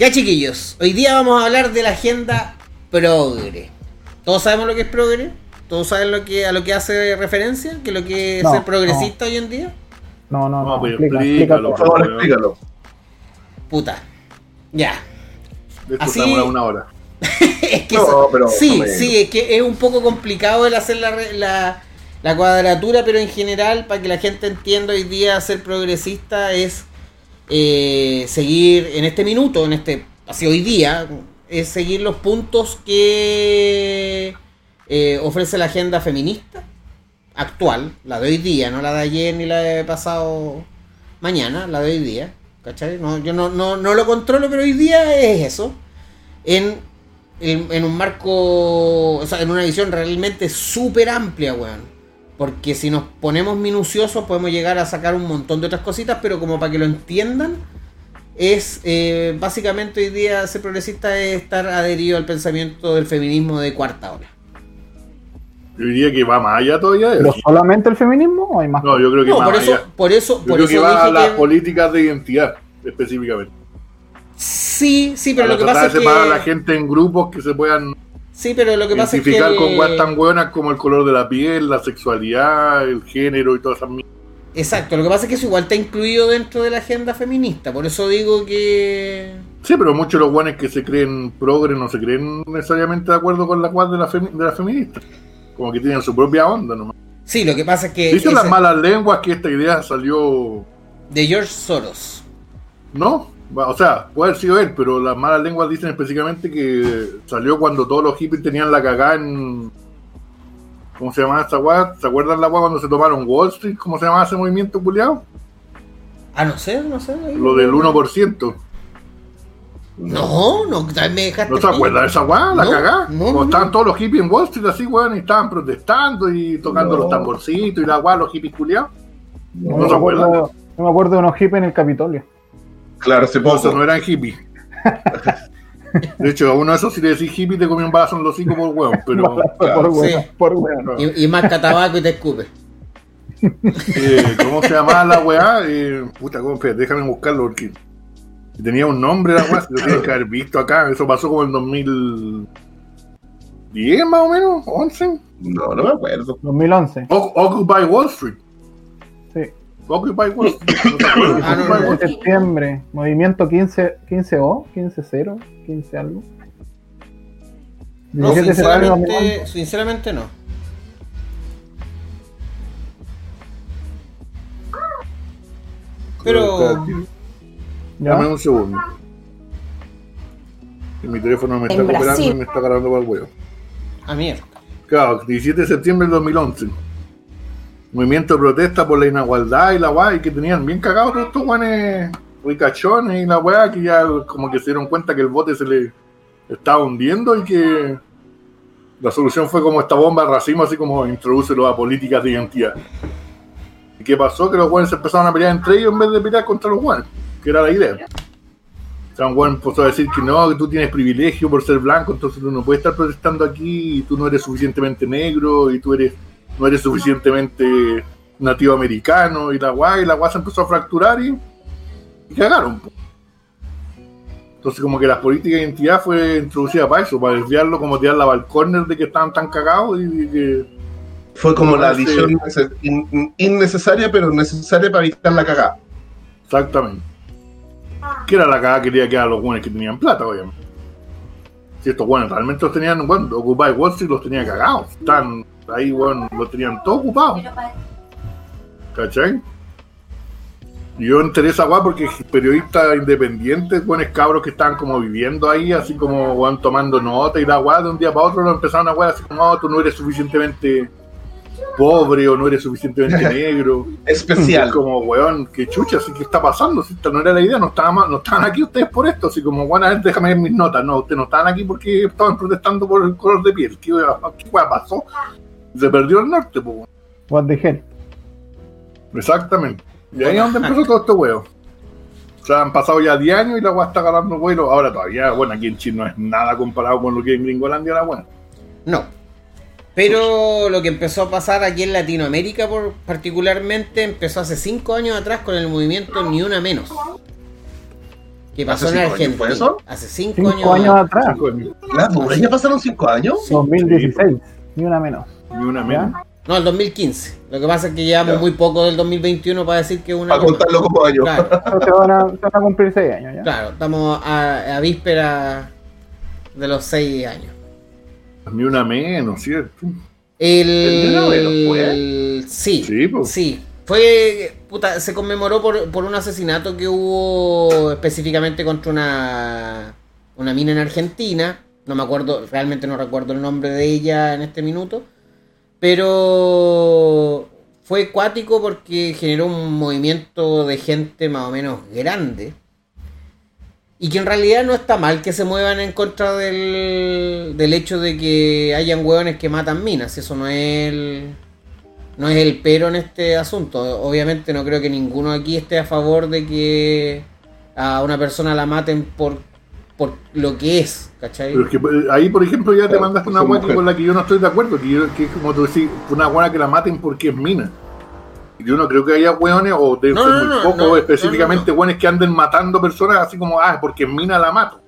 Ya chiquillos, hoy día vamos a hablar de la agenda progre. ¿Todos sabemos lo que es progre? ¿Todos saben lo que, a lo que hace referencia? ¿Que lo que es No, ser progresista hoy en día? No, no, no. No, pues explica, explícalo, explica por favor. explícalo. Puta. Ya. Así- una hora. es que No, eso- pero- sí, no sí, es que es un poco complicado el hacer la, re- la, la cuadratura, pero en general, para que la gente entienda hoy día, ser progresista es eh, seguir en este minuto, en este, así hoy día, es seguir los puntos que eh, ofrece la agenda feminista actual, la de hoy día, no la de ayer ni la de pasado mañana, la de hoy día. ¿Cachai? No, yo no, no, no lo controlo, pero hoy día es eso. En, en, en un marco, o sea, en una visión realmente súper amplia, weón. Porque si nos ponemos minuciosos podemos llegar a sacar un montón de otras cositas, pero como para que lo entiendan, es eh, básicamente hoy día ser progresista es estar adherido al pensamiento del feminismo de cuarta ola. Yo diría que va más allá todavía de ¿Pero eso. solamente el feminismo o hay más? No, yo creo que No, más por eso, allá. por eso, Yo por creo eso que va a las que- políticas de identidad, específicamente. Sí, sí, pero lo que pasa es separar a la que. gente en grupos que se puedan Sí, pero lo que pasa es que. identificar con weas tan buenas como el color de la piel, la sexualidad, el género y todas esas mierdas. Exacto, lo que pasa es que eso igual está incluido dentro de la agenda feminista, por eso digo que... Sí, pero muchos de los guanes que se creen progres no se creen necesariamente de acuerdo con la cual de la, femi- de la feminista. Como que tienen su propia onda nomás. Sí, lo que pasa es que... Dicen las malas lenguas que esta idea salió De George Soros. ¿No? O sea, puede haber sido él, pero las malas lenguas dicen específicamente que salió cuando todos los hippies tenían la cagada en. ¿Cómo se llama esa weá? ¿Se acuerdan la weá cuando se tomaron Wall Street? ¿Cómo se llama ese movimiento culiado? Ah, no sé, no sé. ahí- Lo del 1%. No, no, me dejaste... ¿No se acuerdan de esa weá? La No, cagada. no, estaban todos los hippies en Wall Street así, weón, y estaban protestando y tocando No. los tamborcitos y la weá, los hippies culiados. No, ¿No me se acuerdo, no me acuerdo de unos hippies en el Capitolio. Claro, esos poco. no eran hippies. De hecho, a uno de esos, si le decís hippie, te comió un balazo en los hocico por weón, pero. por sí. weón, por weón. Y, y más tabaco y te escupe. Eh, ¿Cómo se llamaba la weá? Eh, puta, ¿cómo? Espérate, déjame buscarlo porque tenía un nombre la weá, se lo tienes que haber visto acá. Eso pasó como en 2010 más o menos, 11. No, no me acuerdo. 2011. O- Occupy Wall Street. Occupy Wall. Ah, no, septiembre. Movimiento 15, 15O, 15-0, 15 algo. No, 17 de septiembre de sinceramente, 2011. sinceramente no. Pero... Dame un segundo. Que mi teléfono me está En cooperando y me está cargando para el huevo. A mierda. Claro, 17 de septiembre del 2011. Movimiento de protesta por la inigualdad y la weá, y que tenían bien cagados todos estos guanes ricachones y la weá, que ya como que se dieron cuenta que el bote se le estaba hundiendo y que la solución fue como esta bomba de racismo, así como introducirlo a políticas de identidad. ¿Y qué pasó? Que los guanes se empezaron a pelear entre ellos en vez de pelear contra los guanes, que era la idea. O sea, un guan empezó a decir que no, que tú tienes privilegio por ser blanco, entonces tú no puedes estar protestando aquí, y tú no eres suficientemente negro, y tú eres no eres suficientemente nativo americano, y la guay, y la guay se empezó a fracturar y, y cagaron. Entonces como que la política de identidad fue introducida para eso, para desviarlo, como tirarla al corner de que estaban tan cagados y de que Fue como la adición nece- in- innecesaria, pero necesaria para evitar la cagada. Exactamente. Que era la cagada que quería que eran los buenos que tenían plata, obviamente. Si estos buenos realmente los tenían, bueno, Occupy Wall Street los tenía cagados. Están ahí, bueno, los tenían todos ocupados. ¿Cachai? Yo enteré esa weá porque periodistas independientes, buenos cabros que estaban como viviendo ahí, así como weón, tomando nota y la weá, de un día para otro lo empezaron a weá así como, "Oh, tú no eres suficientemente pobre o no eres suficientemente negro. Especial. Es como, weón, qué chucha, así que está pasando, si esta no era la idea, no estaban, no estaban aquí ustedes por esto, así como, bueno, a ver, déjame ver mis notas, no, ustedes no estaban aquí porque estaban protestando por el color de piel, ¿qué weá pasó? Se perdió el norte, pues, What the hell. exactamente. Y ahí es donde empezó todo este weón. O sea, han pasado ya 10 años y la weá está ganando vuelo, ahora todavía, bueno, aquí en Chile no es nada comparado con lo que es en Gringolandia la weá. No. Pero lo que empezó a pasar aquí en Latinoamérica, por, particularmente, empezó hace cinco años atrás con el movimiento Ni Una Menos. que pasó ¿Hace en Argentina. fue eso? Hace cinco, Cinco años. años atrás, Cinco años. ¿La dura? ¿Ya pasaron cinco años? 2016, ni una menos. Ni una menos. No, el 2015. Lo que pasa es que llevamos Ya. muy poco del 2021 para decir que una. Para contarlo como años. Claro, Entonces van a, se van a cumplir 6 años ya. claro, estamos a, a víspera de los seis años. Ni una menos, ¿cierto? El. ¿El noveno fue? Sí, Sí, pues. sí. Fue. Puta, se conmemoró por, por un asesinato que hubo específicamente contra una. Una mina en Argentina. No me acuerdo, realmente no recuerdo el nombre de ella en este minuto. Pero. Fue cuático porque generó un movimiento de gente más o menos grande. Y que en realidad no está mal que se muevan en contra del, del hecho de que hayan hueones que matan minas. Eso no es el, no es el pero en este asunto. Obviamente no creo que ninguno aquí esté a favor de que a una persona la maten por, por lo que es, ¿cachai? Pero es que eh, ahí, por ejemplo, ya te Claro, mandaste una son hueá con la que yo no estoy de acuerdo. Que, yo- que es como tú decís, una hueá que la maten porque es mina. Yo no creo que haya hueones, o de No, no, muy no, específicamente no, no, hueones que anden matando personas así como, ah, porque es mina la mato.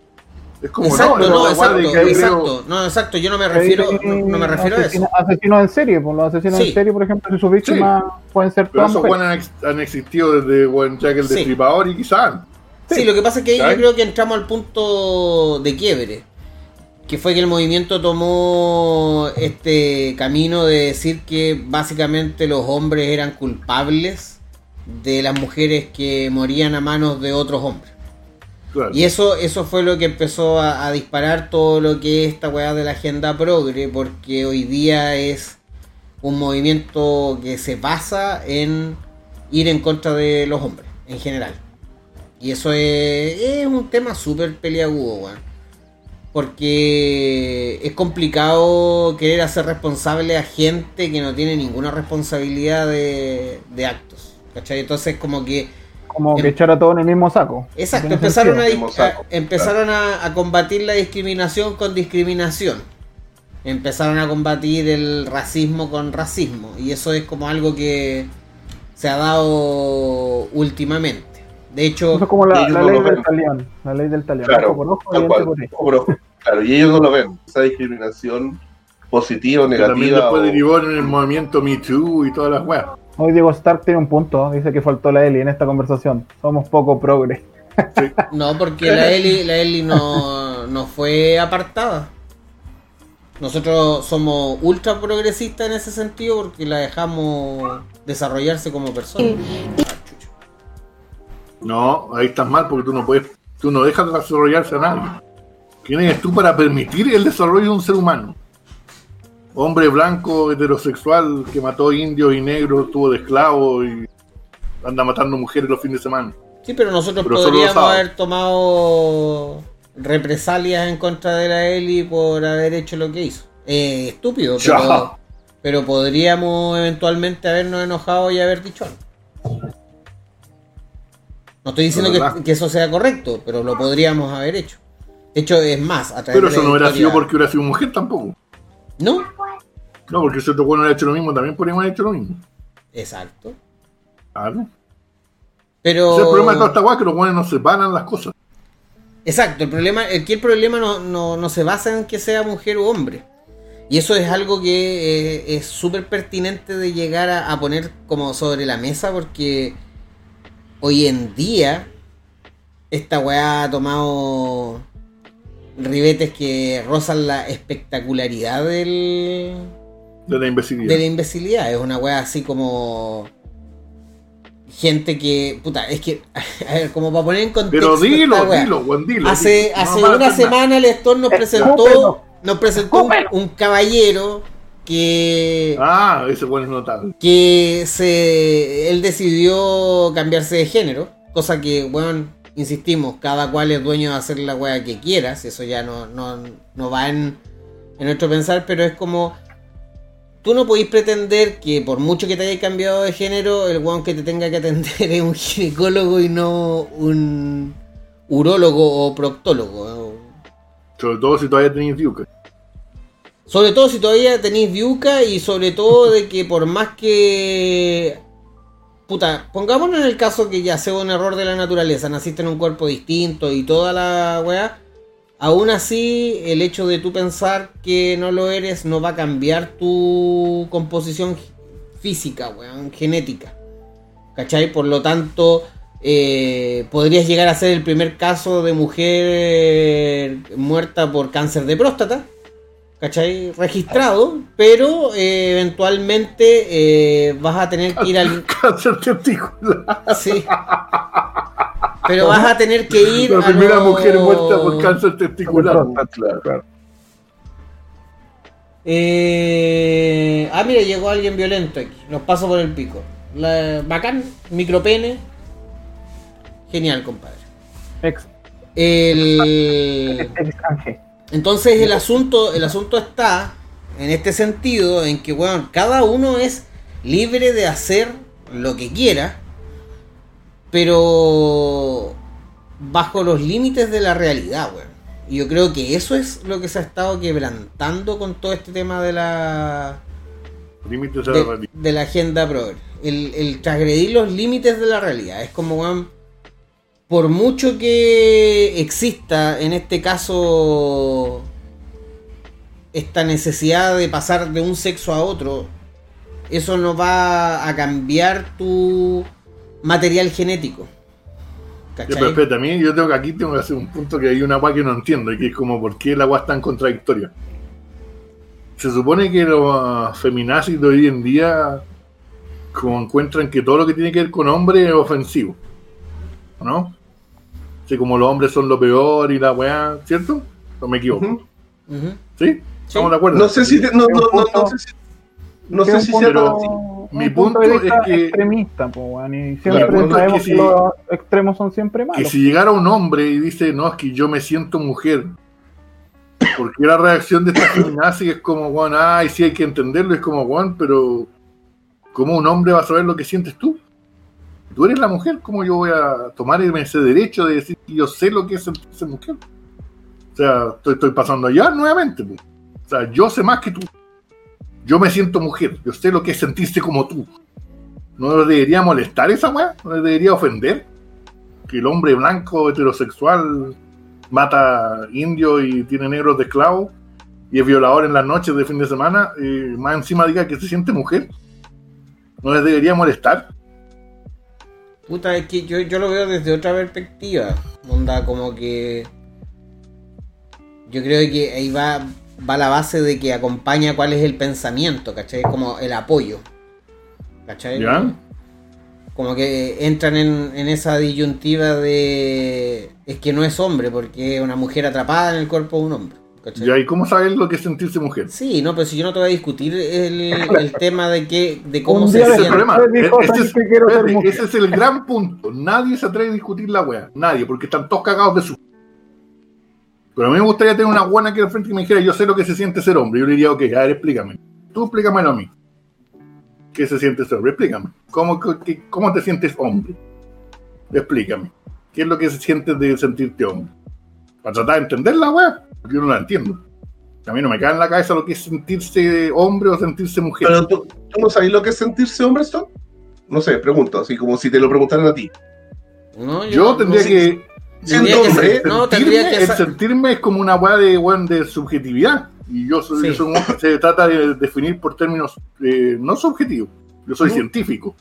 Es como, Exacto, no, no, exacto, creo- exacto, no, exacto, yo no me refiero, no, no me refiero a Asesino- eso. Asesinos en serie, pues los asesinos Sí. en serie, por ejemplo, si sus víctimas pueden ser Pero esos hueones han, ex- han existido desde buen Jack el Sí. Destripador y quizás. Sí, lo que pasa es que ahí yo creo que entramos al punto de quiebre. Que fue que el movimiento tomó este camino de decir que básicamente los hombres eran culpables de las mujeres que morían a manos de otros hombres. Claro. Y eso, eso fue lo que empezó a, a disparar todo lo que es esta weá de la agenda progre, porque hoy día es un movimiento que se basa en ir en contra de los hombres, en general. Y eso es, es un tema súper peliagudo, weón. Porque es complicado querer hacer responsable a gente que no tiene ninguna responsabilidad de, de actos. ¿Cachai? Entonces como que Como Em- que echar a todos en el mismo saco. Exacto, empezaron, a, empezaron a, a combatir la discriminación con discriminación. Empezaron a combatir el racismo con racismo. Y eso es como algo que se ha dado últimamente. De hecho, Eso es como la, no ley lo del ven. talión. La ley del talión. Claro, Ojo por ojo, cual. por. Ojo. Claro, y ellos no lo ven. Esa discriminación positiva o Que también negativa. después o- derivó en el movimiento Me Too y todas las weas. Hoy Diego Stark tiene un punto. Dice que faltó la Eli en esta conversación. Somos poco progre. no, porque la Eli, la Eli no, no fue apartada. Nosotros somos ultra progresistas en ese sentido porque la dejamos desarrollarse como persona. No, ahí estás mal porque tú no puedes, tú no dejas desarrollarse a nadie. ¿Quién eres tú para permitir el desarrollo de un ser humano? Hombre blanco, heterosexual, que mató indios y negros, tuvo de esclavo y anda matando mujeres los fines de semana. Sí, pero nosotros Pero podríamos haber tomado represalias en contra de la Eli por haber hecho lo que hizo. Eh, estúpido, pero, pero podríamos eventualmente habernos enojado y haber dicho algo. No estoy diciendo que, que eso sea correcto, pero lo podríamos haber hecho. De hecho, es más, a través Pero eso no hubiera historia- sido porque hubiera sido mujer tampoco. No, No, porque si otro bueno hubiera hecho lo mismo, también podríamos haber hecho lo mismo. exacto. Claro. Pero... Ese es el problema de toda esta weá, que los buenos no separan las cosas. Exacto, el problema, el el problema no, no, no se basa en que sea mujer o hombre. Y eso es algo que eh, es súper pertinente de llegar a, a poner como sobre la mesa porque hoy en día esta weá ha tomado ribetes que rozan la espectacularidad del, De la imbecilidad. de la imbecilidad. Es una weá así como gente que, puta, es que, a ver, como para poner en contexto Pero dilo, esta weá. dilo, Juan, dilo. Hace, dilo. Hace una hacer nada. semana el Stone nos presentó, Escúpelo. nos presentó un caballero que, Ah, ese bueno es notable. que se, él decidió cambiarse de género, cosa que, bueno, insistimos, cada cual es dueño de hacer la wea que quieras, eso ya no, no, no va en, en nuestro pensar, pero es como, tú no podéis pretender que por mucho que te hayas cambiado de género, el weón que te tenga que atender es un ginecólogo y no un urólogo o proctólogo. Sobre todo si todavía tenéis diuca. Sobre todo si todavía tenéis viuca y sobre todo de que por más que puta, pongámonos en el caso que ya sea un error de la naturaleza, naciste en un cuerpo distinto y toda la weá. Aún así, el hecho de tú pensar que no lo eres no va a cambiar tu composición física, weón, genética. ¿Cachai? Por lo tanto, eh, podrías llegar a ser el primer caso de mujer muerta por cáncer de próstata. ¿Cachai? Registrado, pero eh, eventualmente eh, vas a tener que ir al... Cáncer testicular. Sí. Pero vas a tener que ir La a primera mujer muerta por cáncer testicular. Claro, claro. Eh, ah, mira, llegó alguien violento aquí. Los paso por el pico. La- bacán, micropene. Genial, compadre. Ex, El... ex Ángel. Entonces el asunto, el asunto está en este sentido, en que bueno, cada uno es libre de hacer lo que quiera, pero bajo los límites de la realidad, weón. Y yo creo que eso es lo que se ha estado quebrantando con todo este tema de la Límites de de, la agenda progre. El, el transgredir los límites de la realidad. Es como, weón, por mucho que exista en este caso esta necesidad de pasar de un sexo a otro, eso no va a cambiar tu material genético. ¿Cachai? pero mí yo tengo que aquí tengo que hacer un punto que hay una agua que no entiendo, y que es como por qué la agua es tan contradictoria. Se supone que los feminazis de hoy en día como encuentran que todo lo que tiene que ver con hombres es ofensivo. ¿No? Así como los hombres son lo peor y la weá, ¿cierto? ¿O me equivoco? ¿Sí? ¿Estamos de acuerdo? No sé si. te- no, no, no, no sé si. No Que sé sea así. mi punto es que- extremista, po, y siempre es que que, si- los extremos son siempre Que malos. si llegara un hombre y dice, no, es que yo me siento mujer, porque la reacción de esta feminazi es como, Juan, ay, sí hay que entenderlo, es como, Juan, pero ¿cómo un hombre va a saber lo que sientes tú? Tú eres la mujer, ¿cómo yo voy a tomar ese derecho de decir que yo sé lo que es sentirse mujer? O sea, estoy, estoy pasando allá nuevamente. pues. O sea, yo sé más que tú. Yo me siento mujer, yo sé lo que es sentirse como tú. ¿No le debería molestar esa weá? ¿No le debería ofender? que el hombre blanco heterosexual mata indios y tiene negros de esclavos y es violador en las noches de fin de semana, eh, más encima diga que se siente mujer. ¿No les debería molestar? Puta, es que yo, yo lo veo desde otra perspectiva. Onda, como que. Yo creo que ahí va, va la base de que acompaña cuál es el pensamiento, ¿cachai? Como el apoyo. ¿cachai? ¿Ya? Como que entran en, en esa disyuntiva de. Es que no es hombre, porque es una mujer atrapada en el cuerpo de un hombre. ¿Y cómo saber lo que es sentirse mujer? Sí, no, pero si yo no te voy a discutir el, el tema de que de cómo se día Ese es el Siempre. siente. E- Ese "¿Sabes es, mujer". ese es el gran punto. Nadie se atreve a discutir la wea. Nadie, porque están todos cagados de su. Pero a mí me gustaría tener una buena aquí al frente que me dijera, yo sé lo que se siente ser hombre. Yo le diría, ok, a ver, explícame. Tú explícamelo a mí. ¿Qué se siente ser hombre? Explícame. ¿Cómo, qué- cómo te sientes hombre? Explícame. ¿Qué es lo que se siente de sentirte hombre? Para tratar de entender la porque yo no la entiendo. A mí no me cae en la cabeza lo que es sentirse hombre o sentirse mujer. Pero tú, ¿tú no sabes lo que es sentirse hombre, Stone? No sé, pregunto, así como si te lo preguntaran a ti. No, Yo tendría no sé. que. Siendo hombre, ser- no, tendría sentirme, que el sentirme es como una weá de, weón, de subjetividad. Y yo soy, Sí. yo soy un hombre que se trata de definir por términos eh, no subjetivos. Yo soy científico.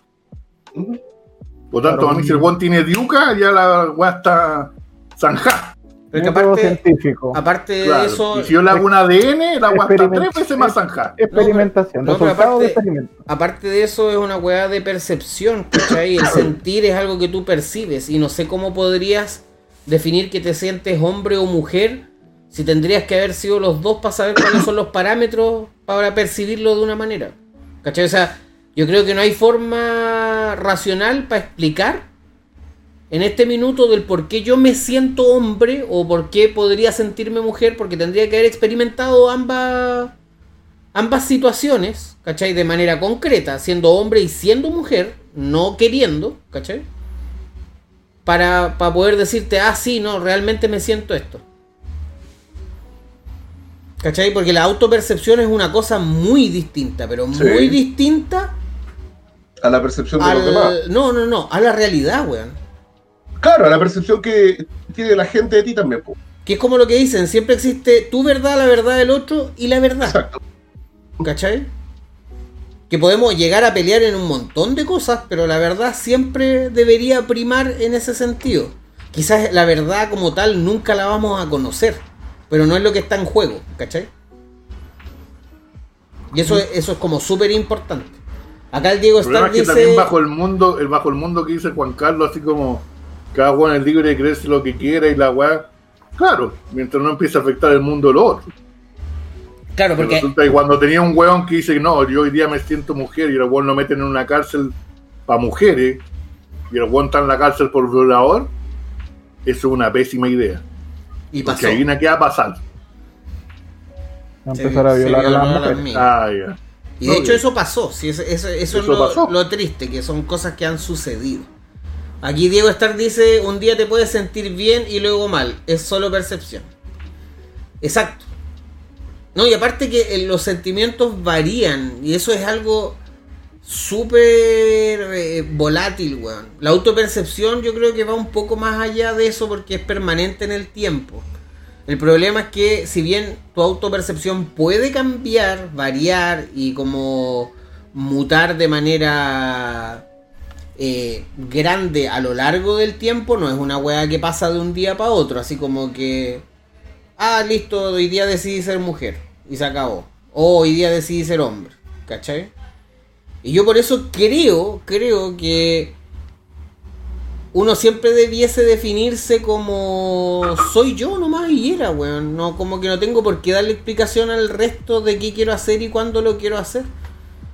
Por tanto, Claro. a mí si el weón tiene diuca, ya la weá está zanjada. Pero que Método aparte, científico. aparte de eso, Y si yo le hago un ADN, la weá está tres veces más zanjada. Experimentación, No, pero resultado aparte- de experimento. aparte de eso es una weá de percepción, ¿cachai? El sentir es algo que tú percibes y no sé cómo podrías definir que te sientes hombre o mujer si tendrías que haber sido los dos para saber cuáles son los parámetros para percibirlo de una manera. ¿Cachai? O sea, yo creo que no hay forma racional para explicar en este minuto del por qué yo me siento hombre o por qué podría sentirme mujer, porque tendría que haber experimentado ambas ambas situaciones, ¿cachai? De manera concreta, siendo hombre y siendo mujer, no queriendo, ¿cachai? Para, para poder decirte, ah, sí, no, realmente me siento esto. ¿Cachai? Porque la autopercepción es una cosa muy distinta, pero Sí. muy distinta A la percepción de los demás. al... No, no, no, a la realidad, weón. Claro, la percepción que tiene la gente de ti también. po. Que es como lo que dicen, siempre existe tu verdad, la verdad del otro y la verdad. Exacto. ¿Cachai? Que podemos llegar a pelear en un montón de cosas, pero la verdad siempre debería primar en ese sentido. Quizás la verdad como tal nunca la vamos a conocer, pero no es lo que está en juego, ¿cachai? Y eso, eso es como súper importante. Acá el Diego El Stark es que dice... también bajo el mundo, el bajo el mundo que dice Juan Carlos, así como cada uno es libre de creerse lo que quiera y la weá. Claro, mientras no empiece a afectar el mundo de los otros. Claro, Pero porque... Resulta que cuando tenía un weón que dice, no, yo hoy día me siento mujer y el weón lo meten en una cárcel para mujeres y el weón está en la cárcel por violador, eso es una pésima idea. Y pasó. Porque adivina qué va a pasar. Va a empezar a violar a las mujeres. Ah, ya. Y de No, hecho eso pasó, sí, eso, eso, eso es Eso lo, pasó. lo triste, que son cosas que han sucedido. Aquí Diego Star dice, un día te puedes sentir bien y luego mal, es solo percepción. Exacto. No, y aparte que eh, los sentimientos varían, y eso es algo súper eh, volátil, weón. La autopercepción yo creo que va un poco más allá de eso porque es permanente en el tiempo. El problema es que si bien tu autopercepción puede cambiar, variar y como mutar de manera eh, grande a lo largo del tiempo, no es una weá que pasa de un día para otro, así como que, ah, listo, hoy día decidí ser mujer y se acabó. O hoy día decidí ser hombre, ¿cachai? Y yo por eso creo, creo que uno siempre debiese definirse como soy yo nomás y era, weón. No, como que no tengo por qué darle explicación al resto de qué quiero hacer y cuándo lo quiero hacer.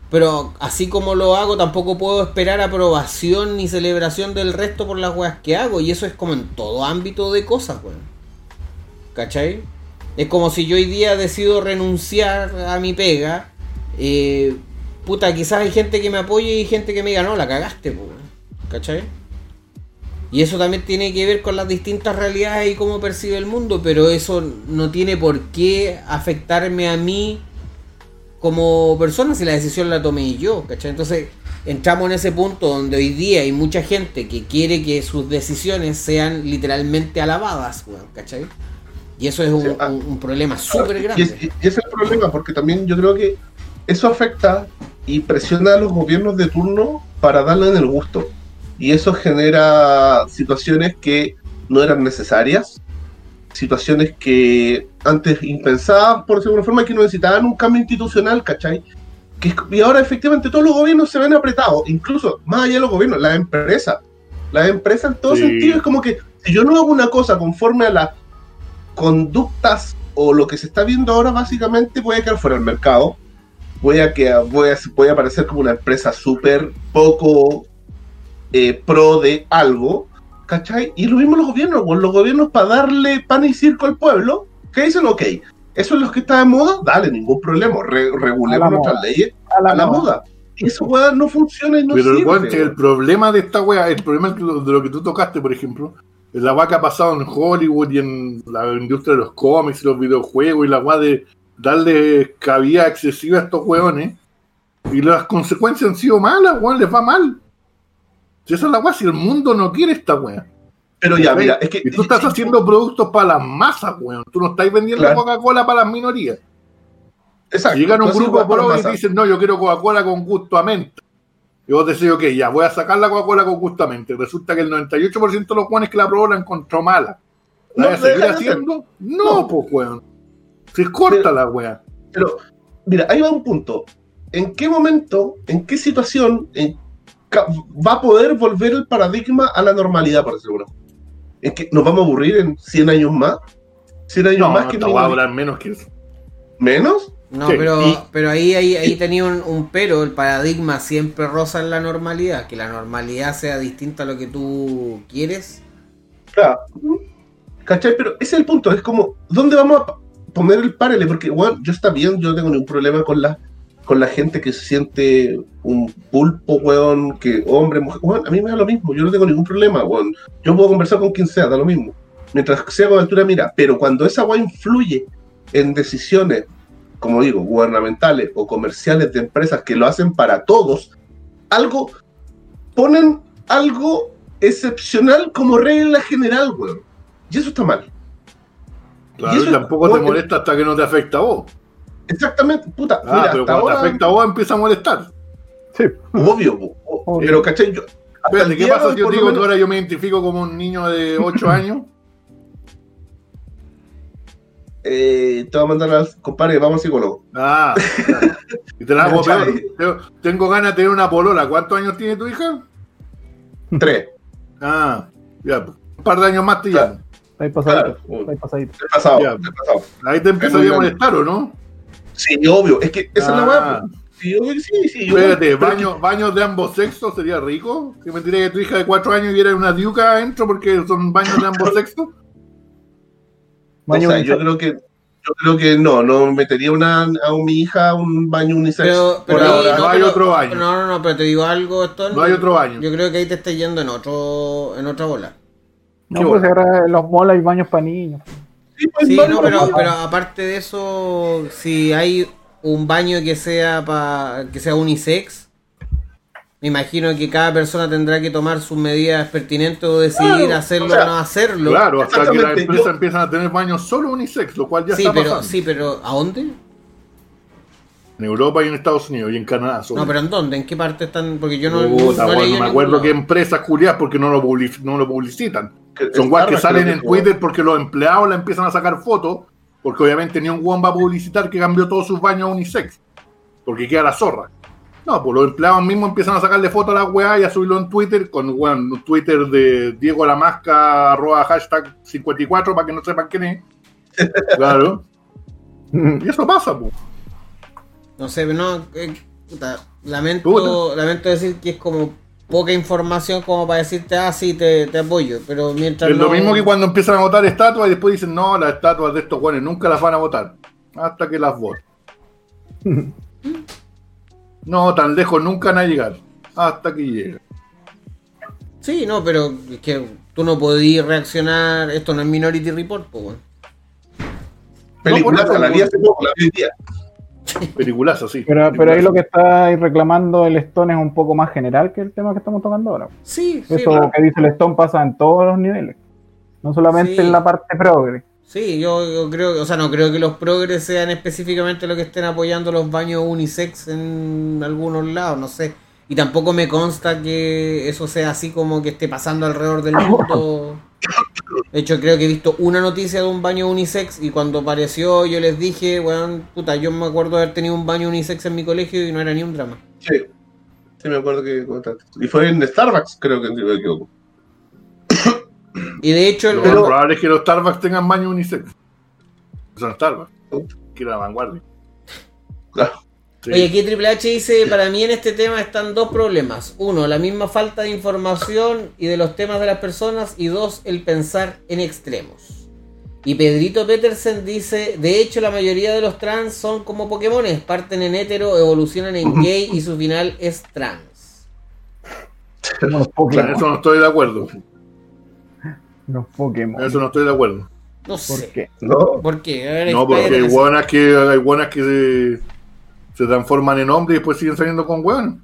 Pero así como lo hago, tampoco puedo esperar aprobación ni celebración del resto por las weas que hago. Y eso es como en todo ámbito de cosas, weón. ¿Cachai? Es como si yo hoy día decido renunciar a mi pega. eh, puta, quizás hay gente que me apoye y gente que me diga, no, la cagaste, weón. ¿Cachai? Y eso también tiene que ver con las distintas realidades y cómo percibe el mundo, pero eso no tiene por qué afectarme a mí como persona si la decisión la tomé yo, ¿cachai? Entonces entramos en ese punto donde hoy día hay mucha gente que quiere que sus decisiones sean literalmente alabadas, ¿cachai? Y eso es un, Sí, ah. un- un problema súper Y, grande. es- y ese es el problema, porque también yo creo que eso afecta y presiona a los gobiernos de turno para darle en el gusto. Y eso genera situaciones que no eran necesarias, situaciones que antes impensadas, por decirlo de alguna forma, que no necesitaban un cambio institucional, ¿cachai? Que, y ahora efectivamente todos los gobiernos se ven apretados, incluso más allá de los gobiernos, las empresas. Las empresas en todo Sí. sentido es como que si yo no hago una cosa conforme a las conductas o lo que se está viendo ahora, básicamente voy a quedar fuera del mercado. Voy a, que, voy a, voy a aparecer como una empresa súper poco eh, pro de algo, ¿cachai? Y lo mismo los gobiernos, pues, los gobiernos para darle pan y circo al pueblo, que dicen, ok, eso es lo que está de moda, dale, ningún problema, re- regulemos nuestras moda. leyes A la a la moda. moda. Eso, weá, no funciona y no Pero sirve. que el problema de esta wea, el problema de lo que tú tocaste, por ejemplo, es la wea que ha pasado en Hollywood y en la industria de los cómics y los videojuegos y la wea de darle cabida excesiva a estos weones. Y las consecuencias han sido malas, weón, les va mal. Si esa es la wea, si el mundo no quiere esta wea. Pero ya, mira, es que... Y tú estás haciendo productos para las masas, weón. Tú no estás vendiendo Claro. Coca-Cola para las minorías. Exacto, Si llegan un grupo weá, pro y dicen, no, yo quiero Coca-Cola con gusto a menta. Y vos decís, ok, ya, voy a sacar la Coca-Cola con gusto a menta. Y Resulta que el 98% de los juanes que la probó la encontró mala. ¿La No, voy a seguir haciendo? No, No. pues, weón. Se corta Pero- la weá. Pero, mira, ahí va un punto. ¿En qué momento, en qué situación en va a poder volver el paradigma a la normalidad, por decirlo así? ¿En que nos vamos a aburrir en 100 años más? ¿100 años No, más no, que weá va a durar menos que eso. ¿Menos? No, Sí, pero, y- pero ahí, ahí, ahí tenía un, un pero, el paradigma siempre roza en la normalidad, que la normalidad sea distinta a lo que tú quieres. Claro. ¿Cachai? Pero ese es el punto. Es como, ¿dónde vamos a poner el parele? Porque, bueno, yo está bien, yo no tengo ningún problema con la, con la gente que se siente un pulpo, weón, que hombre, mujer. Weón, a mí me da lo mismo, yo no tengo ningún problema, weón. Yo puedo conversar con quien sea, da lo mismo. Mientras sea con altura, mira. Pero cuando esa weá influye en decisiones, como digo, gubernamentales o comerciales de empresas que lo hacen para todos, algo, ponen algo excepcional como regla general, weón. Y eso está mal. Claro, Y eso- tampoco te molesta hasta que no te afecta a vos. Exactamente, puta. Ah, mira, pero hasta cuando ahora, te afecta a vos empieza a molestar. Sí. obvio, po, Obvio. pero ¿cachai? Yo, Espérate, ¿qué pasa si yo te digo que ahora yo me identifico como un niño de 8 años? Eh, te voy a mandar al compadre, vamos al psicólogo. Ah, claro. y te la hago peor. Tengo- Tengo ganas de tener una polola. ¿Cuántos años tiene tu hija? Tres. Ah, ya, un par de años más te llamo. Está ahí pasadito. Claro. Está ahí pasadito. Del pasado, del pasado. Ahí te a molestar, ¿o no? Sí, obvio. Es que esa es la Ah. weá. po. Sí, obvio que sí, sí. yo- Espérate, pero baño, baños de ambos sexos sería rico. Si me tiré que tu hija de 4 años y era una diuca adentro porque son baños de ambos sexos. O Baño sea, unisex. yo creo que yo creo que no, no metería una, a mi hija a un baño unisex. Pero, pero por ahora. no hay pero- otro baño. No, no, no, pero te digo algo, esto No hay otro baño. Yo creo que ahí te estás yendo en otro, en otra bola. No, pues ahora en los malls hay baños para niños. Sí, no, pero, pero aparte de eso, si hay un baño que sea pa, que sea unisex, me imagino que cada persona tendrá que tomar sus medidas pertinentes o decidir Claro, hacerlo o sea, o no hacerlo. Claro, hasta que las Exactamente, empresas yo- empiezan a tener baños solo unisex, lo cual ya sí, está pero pasando. sí, pero ¿a dónde? En Europa y en Estados Unidos y en Canadá. solo. No, pero ¿en dónde? ¿En qué parte están? Porque yo no, Puta, no, leí no me acuerdo qué empresas culiadas porque no lo, public- no lo publicitan. Que- Son guas que salen en Twitter porque los empleados la empiezan a sacar fotos, porque obviamente ni un guan va a publicitar que cambió todos sus baños a unisex, porque queda la zorra. No, pues los empleados mismos empiezan a sacarle fotos a la weá y a subirlo en Twitter, con weón, un Twitter de Diego la Masca, arroba hashtag 54, para que no sepan quién es. Claro. Y eso pasa, pues. No sé, no, eh, puta, lamento, Puta. lamento decir que es como poca información como para decirte, ah, sí, te, te apoyo, pero mientras Es lo mismo que cuando empiezan a votar estatuas y después dicen, no, las estatuas de estos guanes nunca las van a votar. Hasta que las voten. No, tan lejos nunca van a llegar. Hasta que lleguen. Sí, no, pero es que tú no podías reaccionar, esto no es Minority Report, pues bueno. Película, No, la vi hace poco, la vi hoy día. Peliculazo, así. Pero, pero ahí lo que está reclamando el Stone es un poco más general que el tema que estamos tocando ahora. Sí, sí, Eso pero- que dice el Stone pasa en todos los niveles. No solamente Sí. en la parte progre. sí, yo, yo creo, o sea, no creo que los progres sean específicamente los que estén apoyando los baños unisex en algunos lados, no sé. Y tampoco me consta que eso sea así como que esté pasando alrededor del mundo. De hecho, creo que he visto una noticia de un baño unisex y cuando apareció yo les dije, weón, puta, yo me acuerdo de haber tenido un baño unisex en mi colegio y no era ni un drama. Sí. Sí, me acuerdo que contaste. Y fue en Starbucks, creo que si me equivoco. Y de hecho, el, Lo el- más probable es que los Starbucks tengan baño unisex. Son Starbucks. Que era la vanguardia. Claro. Sí. Oye, aquí Triple H dice, para mí en este tema están dos problemas. Uno, la misma falta de información y de los temas de las personas. Y dos, el pensar en extremos. Y Pedrito Petersen dice, de hecho la mayoría de los trans son como Pokémones, parten en hetero, evolucionan en gay y su final es trans. Los En Pokémon. eso no estoy de acuerdo. Los Pokémon. En eso no estoy de acuerdo. No ¿Por sé. qué? ¿No? ¿Por qué? A ver, No, porque hay buenas que, hay buenas que se, se transforman en hombres y después siguen saliendo con hueones.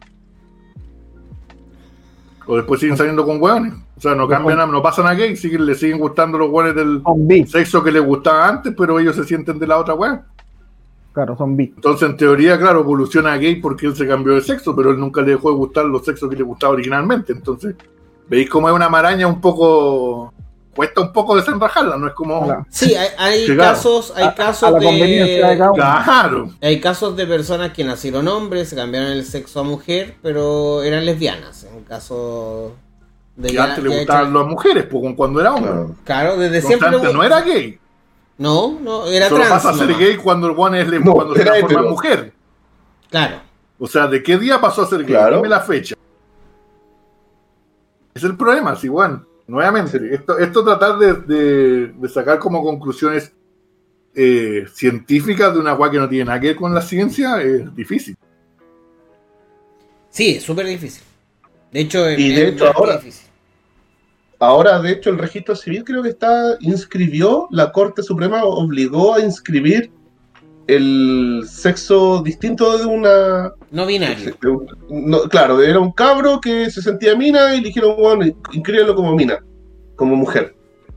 O después siguen saliendo con hueones. O sea, no cambian, no pasan a gay, siguen, le siguen gustando los hueones del sexo que les gustaba antes, pero ellos se sienten de la otra hueá. Claro, son bi. Entonces, en teoría, claro, evoluciona a gay porque él se cambió de sexo, pero él nunca le dejó de gustar los sexos que le gustaba originalmente. Entonces, veis cómo es una maraña un poco. Cuesta un poco desenrajarla, no es como. Sí, hay, hay Sí, claro. casos, hay casos a la conveniencia de. Claro. Hay casos de personas que nacieron hombres, se cambiaron el sexo a mujer, pero eran lesbianas. En caso de Que ya- antes le gustaban hecho- las mujeres, pues cuando era hombre. Claro. Desde siempre. antes no era gay. No, no, era Solo trans. pasa a ser gay cuando el one es le- No, cuando se transforma en mujer. Claro. O sea, ¿de qué día pasó a ser gay? Claro. Dime la fecha. Es el problema, sí, bueno. Nuevamente, esto, esto tratar de, de- de sacar como conclusiones eh, científicas de una guay que no tiene nada que ver con la ciencia es difícil. Sí, es súper difícil. De hecho, Y es- de es hecho, ahora- difícil. Ahora, de hecho, el registro civil creo que está inscribió, la Corte Suprema obligó a inscribir el sexo distinto de una. No binario. no, claro, era un cabro que se sentía mina y le dijeron, bueno, inscríbelo como mina, como mujer.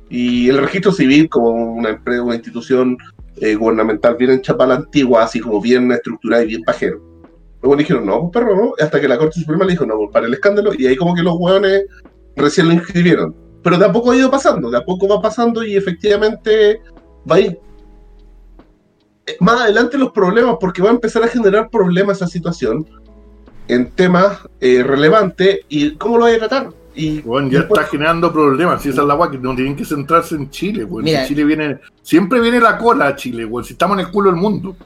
Y el registro civil, como una empresa, una institución eh, gubernamental bien hecha para la antigua, así como bien estructurada y bien pajero. Luego le dijeron, no, pues, perro, no. Hasta que la Corte Suprema le dijo, no, pues, para el escándalo. Y ahí como que los hueones recién lo inscribieron. Pero de a poco ha ido pasando, de a poco va pasando y efectivamente va a ir más adelante los problemas, porque va a empezar a generar problemas esa situación en temas eh, relevantes y cómo lo va a tratar. Y Bueno, ya después- está generando problemas. Si esa es la agua que no tienen que centrarse en Chile. Si Chile viene, siempre viene la cola a Chile, weón. Si estamos en el culo del mundo.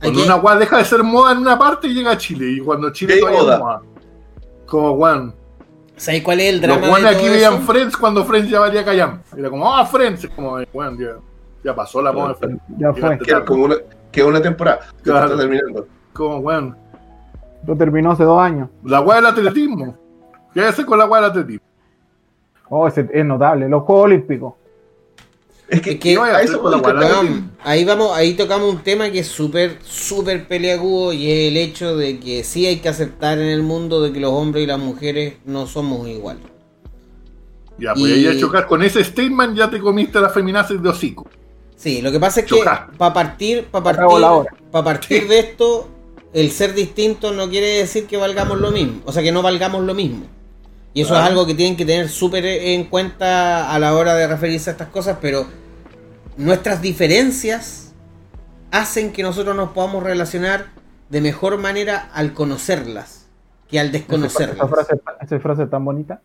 Cuando Aquí- una agua deja de ser moda en una parte, llega a Chile. Y cuando Chile todavía moda. Como, weón. ¿Sabes cuál es el Los drama de weones aquí todo veían eso? Friends cuando Friends ya valía callar. Era como, ah, Friends. Es como, weón, ya, pasó la moda. Ya fue. Queda como una, queda una temporada que Claro. está terminando. Como, weón. Lo terminó hace dos años. La weá del atletismo. ¿Qué hace con la weá del atletismo? Oh, ese es notable. Los Juegos Olímpicos. Es que, Es que- a eso con la ahí vamos, ahí tocamos un tema que es súper, súper peleagudo y es el hecho de que sí hay que aceptar en el mundo de que los hombres y las mujeres no somos iguales. Ya, pues Y- ahí a chocar con ese statement ya te comiste las feminazis de hocico. Sí, lo que pasa es que para partir, para partir, para partir de esto, el ser distinto no quiere decir que valgamos lo mismo, o sea que no valgamos lo mismo. Y eso Ah. es algo que tienen que tener súper en cuenta a la hora de referirse a estas cosas, pero nuestras diferencias hacen que nosotros nos podamos relacionar de mejor manera al conocerlas que al Esa desconocerlas. frase, esa frase tan bonita.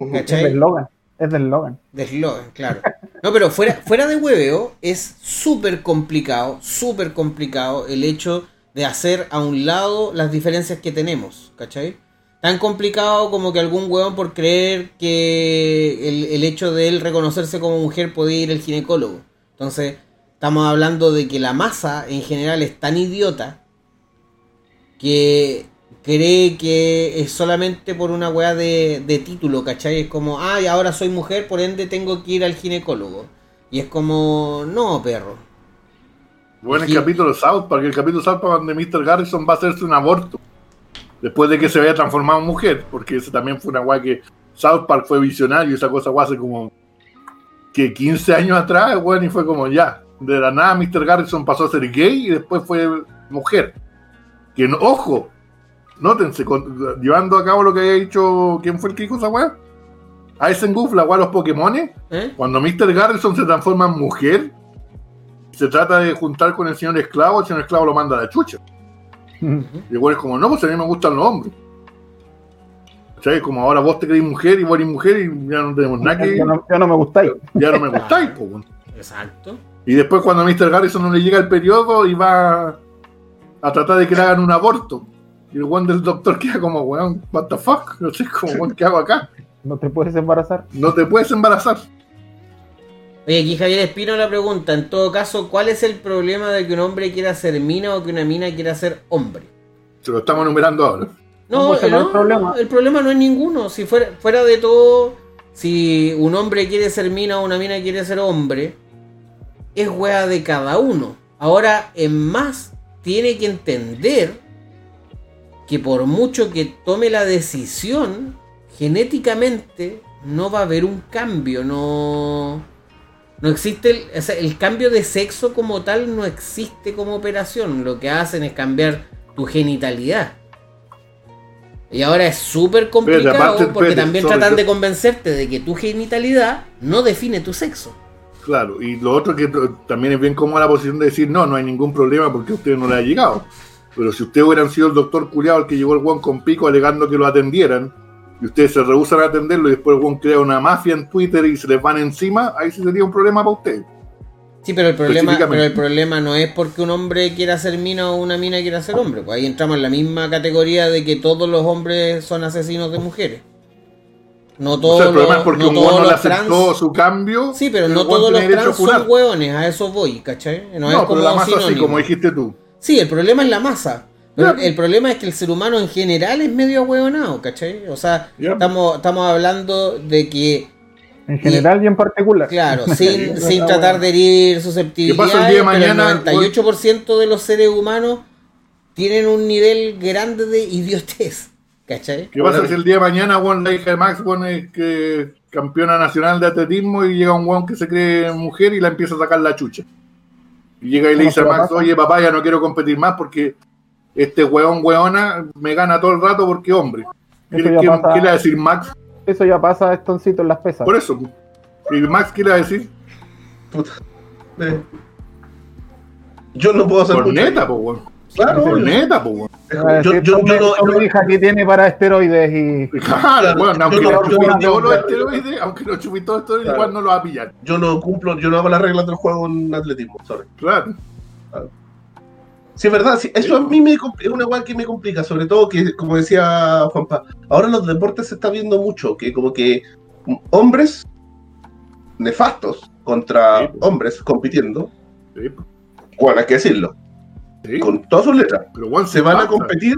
Es ¿Cachai? del Logan. Es del Logan. De eslogan, claro. No, pero fuera, fuera de hueveo es súper complicado, súper complicado el hecho de hacer a un lado las diferencias que tenemos, ¿cachai? Tan complicado como que algún huevón por creer que el, el hecho de él reconocerse como mujer puede ir al ginecólogo. Entonces, estamos hablando de que la masa en general es tan idiota que cree que es solamente por una weá de, de título, ¿cachai? Es como, ah, y ahora soy mujer, por ende tengo que ir al ginecólogo. Y es como, no, perro. Bueno, el capítulo de South Park, el capítulo de South Park donde Mr. Garrison va a hacerse un aborto. Después de que se vaya transformado en mujer, porque ese también fue una weá que South Park fue visionario, esa cosa weá hace como que 15 años atrás, weón, y fue como ya. De la nada Mr. Garrison pasó a ser gay y después fue mujer. Que no, ojo, nótense, con- llevando a cabo lo que había dicho, ¿quién fue el que dijo esa weá? Isengoof, la weá de los Pokémones. ¿Eh? Cuando Mr. Garrison se transforma en mujer, se trata de juntar con el señor esclavo, el señor esclavo lo manda a la chucha. Y igual es como, no, pues a mí me gustan los hombres. ¿Sabes? Como ahora vos te crees mujer y vos eres mujer y ya no tenemos nada que. Yo no, me gustáis. Ya no me gustáis, po. Exacto. Y después cuando a Mr. Garrison no le llega el periodo y va a tratar de que le hagan un aborto. Y el weón del doctor queda como, weón, what the fuck? No sé, como, weón, ¿qué hago acá? No te puedes embarazar. No te puedes embarazar. Oye, aquí Javier Espino la pregunta, en todo caso, ¿cuál es el problema de que un hombre quiera ser mina o que una mina quiera ser hombre? Se lo estamos enumerando ahora. No, pues, no es no, el problema. el problema no es ninguno. Si fuera, fuera de todo, si un hombre quiere ser mina o una mina quiere ser hombre, es wea de cada uno. Ahora, en más, tiene que entender que por mucho que tome la decisión, genéticamente no va a haber un cambio, no... No existe el, o sea, el cambio de sexo como tal, no existe como operación. Lo que hacen es cambiar tu genitalidad. Y ahora es súper complicado aparte, porque espérate, también tratan de convencerte de que tu genitalidad no define tu sexo. Claro, y lo otro que también es bien cómoda la posición de decir, no, no hay ningún problema porque a usted no le ha llegado. Pero si ustedes hubieran sido el doctor culiado el que llegó el guan con pico alegando que lo atendieran, y ustedes se rehusan a atenderlo y después el guan crea una mafia en Twitter y se les van encima, ahí sí sería un problema para ustedes. Sí, pero el problema, pero el problema no es porque un hombre quiera ser mina o una mina quiera ser hombre. Pues ahí entramos en la misma categoría de que todos los hombres son asesinos de mujeres. No O todos sea, el problema los, es porque no un todos no le trans. aceptó su cambio. Sí, pero no todos los trans son hueones, a eso voy, ¿cachai? No, es No, como pero la masa así, como dijiste tú. Sí, el problema es la masa. Pero el problema es que el ser humano en general es medio ahueonado, ¿cachai? O sea, estamos, estamos hablando de que En general y en particular. Claro, sin, sin tratar bueno. de herir ¿Qué pasa el susceptibilidades, día de pero mañana, el 98% de los seres humanos tienen un nivel grande de idiotez. ¿Cachai? ¿Qué pasa si el día de mañana, weón, la hija de Max, weón, es que campeona nacional de atletismo y llega un weón que se cree mujer y la empieza a sacar la chucha? Y llega y le ¿Cómo dice a Max, oye papá, ya no quiero competir más porque este weón, weona, me gana todo el rato porque hombre. ¿Qué, le va a decir Max? Eso ya pasa estoncito en las pesas. Por eso. ¿Y Max qué le va a decir? Puta. Eh. Yo no puedo hacer Por mucho. neta, po, weón. Claro, Por neta, po, weón. Va a yo, yo- "Tome- yo yo- hija que tiene para esteroides y Claro, weón, aunque no no- chupí todos los esteroides, aunque no chupí todos los esteroides, Claro. igual no lo va a pillar. yo no cumplo, yo no hago las reglas del juego en atletismo, sorry. Claro. Sí, es verdad, sí, eso a mí me es una weá que me complica, sobre todo que, como decía Juanpa, ahora en los deportes se está viendo mucho, que como que hombres nefastos contra Sí. hombres compitiendo, Sí, bueno, hay que decirlo, Sí, con todas sus letras, pero se van a competir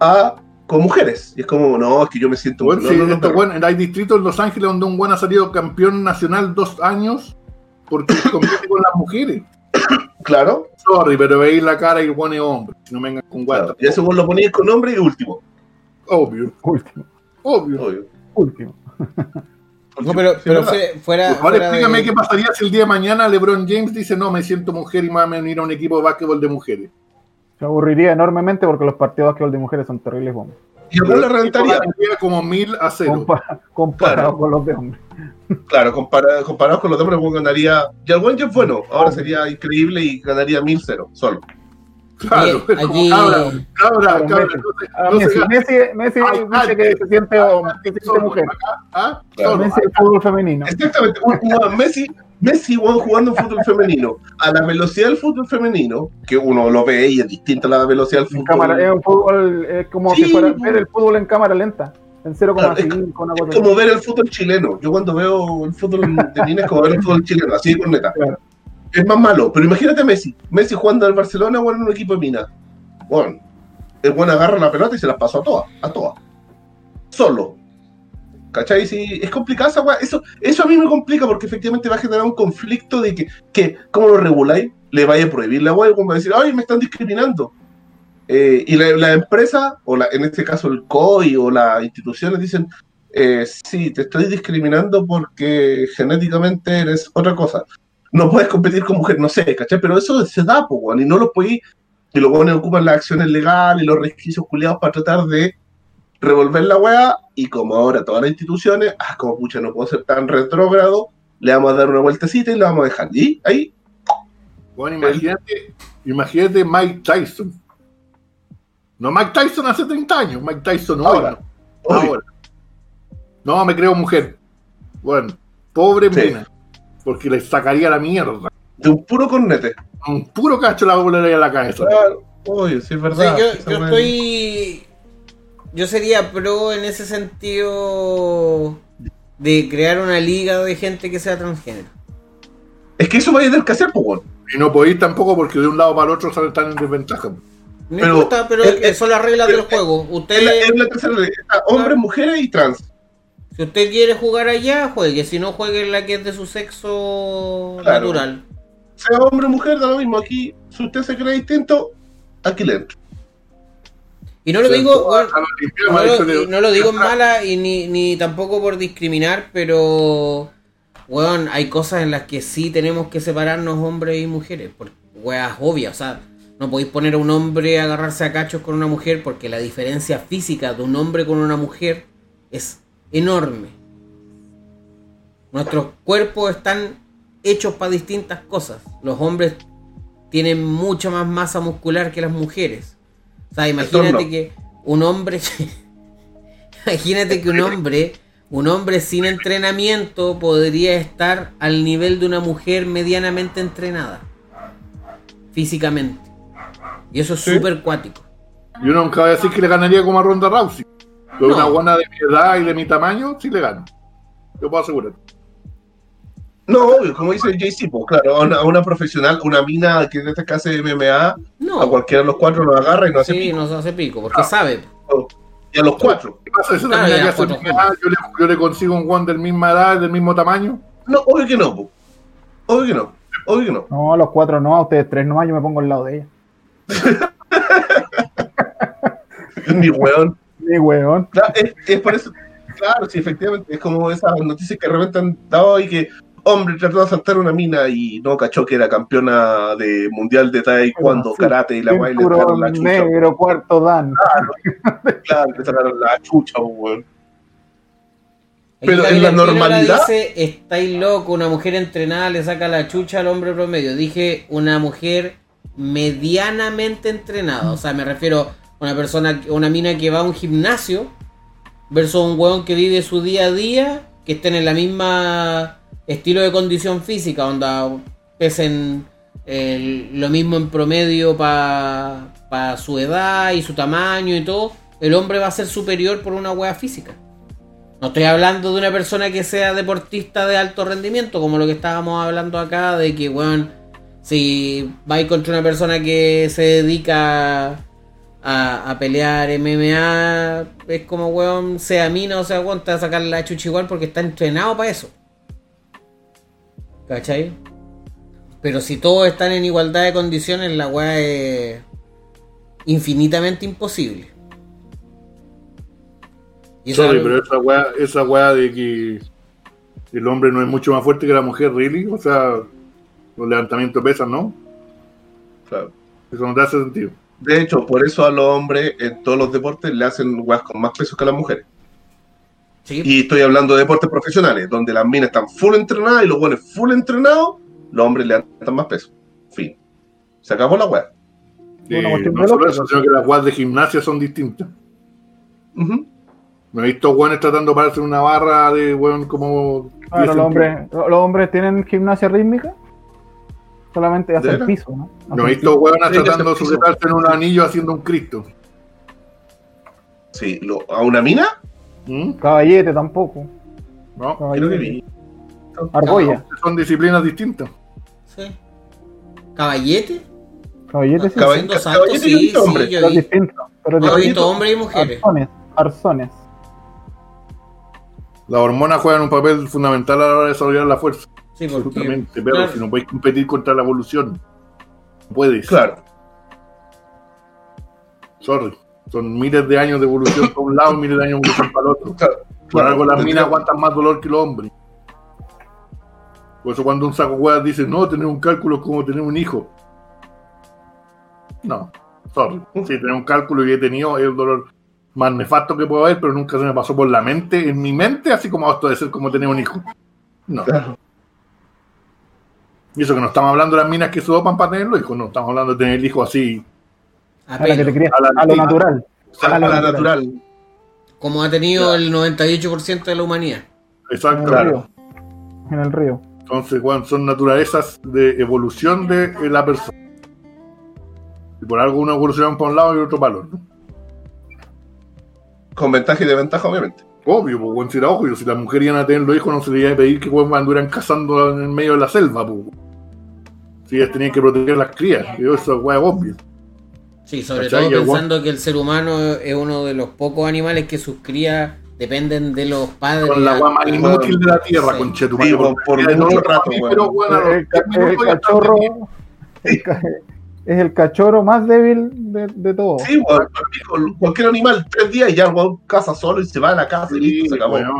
a, con mujeres. Y es como, no, es que yo me siento... Weón, no, sí, no, no, hay distritos en Los Ángeles donde un buen ha salido campeón nacional dos años porque compite con las mujeres. Claro, Sorry, pero veis la cara y el buen es hombre. Si no me vengan con guata. claro. y eso vos lo ponías con nombre y último. Obvio, último, obvio. Obvio. último. No, pero, Sí, pero fuera. Ahora fuera explícame de- qué pasaría si el día de mañana LeBron James dice no, me siento mujer y me va a venir a un equipo de básquetbol de mujeres. Se aburriría enormemente porque los partidos de básquetbol de mujeres son terribles bombas. Y el gol le reventaría. Ganaría como mil a cero. Compa- comparado Claro. con los de hombres. Claro, compara- comparado con los demás, el ganaría. Y el buen es bueno, ahora sería increíble y ganaría 1000-0. Solo. Claro, es cabra, cabra, Claro, cabra, Messi. no se- no se Messi. Messi, que se siente, ay, que se siente mujer. ¿Ah? Claro. Messi el fútbol femenino. Exactamente, Messi, Messi jugando fútbol femenino a la velocidad del fútbol femenino, que uno lo ve y es distinta a la velocidad del En fútbol. cámara, es un fútbol, es como Sí, si fuera ver el fútbol en cámara lenta, en 0,5, una Es cosa como ver el fútbol chileno. Yo cuando veo el fútbol de es como ver el fútbol chileno, así de corneta. Claro. Es más malo, pero imagínate a Messi. Messi jugando al Barcelona o en un equipo de mina. Bueno, el buen agarra la pelota y se las pasó a todas, a todas. Solo. ¿Cachai? Sí, es complicada esa weá. Eso, eso a mí me complica porque efectivamente va a generar un conflicto de que, que ¿cómo lo reguláis? Le vaya a prohibir la weá, como va a decir, ay, me están discriminando. Eh, y la, la empresa, o la, en este caso el COI o las instituciones dicen, eh, sí, te estoy discriminando porque genéticamente eres otra cosa. No puedes competir con mujeres, no sé, ¿cachai? Pero eso se da, pues, weón, y no lo podéis, y los buenos ocupan las acciones legales y los resquicios culiados para tratar de revolver la weá, y como ahora todas las instituciones, ah, como pucha, no puedo ser tan retrógrado, le vamos a dar una vueltecita y le vamos a dejar. Y ahí, Bueno, imagínate, imagínate Mike Tyson. No Mike Tyson hace 30 años, Mike Tyson ahora. Ahora. No, me creo mujer. Bueno, pobre Sí. mina. Porque le sacaría la mierda. de un puro cornete. Un puro cacho la volaría a la cabeza. Claro, obvio, sí es verdad. sea, yo, estoy. Yo sería pro en ese sentido de crear una liga de gente que sea transgénero. Es que eso va a tener que hacer, pues. Y no podéis tampoco porque de un lado para el otro salen tan en desventaja. No Pero- importa, pero el- el- son las reglas del juego. Usted, Es la, es la tercera hombres, mujeres y trans. Si usted quiere jugar allá, juegue. Si no, juegue en la que es de su sexo Claro. natural. Sea hombre o mujer, da lo mismo. Aquí, si usted se cree distinto, aquí le entro. Y no lo Se digo, lo, no lo digo en mala y ni, ni tampoco por discriminar, pero, weón, hay cosas en las que sí tenemos que separarnos hombres y mujeres, por weas obvias, o sea, no podéis poner a un hombre a agarrarse a cachos con una mujer porque la diferencia física de un hombre con una mujer es enorme. Nuestros cuerpos están hechos para distintas cosas. Los hombres tienen mucha más masa muscular que las mujeres. O sea, imagínate que un hombre. imagínate que un hombre. Un hombre sin entrenamiento podría estar al nivel de una mujer medianamente entrenada. Físicamente. Y eso es Sí. súper cuático. Yo nunca voy a decir que le ganaría como a Ronda Rousey. Pero No. una buena de mi edad y de mi tamaño, sí le gano. Yo puedo asegurar. No, obvio, como dice JC, pues claro, a una, una profesional, una mina que en este caso de MMA, No. a cualquiera de los cuatro nos agarra y nos hace Sí, pico. nos hace pico, porque sabe. Y a los cuatro. ¿Qué pasa? ¿Esa Claro, mina ya, que hace cuatro un- ah, yo, le, yo le consigo un guan del misma edad, del mismo tamaño. No, obvio que no, po. Obvio que no. Obvio que no. No, a los cuatro no, a ustedes tres nomás, yo me pongo al lado de ella. Ni weón. Sí, weón. Claro, es, es por eso. Claro, sí, efectivamente. Es como esas noticias que de repente han dado y que hombre trató de asaltar una mina y no cachó que era campeona de mundial de taekwondo, Sí. karate y la guay le sacaron la chucha. negro, cuarto dan. Claro, le sacaron la chucha, weón. Pero en la normalidad- Dice, estáis loco, una mujer entrenada le saca la chucha al hombre promedio. Dije una mujer medianamente entrenada. O sea, me refiero a una persona, una mina que va a un gimnasio versus un weón que vive su día a día, que estén en la misma estilo de condición física, onda pesen el- lo mismo en promedio para su edad y su tamaño y todo. El hombre va a ser superior por una wea física. No estoy hablando de una persona que sea deportista de alto rendimiento, como lo que estábamos hablando acá, de que, weón, si vais contra una persona que se dedica a, a pelear MMA, es como, weón, sea mina o sea, weón, te va a sacar la chucha igual porque está entrenado para eso. ¿Cachai? Pero si todos están en igualdad de condiciones, la weá es infinitamente imposible. Y Sorry, pero esa weá, esa weá de que el hombre no es mucho más fuerte que la mujer, ¿really? O sea, los levantamientos pesan, ¿no? Claro. Eso no te hace sentido. De hecho, por eso a los hombres en todos los deportes le hacen weas con más peso que a las mujeres. Sí, Y estoy hablando de deportes profesionales, donde las minas están full entrenadas y los buenos full entrenados, los hombres le dan más peso. Fin. Se acabó la wea. Eh, cuestión no solo eso, sino que las weas de gimnasia son distintas. Ujú. Me he visto weones tratando de pararse en una barra de weón como. Claro, 10 los hombres, los hombres tienen gimnasia rítmica. Solamente ¿De hacen veras? piso, ¿no? No he visto Sí, que tratando de sujetarse en un anillo haciendo un Cristo. Sí, lo- ¿a una mina? ¿Mm? Caballete tampoco. ¿No? Creo que Caballete. vi. Argolla. Son disciplinas distintas. sí. ¿Caballete? Caballete sí. Caball- Haciendo ca- saltos, caballete he sí, visto sí, hombres, yo Pero vi. distinto. Pero he hombres y mujeres. Arzones. Arzones. Las hormonas juegan un papel fundamental a la hora de desarrollar la fuerza. Sí, porque. Absolutamente, pero claro, si no podéis competir contra la evolución, no puedes. Claro. Sorry. Son miles de años de evolución para un lado y miles de años de evolución para el otro. Claro. Por algo las minas aguantan más dolor que los hombres. Por eso cuando un saco hueás dice, no, tener un cálculo es como tener un hijo. No, sorry. Sí, tener un cálculo y he tenido es el dolor más nefasto que puedo haber, pero nunca se me pasó por la mente, en mi mente, así como esto de ser como tener un hijo. No. Claro. Y eso que no estamos hablando de las minas que se dopan para tenerlo, hijo, no, estamos hablando de tener el hijo así. a A la que te. A la A lo natural. A A lo la natural. natural. como ha tenido el 98% de la humanidad. En Exacto. el Claro. río. En el río. Entonces, bueno, son naturalezas de evolución de la persona. Y por algo uno evoluciona para un lado y otro para el otro. Con ventaja y desventaja, obviamente. Obvio, pues, bueno, si era obvio, si las mujeres iban a tener los hijos, no se les iba a pedir que pues, anduvieran cazando en el medio de la selva, pues. Si ellas tenían que proteger las crías, eso es weá, obvio. Sí, sobre ¿Cachai? todo el pensando que el ser humano es uno de los pocos animales que sus crías dependen de los padres. Con la Ah, inútil de la tierra, Sí. conchetumadre. Sí, por- por mucho rato, Pero, bueno, a los El, ca- 10 minutos el están cachorro. es el cachorro más débil de, de todos. Sí, weón. Cualquier animal, tres días y ya weón caza solo y se va a la casa y listo, Sí, se acabó. weón.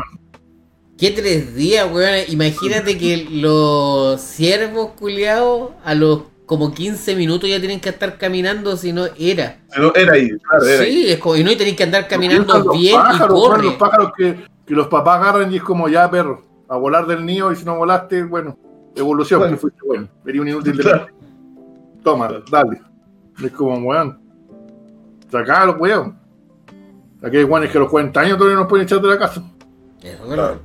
¿Qué tres días, weón? Imagínate que los ciervos culiados a los como 15 minutos ya tienen que estar caminando, si no era. Pero era ahí, claro, era ahí. Sí, es como, y no y tenéis que andar caminando los bien y pájaros, corre. Los pájaros que, que los papás agarran y es como ya, perro, a volar del nido y si no volaste, bueno, evolución, Bueno. que fuiste bueno. Sería un inútil de Claro. Toma, dale. Es como, weón. Sacá los weón. Aquí hay weones que a los 40 años todavía nos pueden echar de la casa. Eso es verdad.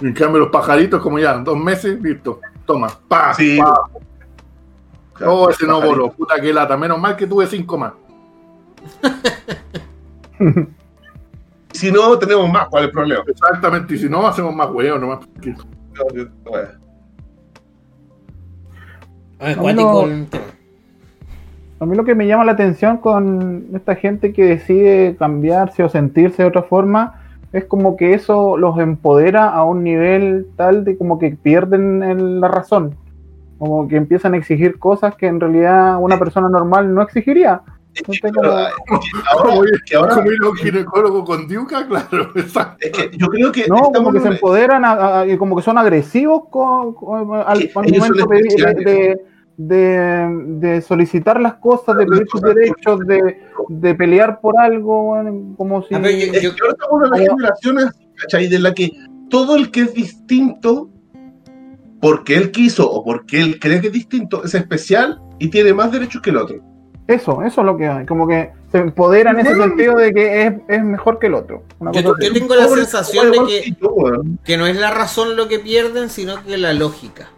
En cambio, los pajaritos, como ya, dos meses, listo. Toma, pa, Sí. pa. Claro, Oh, ese no voló, puta que lata. Menos mal que tuve cinco más. Si no, tenemos más, ¿cuál es el problema? Exactamente, y si no, hacemos más weón nomás. Ah, es A mí cuático no- el tema. A mí lo que me llama la atención con esta gente que decide cambiarse o sentirse de otra forma es como que eso los empodera a un nivel tal de como que pierden el- la razón. Como que empiezan a exigir cosas que en realidad una persona normal no exigiría. Eh, ahora, que ahora como ir a un ginecólogo con Diuca, claro, es que yo creo que No, como que se empoderan a- a- como que son agresivos con, con- al, al momento de, de, de- de- de solicitar las cosas, de pedir sus derechos, de, de pelear por algo, como si... Pero yo- Es que ahora estamos en una generación así, ¿cachai? De la que todo el que es distinto, porque él quiso o porque él cree que es distinto, es especial y tiene más derechos que el otro. Eso, eso es lo que hay, como que se empoderan en ese sentido de que es, es mejor que el otro. Una Yo, cosa tengo la sensación de que, que no es la razón lo que pierden, sino que la lógica.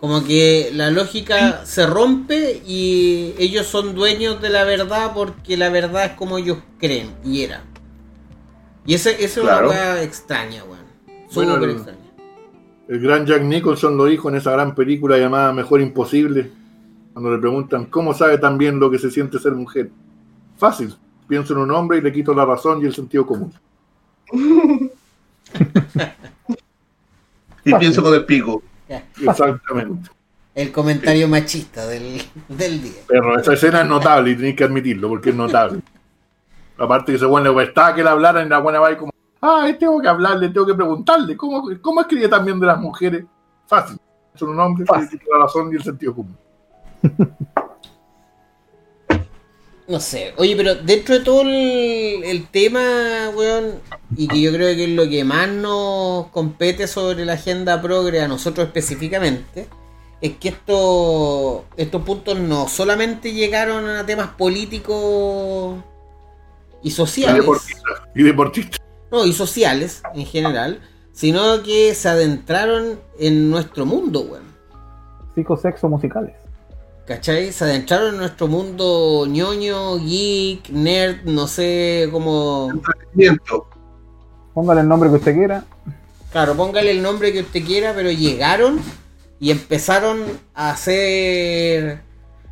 Como que la lógica se rompe y ellos son dueños de la verdad porque la verdad es como ellos creen y era. Y ese, eso Claro. es una weá extraña, weón. Bueno, el- extraña. El gran Jack Nicholson lo dijo en esa gran película llamada Mejor Imposible, cuando le preguntan cómo sabe tan bien lo que se siente ser mujer. Fácil, pienso en un hombre y le quito la razón y el sentido común. Y Fácil. pienso con el pico. Exactamente. El comentario machista del, del día. Pero esa escena es notable y tenéis que admitirlo porque es notable. Aparte que ese buen le cuesta que le hablaran y la buena va y como, ah, tengo que hablarle, tengo que preguntarle, ¿cómo, cómo escribe también de las mujeres? Fácil. Son un hombre, Fácil. le quito la razón y el sentido común. No sé, oye, pero dentro de todo el, el tema, weón, y que yo creo que es lo que más nos compete sobre la agenda progre a nosotros específicamente, es que esto, estos puntos no solamente llegaron a temas políticos y Y sociales. Y deportista. no, y sociales en general, sino que se adentraron en nuestro mundo, weón. Psicosexo musicales. ¿Cachai? Se adentraron en nuestro mundo ñoño, geek, nerd, no sé cómo... Póngale el nombre que usted quiera. Claro, póngale el nombre que usted quiera, pero llegaron y empezaron a hacer...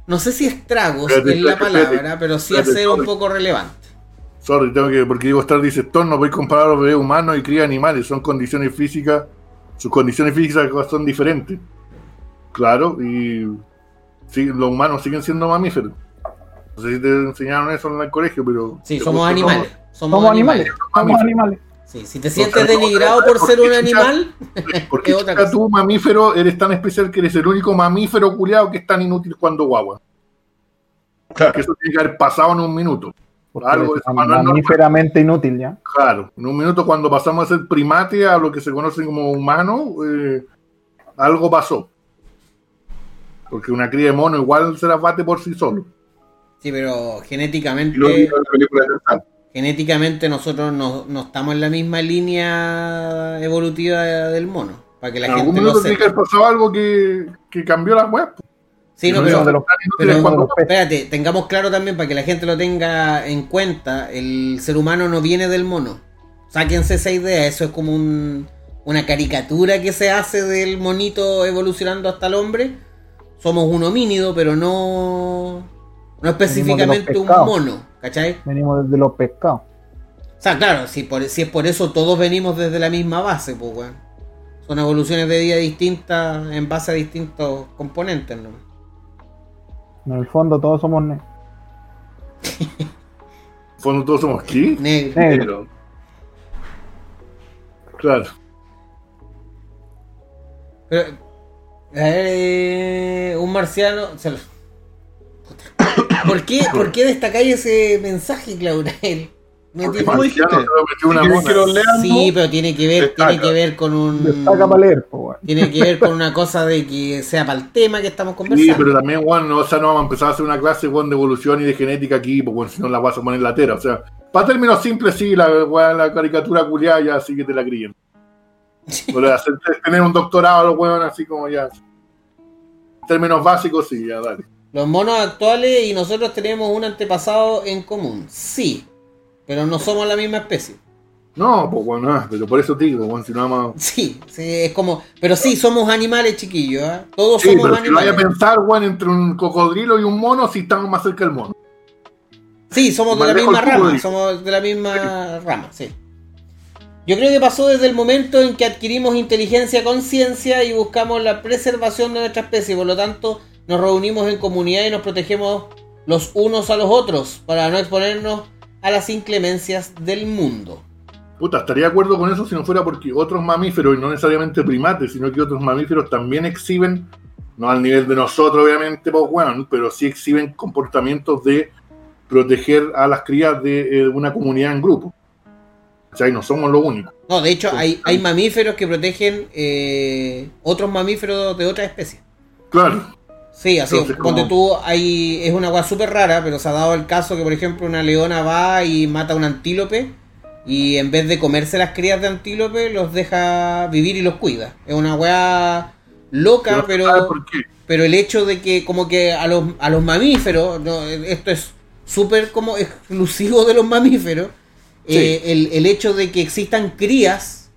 No sé si estragos Espérate, es la espérate, espérate. palabra, pero sí a ser un poco relevante. Sorry, tengo que, porque digo estar dice Stone, no voy a comparar a los bebés humanos y cría animales, son condiciones físicas, sus condiciones físicas son diferentes. Claro, y sí, los humanos siguen siendo mamíferos. No sé si te enseñaron eso en el colegio, pero. Sí, somos animales. Somos, Somos animales. animales. Somos animales. Sí, si te sientes no, denigrado por ¿por ser un animal, ¿Por Es otra cosa. tú, mamífero, eres tan especial que eres el único mamífero culiado que es tan inútil cuando guagua? Claro. Que eso tiene que haber pasado en un minuto. Porque Algo mamíferamente inútil ya. Claro, en un minuto cuando pasamos a ser primate a lo que se conoce como humano, eh, algo pasó. Porque una cría de mono igual se las bate por sí solo. sí, pero genéticamente... Genéticamente nosotros no, no estamos en la misma línea evolutiva del mono. Para que la en algún gente lo minuto tiene que haber pasado algo que, que cambió las web. Sí, no, pero, los- pero- cuando, espérate, tengamos claro también para que la gente lo tenga en cuenta, el ser humano no viene del mono. Sáquense esa idea, eso es como un- una caricatura que se hace del monito evolucionando hasta el hombre. Somos un homínido, pero no, no específicamente un mono, ¿cachai? Venimos desde los pescados. O sea, claro, si, por, si es por eso todos venimos desde la misma base, pues, weón. Son evoluciones de vida distintas en base a distintos componentes, ¿no? En el fondo todos somos ne- en el fondo todos somos aquí. Negro. negros. Claro. Pero, eh, un marciano. se lo- Puta. ¿Por qué, ¿Por qué destacáis ese mensaje, Claudel? No tiene- Sí, pero tiene que ver, Destaca. tiene que ver con un. Destaca para leer, weón. Tiene que ver con una cosa de que sea para el tema que estamos Sí, conversando. pero también, Juan, no, o sea, no vamos a empezar a hacer una clase Juan, de evolución y de genética aquí, porque bueno, si no la vas a poner la tera. O sea, para términos simples, sí, la, weón, la caricatura culiada ya sí que te la críen. Pero hacer- tener un doctorado, los weón, así como ya. En términos básicos, sí, ya, dale. Los monos actuales y nosotros tenemos un antepasado en común. Sí, pero no somos la misma especie. No, pues bueno, ah, pero por eso te digo, bueno, si no vamos Sí, sí, es como. Pero sí, somos animales, chiquillos. ¿ah? Todos Sí, somos pero si vaya a animales. pensar, weón, entre un cocodrilo y un mono, si estamos más cerca del mono. Sí, somos de la misma rama. Somos de la misma rama, sí. Yo creo que pasó desde el momento en que adquirimos inteligencia, conciencia y buscamos la preservación de nuestra especie. Por lo tanto, nos reunimos en comunidad y nos protegemos los unos a los otros para no exponernos a las inclemencias del mundo. Puta, estaría de acuerdo con eso si no fuera porque otros mamíferos, y no necesariamente primates, sino que otros mamíferos también exhiben, no al nivel de nosotros, obviamente, pues, weón, pero sí exhiben comportamientos de proteger a las crías de eh, una comunidad en grupo. O sea, y no somos los únicos. No, de hecho, hay, hay mamíferos que protegen eh, otros mamíferos de otra especie. Claro. Sí, así, Entonces, como- tú, hay, es una agua súper rara, pero se ha dado el caso que, por ejemplo, una leona va y mata a un antílope y en vez de comerse las crías de antílope, los deja vivir y los cuida. Es una weá loca, Pero no pero el hecho de que como que a los, a los mamíferos, no, esto es súper como exclusivo de los mamíferos, Sí. eh, el, el hecho de que existan crías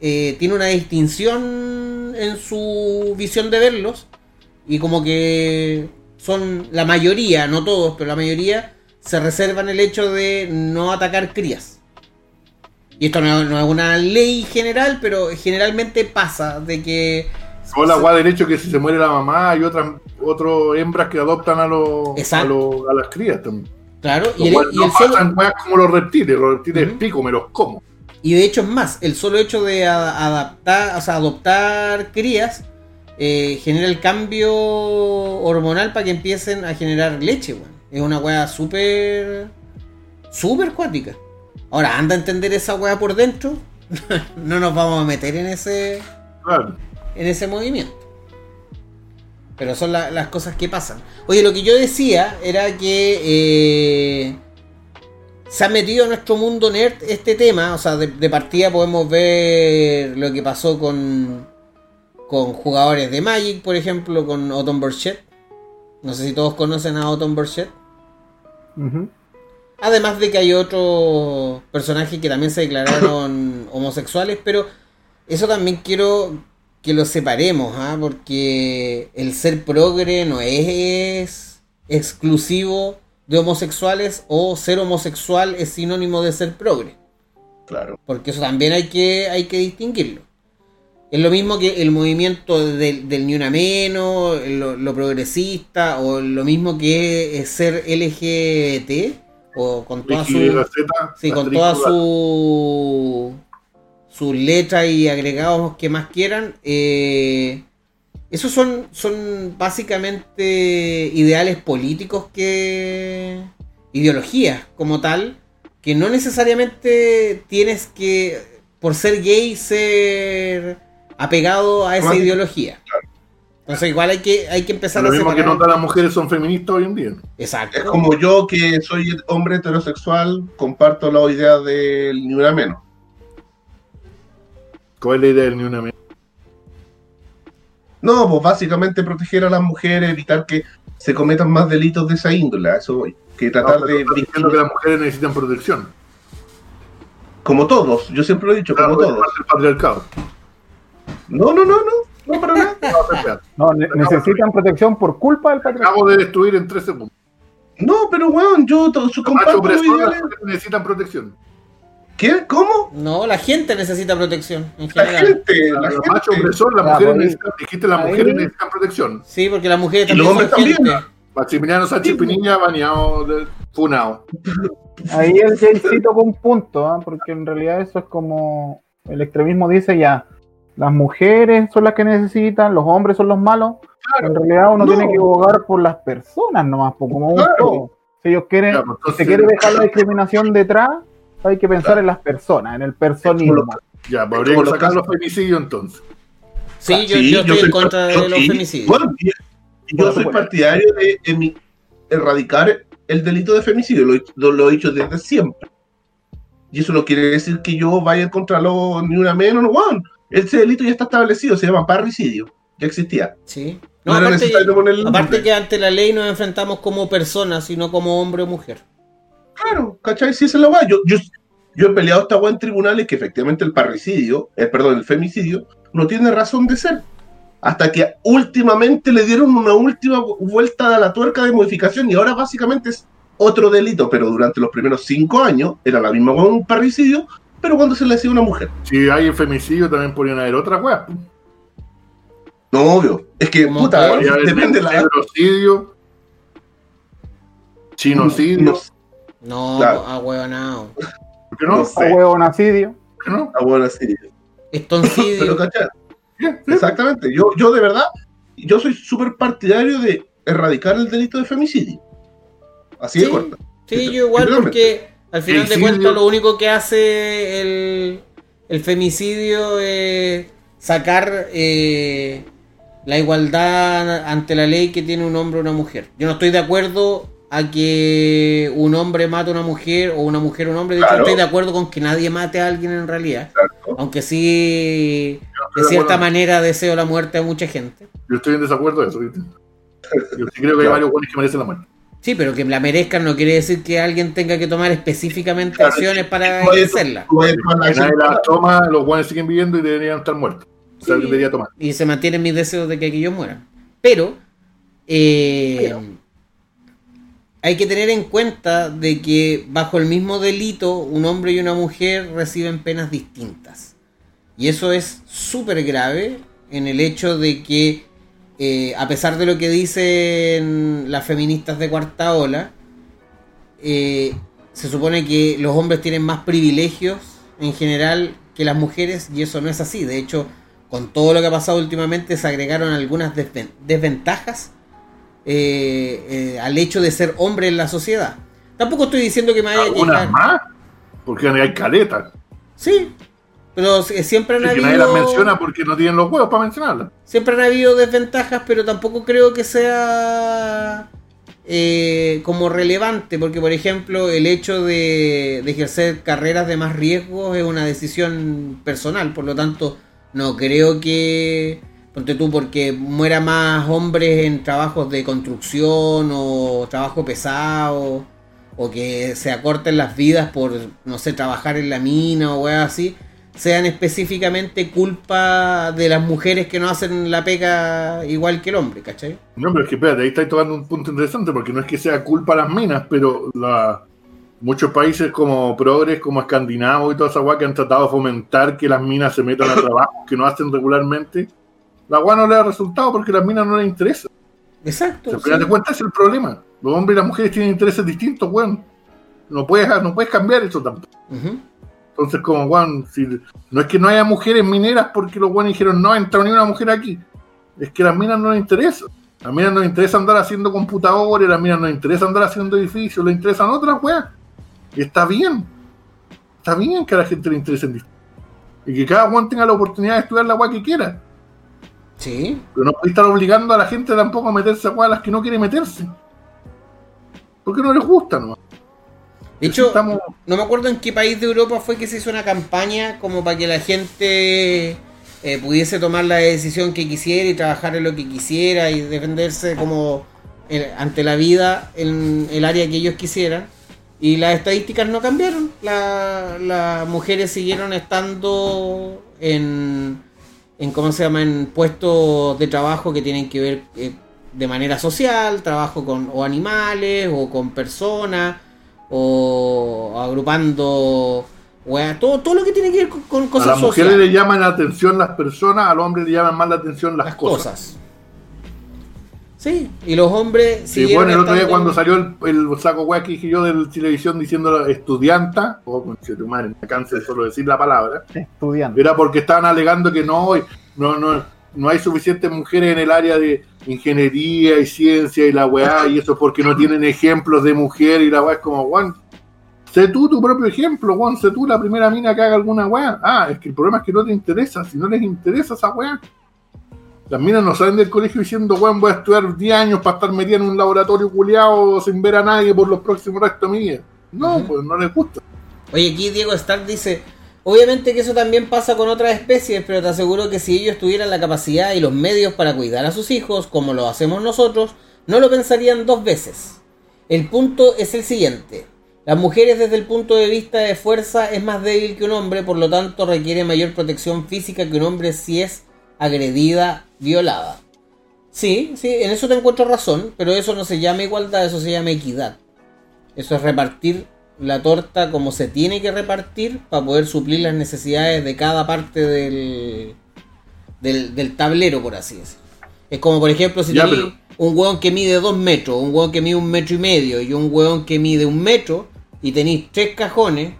eh, tiene una distinción en su visión de verlos y como que son la mayoría, no todos, pero la mayoría se reservan el hecho de no atacar crías. Y esto no, no es una ley general, pero generalmente pasa de que O la weá del hecho que si se muere la mamá hay otras otras hembras que adoptan a, los a, los- a las crías también. Claro, y el, cual y no el solo, como los reptiles, los reptiles pico, me los como. y de hecho es más, el solo hecho de adaptar, o sea, adoptar crías eh, genera el cambio hormonal para que empiecen a generar leche, weón. Es una weá súper, súper cuática. Ahora, anda a entender esa weá por dentro. no nos vamos a meter en ese, Claro. en ese movimiento. Pero son la- las cosas que pasan. Oye, lo que yo decía era que eh, se ha metido en nuestro mundo nerd este tema. O sea, de, de partida podemos ver lo que pasó con, con jugadores de Magic, por ejemplo, con Autumn Burchett. No sé si todos conocen a Autumn Burchett. Además de que hay otros personajes que también se declararon homosexuales, pero eso también quiero que lo separemos, ¿ah? porque el ser progre no es exclusivo de homosexuales o ser homosexual es sinónimo de ser progre, Claro. porque eso también hay que, hay que distinguirlo. Es lo mismo que el movimiento del, del ni una menos, lo, lo progresista, o lo mismo que es ser LGBT, o con toda su, sí, con toda su sus letras y agregados que más quieran. eh, esos son, son básicamente ideales políticos que. ideologías como tal. Que no necesariamente tienes que, por ser gay, ser apegado a esa Claro. ideología. Entonces igual hay que, hay que empezar Lo a mismo que separar. no todas las mujeres son feministas hoy en día. Exacto. Es como yo que soy hombre heterosexual, comparto la idea del ni una menos. ¿Cuál es la idea del ni una menos? No, pues básicamente proteger a las mujeres, evitar que se cometan más delitos de esa índole, a eso voy. Que tratar No, de diciendo que las mujeres necesitan protección. Como todos, yo siempre lo he dicho, como Claro, todos. parte del patriarcado. No, no, no, no, no para nada. No, espera, No, ne- necesitan protección por culpa del patriarcado. Acabo de destruir en tres segundos. No, pero weón, yo to- su- Macho comparto los opresor, las ideales. mujeres necesitan protección. ¿Qué? ¿Cómo? No, la gente necesita protección en La general. gente, la Los machos gente. opresor, las mujeres necesitan, dijiste las mujeres necesitan protección. Sí, porque las mujeres Y los también son hombres también. Maximiliano Sánchez Sí, pues. Piniña baneado, de- funado. Ahí el Jay tocó un punto, ¿ah? porque en realidad eso es como el extremismo dice ya, las mujeres son las que necesitan, los hombres son los malos. En realidad uno No. tiene que abogar por las personas nomás, po, como un Claro. todo. Si ellos quieren, se quiere dejar la discriminación detrás, hay que pensar en las personas, en el personismo. Ya, pues habría que sacar los femicidios entonces. Sí, yo, Sí, yo estoy soy en contra de los sí. femicidios. Bueno, yo, soy partidario de emi- erradicar el delito de femicidio, lo, he- lo- lo he dicho desde siempre. Y eso no quiere decir que yo vaya contra los ni una menos, no, weón. Ese delito ya está establecido, se llama parricidio, ya existía. Sí. No, No, era aparte, necesario ponerle el aparte nombre. que ante la ley nos enfrentamos como personas y no como hombre o mujer. Claro, ¿cachai? Si esa es la weá. Yo, yo, Yo he peleado esta weá en tribunales que efectivamente el parricidio, eh, perdón, el femicidio, no tiene razón de ser. Hasta que últimamente le dieron una última vuelta a la tuerca de modificación y ahora básicamente es otro delito, pero durante los primeros cinco años era la misma con un parricidio, pero cuando se le hacía a una mujer. Si hay el femicidio, también podrían haber otras weas. No, obvio. Es que, puta, depende de la. negrocidio, chinocidio. No, Claro. a huevonao. ¿Por qué no? No ¿Por sé. A huevonacidio. qué no? Ah. Pero, Estoncidio. sí. Exactamente. Yo, yo de verdad, yo soy súper partidario de erradicar el delito de femicidio. Así de Sí. corta. Sí, yo igual porque al final de cuentas lo único que hace el, el femicidio es sacar eh, la igualdad ante la ley que tiene un hombre o una mujer. Yo no estoy de acuerdo a que un hombre mate a una mujer o una mujer a un hombre. De hecho, estoy de acuerdo con que nadie mate a alguien en realidad. Exacto. Aunque sí, de cierta manera deseo la muerte a mucha gente. Yo estoy en desacuerdo de eso. Yo sí creo que hay varios buenos que merecen la muerte. Sí, pero que la merezcan no quiere decir que alguien tenga que tomar específicamente Claro, acciones para ejercerla. la Que toma, los buenos siguen viviendo y deberían estar muertos. O sea, que debería tomar. Y se mantienen mis deseos de que aquellos mueran. Pero, eh, hay que tener en cuenta de que bajo el mismo delito un hombre y una mujer reciben penas distintas. Y eso es súper grave en el hecho de que, eh, a pesar de lo que dicen las feministas de cuarta ola, eh, se supone que los hombres tienen más privilegios en general que las mujeres y eso no es así. De hecho, con todo lo que ha pasado últimamente se agregaron algunas desven- desventajas eh, eh, al hecho de ser hombre en la sociedad. Tampoco estoy diciendo que me vaya a Algunas más, porque hay caletas. Sí, pero si- siempre han Y que habido... nadie las menciona porque no tienen los huevos para mencionarlas. Siempre han habido desventajas, pero tampoco creo que sea eh, como relevante, porque por ejemplo el hecho de, de ejercer carreras de más riesgo es una decisión personal, por lo tanto no creo que, ponte tú, porque muera más hombres en trabajos de construcción o trabajo pesado, o que se acorten las vidas por, no sé, trabajar en la mina o weas así, sean específicamente culpa de las mujeres que no hacen la pega igual que el hombre, ¿cachai? No, pero es que espérate, ahí estáis tocando un punto interesante, porque no es que sea culpa a las minas, pero muchos países como Progres, como Escandinavos y toda esa guay que han tratado de fomentar que las minas se metan a trabajo que no hacen regularmente, la guay no le da resultado porque a las minas no les interesa. Exacto. Si al final sí. de cuentas es el problema. Los hombres y las mujeres tienen intereses distintos, weón. No puedes, no puedes cambiar eso tampoco. Entonces, como, weón, si, no es que no haya mujeres mineras porque los weones dijeron no entra ni una mujer aquí. Es que a las minas no les interesa. A las minas no les interesa andar haciendo computadores, a las minas no les interesa andar haciendo edificios, les interesan otras weas. Y está bien. Está bien que a la gente le interesen distinto. Y que cada weón tenga la oportunidad de estudiar la wea que quiera. Sí. Pero no puede estar obligando a la gente tampoco a meterse a las que no quiere meterse. Porque no les gusta, ¿no? De hecho, Estamos- no me acuerdo en qué país de Europa fue que se hizo una campaña como para que la gente eh, pudiese tomar la decisión que quisiera y trabajar en lo que quisiera y defenderse como eh, ante la vida en el área que ellos quisieran. Y las estadísticas no cambiaron. La- las mujeres siguieron estando en, en, ¿cómo se llama? En puestos de trabajo que tienen que ver eh, de manera social, trabajo con o animales o con personas o agrupando weá, todo, todo lo que tiene que ver con, con a cosas las mujeres sociales. le llaman la atención las personas, a los hombres le llaman más la atención las, las cosas. cosas. Sí, y los hombres Sí, bueno, el otro día cuando salió el, el saco weá que dije yo de televisión diciendo estudianta, o oh, tu madre, me canso de solo decir la palabra, Estudiante. era porque estaban alegando que no, no, no, no hay suficientes mujeres en el área de ingeniería y ciencia y la weá, y eso es porque no tienen ejemplos de mujer y la weá es como, Juan, sé tú tu propio ejemplo, Juan, sé tú la primera mina que haga alguna weá. Ah, es que el problema es que no te interesa, si no les interesa esa weá. Las minas no salen del colegio diciendo, weón, voy a estudiar 10 años para estar metida en un laboratorio culiado sin ver a nadie por los próximos restos vida. No, Ujú. pues no les gusta. Oye, aquí Diego Stark dice, obviamente que eso también pasa con otras especies, pero te aseguro que si ellos tuvieran la capacidad y los medios para cuidar a sus hijos, como lo hacemos nosotros, no lo pensarían dos veces. El punto es el siguiente. Las mujeres desde el punto de vista de fuerza es más débil que un hombre, por lo tanto requiere mayor protección física que un hombre si es agredida, violada. Sí, sí, en eso te encuentro razón, pero eso no se llama igualdad, eso se llama equidad. Eso es repartir la torta como se tiene que repartir para poder suplir las necesidades de cada parte del, del, del tablero, por así decirlo. Es como, por ejemplo, si Ya, tenés pero- un hueón que mide dos metros, un hueón que mide un metro y medio y un hueón que mide un metro y tenéis tres cajones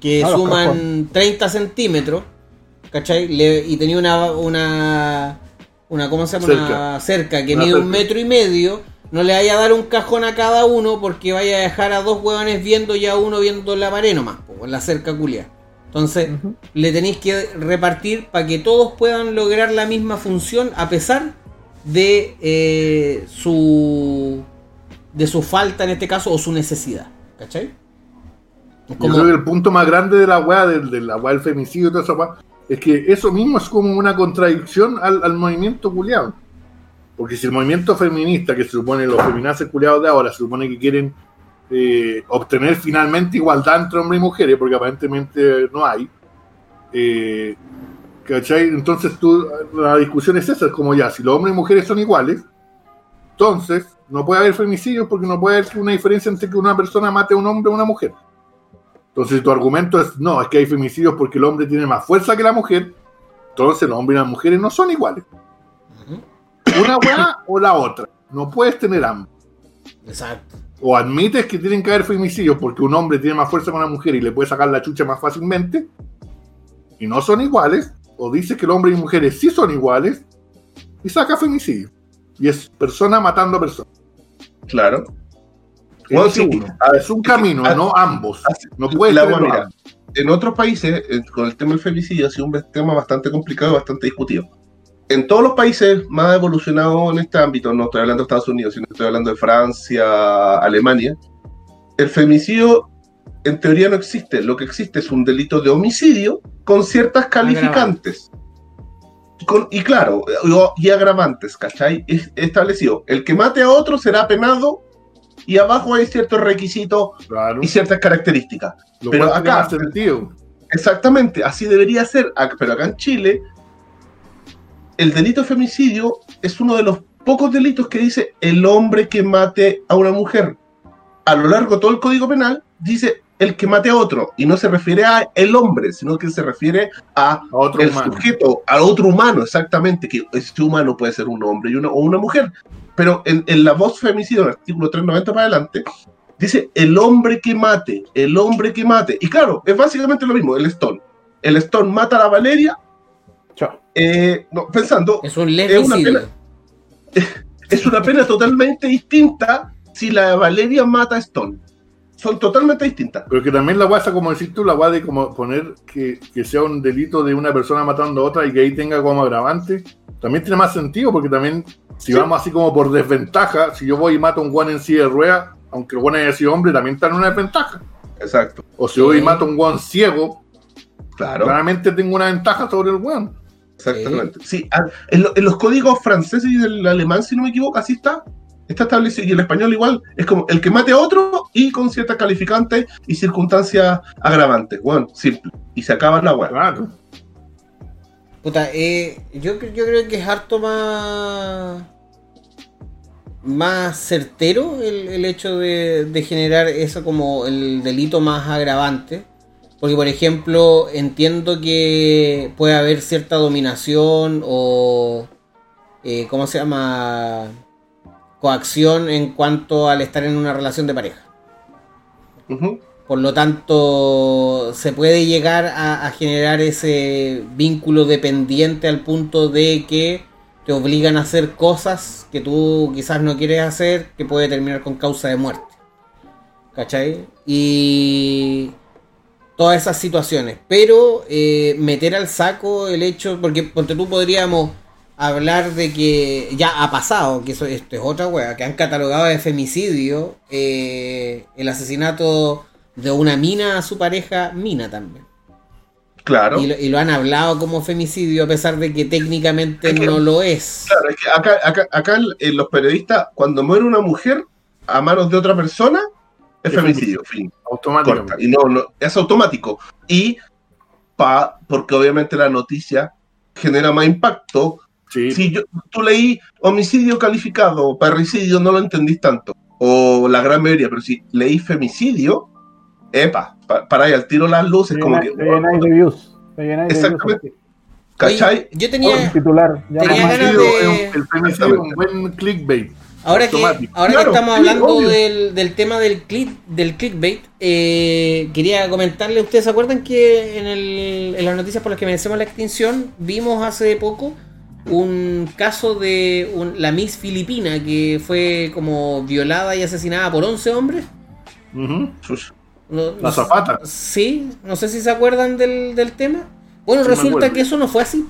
que Ah, suman cajones. 30 centímetros, ¿cachai? Le- y tenía una, una, una, ¿cómo se llama? Cerca. Una cerca que Una mide un metro y medio, no le vaya a dar un cajón a cada uno porque vaya a dejar a dos hueones viendo y a uno viendo la pared nomás, po, la cerca culia. Entonces, le tenéis que repartir para que todos puedan lograr la misma función a pesar de eh, su de su falta en este caso o su necesidad. ¿Cachai? Es Yo como- creo que el punto más grande de la weá, del, de la weá del femicidio y toda esa weá, es que eso mismo es como una contradicción al, al movimiento culiado. Porque si el movimiento feminista, que se supone los feminazis culiados de ahora, se supone que quieren eh, obtener finalmente igualdad entre hombres y mujeres, porque aparentemente no hay. eh, ¿Cachai? Entonces tú, la discusión es esa, es como ya, si los hombres y mujeres son iguales, entonces no puede haber femicidios porque no puede haber una diferencia entre que una persona mate a un hombre o a una mujer. Entonces, si tu argumento es no, es que hay femicidios porque el hombre tiene más fuerza que la mujer, entonces los hombres y las mujeres no son iguales. Una weá o la otra. No puedes tener ambos. Exacto. O admites que tienen que haber femicidios porque un hombre tiene más fuerza que una mujer y le puede sacar la chucha más fácilmente, y no son iguales, o dices que el hombre y mujeres sí son iguales, y saca femicidio. Y es persona matando a persona. Claro. Elige sí, uno. a- es un camino, a- no ambos. No puedes la weá, mira, en otros países, eh, con el tema del femicidio, ha sido un tema bastante complicado y bastante discutido. En todos los países más evolucionados en este ámbito, no estoy hablando de Estados Unidos, sino estoy hablando de Francia, Alemania, el femicidio en teoría no existe. Lo que existe es un delito de homicidio con ciertas calificantes. Con- y claro, y- y agravantes, ¿cachai? Es establecido. El que mate a otro será penado y abajo hay ciertos requisitos Claro. y ciertas características. Lo pero cual tiene acá- más sentido. Exactamente, así debería ser. Ac- Pero acá en Chile, el delito de femicidio es uno de los pocos delitos que dice el hombre que mate a una mujer. A lo largo de todo el Código Penal dice el que mate a otro. Y no se refiere a el hombre, sino que se refiere a A otro el humano. sujeto, al otro humano, exactamente, que ese humano puede ser un hombre y una, o una mujer. Pero en, en la voz femicidio, en el artículo 390 para adelante, dice el hombre que mate, el hombre que mate. Y claro, es básicamente lo mismo, el Stone. El Stone mata a la Valeria, eh, no, pensando, Es un una lesbicidio. pena. es una pena totalmente distinta si la Valeria mata a Stone. Son totalmente distintas. Pero que también la está como decir tú, la weá de como poner que, que sea un delito de una persona matando a otra y que ahí tenga como agravante, también tiene más sentido, porque también, si Sí. vamos así como por desventaja, si yo voy y mato a un guan en silla de rueda, aunque el guan haya sido hombre, también está en una desventaja. Exacto. O si voy y mato a un guan ciego, Claro. claramente tengo una ventaja sobre el guan. Exactamente. Sí, en, lo- en los códigos franceses y del alemán, si no me equivoco, así está. Está establecido. Y el español igual. Es como el que mate a otro y con ciertas calificantes y circunstancias agravantes. Bueno, simple. Y se acaba la weá. Claro. Puta, eh, yo, cre- yo creo que es harto más. más certero el, hecho de, generar eso como el delito más agravante. Porque, por ejemplo, entiendo que puede haber cierta dominación o. eh, ¿Cómo se llama? Coacción en cuanto al estar en una relación de pareja. Ujú. Por lo tanto, se puede llegar a, generar ese vínculo dependiente al punto de que te obligan a hacer cosas que tú quizás no quieres hacer, que puede terminar con causa de muerte. ¿Cachai? Y todas esas situaciones. Pero eh, meter al saco el hecho, porque ponte tú podríamos hablar de que ya ha pasado, que eso, esto es otra wea, que han catalogado de femicidio eh, el asesinato de una mina a su pareja, mina también. Claro. Y, lo, y lo han hablado como femicidio a pesar de que técnicamente Es que- no lo es. Claro, es que acá, acá, acá eh, los periodistas, cuando muere una mujer a manos de otra persona, Es Es femicidio, fin. corta. Automáticamente. Y no, no, es automático. Y pa, porque obviamente la noticia genera más impacto. Sí. Si yo, tú leí homicidio calificado, parricidio, no lo entendís tanto. O la gran mayoría, pero si leí femicidio, epa, pa- para ahí al tiro las luces, Te como llenáis- que. te llenáis de views. te llenáis de views Exactamente. ¿Cachai? Oye, yo Un tenía. titular. ya Tenía ganas de- El femicidio es un buen clickbait. Ahora que, automático. ahora Claro, que estamos sí, hablando del, del tema del click, del clickbait, eh, quería comentarle, ¿ustedes se acuerdan que en, el, en las noticias por las que merecemos la extinción vimos hace poco un caso de un- la Miss Filipina que fue como violada y asesinada por 11 hombres? Ujú. Sus- No- La no- zapata. Sí, no sé si se acuerdan del, del tema. Bueno, Sí, resulta que eso no fue así.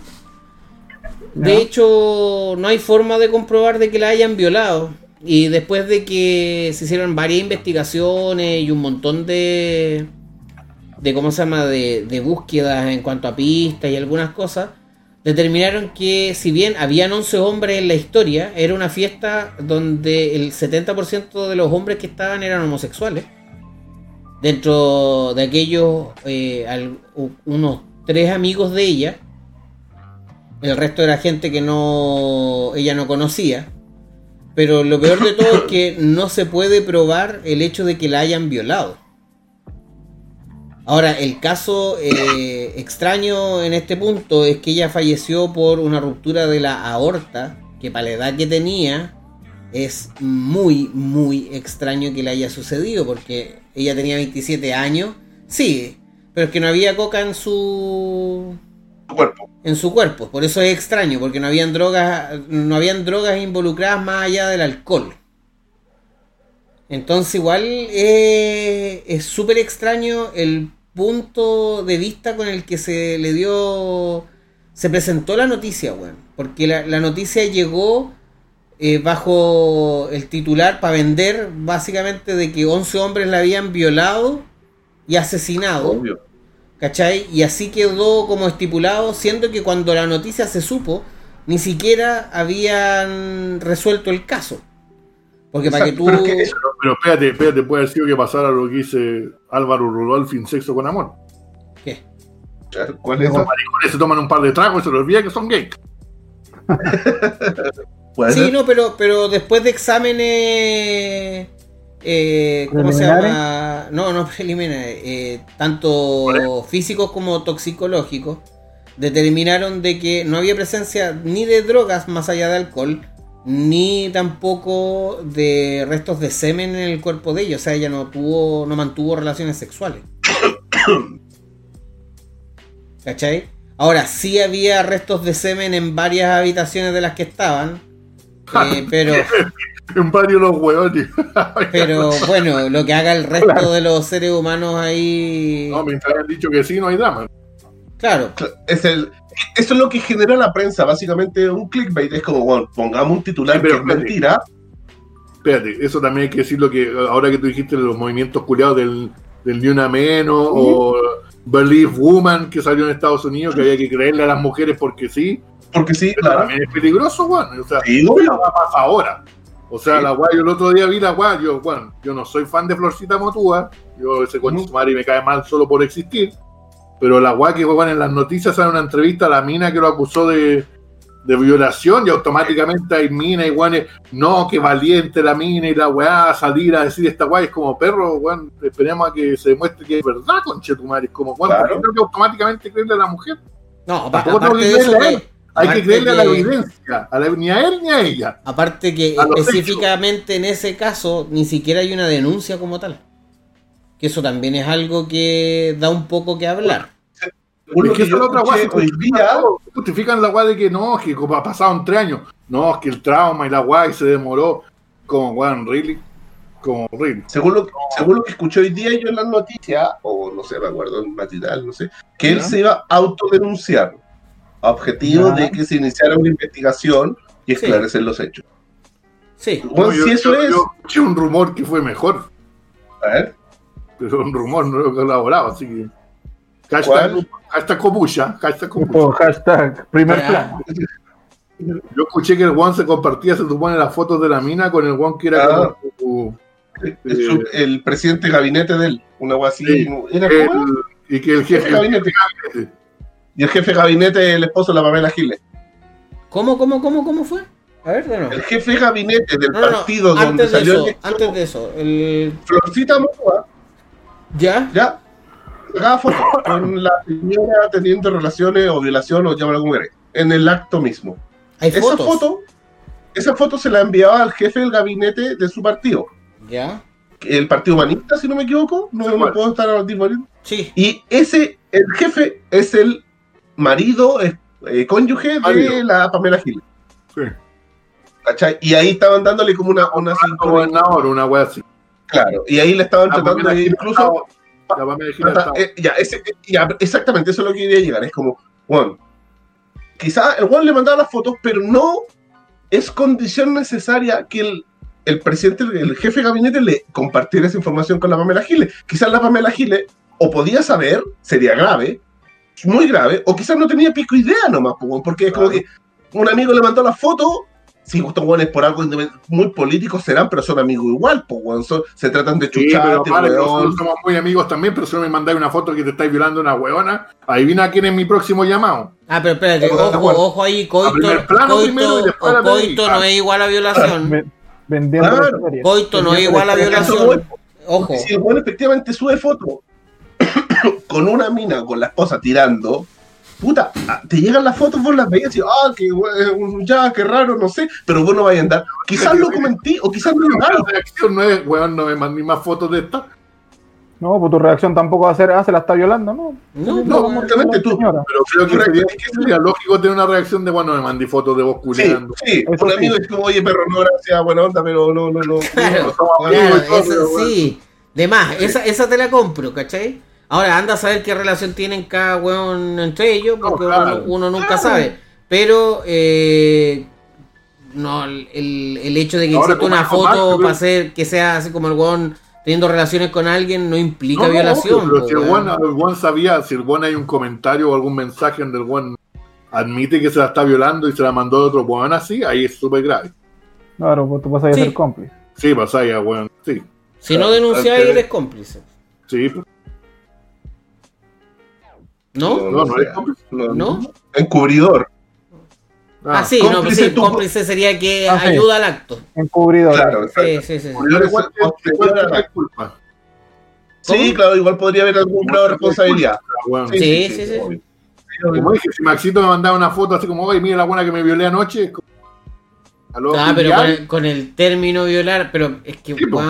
De hecho, no hay forma de comprobar de que la hayan violado. Y después de que se hicieron varias investigaciones y un montón de. de ¿cómo se llama? de, de búsquedas en cuanto a pistas y algunas cosas. Determinaron que si bien habían 11 hombres en la historia, era una fiesta donde el 70% de los hombres que estaban eran homosexuales. Dentro de aquellos, eh, unos tres amigos de ella. El resto era gente que no ella no conocía. Pero lo peor de todo es que no se puede probar el hecho de que la hayan violado. Ahora, el caso eh, extraño en este punto es que ella falleció por una ruptura de la aorta, que para la edad que tenía es muy, muy extraño que le haya sucedido, porque ella tenía 27 años, sí, pero es que no había coca en su cuerpo. en su cuerpo. Por eso es extraño, porque no habían drogas, no habían drogas involucradas más allá del alcohol. Entonces igual eh, es súper extraño el punto de vista con el que se le dio, se presentó la noticia, weón. Porque la, la noticia llegó eh, bajo el titular para vender básicamente de que 11 hombres la habían violado y asesinado. Obvio. ¿Cachai? Y así quedó como estipulado, siendo que cuando la noticia se supo, ni siquiera habían resuelto el caso. Porque para que tú... pero es que eso- Pero espérate, espérate, puede haber sido que pasara lo que dice Álvaro Rudolph en Sexo con Amor. ¿Qué? ¿Cuál es Los maricones se toman un par de tragos y se les olvida que son gays. ¿Puede Sí, ser? no, pero, pero después de exámenes... eh, ¿Cómo se llama? No, no preliminares. eh, tanto físicos como toxicológicos. Determinaron de que no había presencia ni de drogas más allá de alcohol, ni tampoco de restos de semen en el cuerpo de ella. O sea, ella no tuvo, no mantuvo relaciones sexuales. ¿Cachai? Ahora, sí había restos de semen en varias habitaciones de las que estaban. Eh, pero, En varios los hueones. pero bueno, lo que haga el resto de los seres humanos ahí. No, mientras hayan dicho que sí, no hay drama. Claro, Es el, eso es lo que genera la prensa, básicamente un clickbait. Es como, bueno, pongamos un titular Sí, pero que es espérate. mentira. Espérate, eso también hay que decirlo que ahora que tú dijiste los movimientos culiados del, del Ni Una Menos o Believe Woman que salió en Estados Unidos, que había que creerle a las mujeres porque sí, Porque sí, Pero claro. también es peligroso, weón. O sea, Sí, eso obvio. va a pasar ahora. O sea, Sí. la weá, yo el otro día vi la weá, yo, bueno, yo no soy fan de Florcita Motúa, yo ese coche Ujú. madre me cae mal solo por existir, pero la weá que weón, en las noticias sale una entrevista a la mina que lo acusó de, de violación y automáticamente hay mina y weones, no, que valiente la mina y la weá, salir a decir esta weá, es como perro, weón, esperemos a que se demuestre que es verdad, conchetumare, es como, weón, Claro. ¿por qué tengo que automáticamente creerle a la mujer? no, aparte que de eso, que- Hay que aparte creerle a la que- evidencia, a la- ni a él ni a ella. Aparte que específicamente en ese caso ni siquiera hay una denuncia como tal. Que eso también es algo que da un poco que hablar. Lo Es que que esa es yo la otra hoy justifican la weá de que no, que como ha pasado en tres años. No, es que el trauma y la weá y se demoró. Como weón, really. Como really. según lo, según lo que escuché hoy día yo en las noticias, o no sé, me acuerdo en matinal, no sé, que él se iba a autodenunciar a objetivo Ya. de que se iniciara una investigación y Sí. esclarecer los hechos. Sí, Bueno, No, yo, si eso yo- es, yo escuché un rumor que fue mejor, a ver, pero un rumor no lo he colaborado, así que. Hashtag, ¿Cuál? hashtag copucha, hashtag copucha. Tipo hashtag primer Ya. plano. Yo escuché que el one se compartía, se supone, las fotos de la mina con el one que era Ah. como su, el, presidente de gabinete de él, una wea así. Sí. ¿Era El- cómo era? y que el Jefe jefe de gabinete. Y el jefe de gabinete, el esposo de la Pamela Giles. ¿Cómo, cómo, cómo, cómo fue? A ver, de nuevo. El jefe de gabinete del No, no, no, partido donde antes de salió eso, el antes de eso, el... Florcita Motoa, ¿Ya? ya, sacaba fotos con la señora teniendo relaciones o violación o llámalo como queráis, en el acto mismo. Hay Esa fotos. foto, esa foto se la enviaba al jefe del gabinete de su partido. ¿Ya? El partido humanista, si no me equivoco, no, no bueno. puedo estar divulgando. Sí. Y ese, el jefe, es el marido, eh, eh, cónyuge de la Pamela Giles. Sí. ¿Cachai? Y ahí estaban dándole como una, una Como gobernador, una wea así. Claro, y ahí le estaban La tratando de incluso. La Pamela Giles Hasta- estaba- eh, ya, ese- eh, ya, exactamente, eso es lo que quería llegar. Es como, bueno, quizá el Juan le mandaba las fotos, pero no es condición necesaria que el, el presidente, el jefe de gabinete le compartiera esa información con la Pamela Giles. Quizás la Pamela Giles o podía saber, sería grave, muy grave, o quizás no tenía pico idea nomás, porque es como que un amigo le mandó la foto. Si estos guanes por algo muy políticos serán, pero son amigos igual, son- se tratan de Sí, pero vale, nosotros somos muy amigos también, pero si no me mandáis una foto que te estáis violando una huevona, adivina quién es mi próximo llamado. Ah, pero espérate, Bueno, ojo, bueno. ojo ahí, coito, primer plano coito, primero y después o la coito técnica. no es igual a violación. Ve- Vendiendo Claro. la historia. Coito no es igual a violación. Ojo. Si el weón efectivamente sube foto con una mina, con la esposa tirando, puta, ah, te llegan las fotos, vos las veías y, ah, que ya, qué raro, no sé, pero vos no vais a andar. Quizás lo comenté o quizás no lo La hago. reacción no es, weón, no me mandé más fotos de esta. No, pues tu reacción tampoco va a ser, ah, se la está violando, ¿no? No, No, no, justamente tú. Señora. Pero creo que sería, es que- sería lógico tener una reacción de, bueno, me mandé fotos de vos Sí, culeando. sí, Eso un sí. amigo es como, oye, perro, no, gracias, buena onda, pero no, no, no. Claro, no, Claro, pero bueno. sí. De más, esa, esa te la compro, ¿cachai? Ahora anda a saber qué relación tienen cada weón entre ellos, No, porque claro. uno, uno nunca Claro. sabe. Pero, eh, no, el, el hecho de que Ahora, exista una foto para hacer que sea así como el weón teniendo relaciones con alguien no implica No, no, violación. obvio, pero po, si el weón. weón, el weón sabía, si el weón hay un comentario o algún mensaje donde el weón admite que se la está violando y se la mandó a otro weón así, ahí es súper grave. Claro, pues tú vas a Sí. ser cómplice. Sí, pasa ya, weón. Sí, Si no denunciáis, eres cómplice. sí. ¿No? No, no eres cómplice. No, ¿No? Encubridor. Ah, sí, no, pues cómplice sí, cómplice sería que Ah, sí. ayuda al acto. Encubridor. Claro, Sí, exacto. sí, sí. Encubridor la- culpa. Sí, claro, igual podría haber algún grado de responsabilidad. weón. Sí, sí, sí. Como dije, si Maxito me mandaba una foto así como, oye, mira la buena que me violé anoche. es como- Ah, pero con el, con el término violar, pero es que, Sí, pues,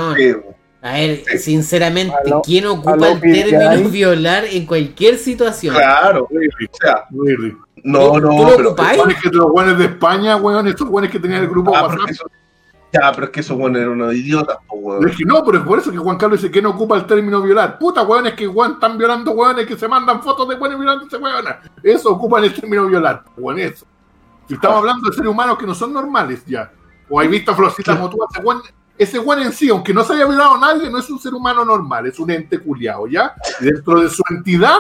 a ver, sinceramente, ¿quién ocupa el término violar en cualquier situación? Claro, really, o sea, really. no, ¿Tú- no, tú lo pero, es que los buenos de España, weón, estos buenos que tenían el grupo Ah, WhatsApp. eso- ya, pero es que esos buenos eran unos idiotas, weón. Es que no, pero es por eso que Juan Carlos dice que no ocupa el término violar. Puta, weón, es que weón están violando weones que se mandan fotos de weones violándose weones. Eso ocupan el término violar, weón, eso. Si estamos hablando de seres humanos que no son normales ya. O hay visto a Florcita Motúa, ese weón, ese weón en sí, aunque no se haya violado a nadie, no es un ser humano normal, es un ente culiado, ¿ya? Y dentro de su entidad,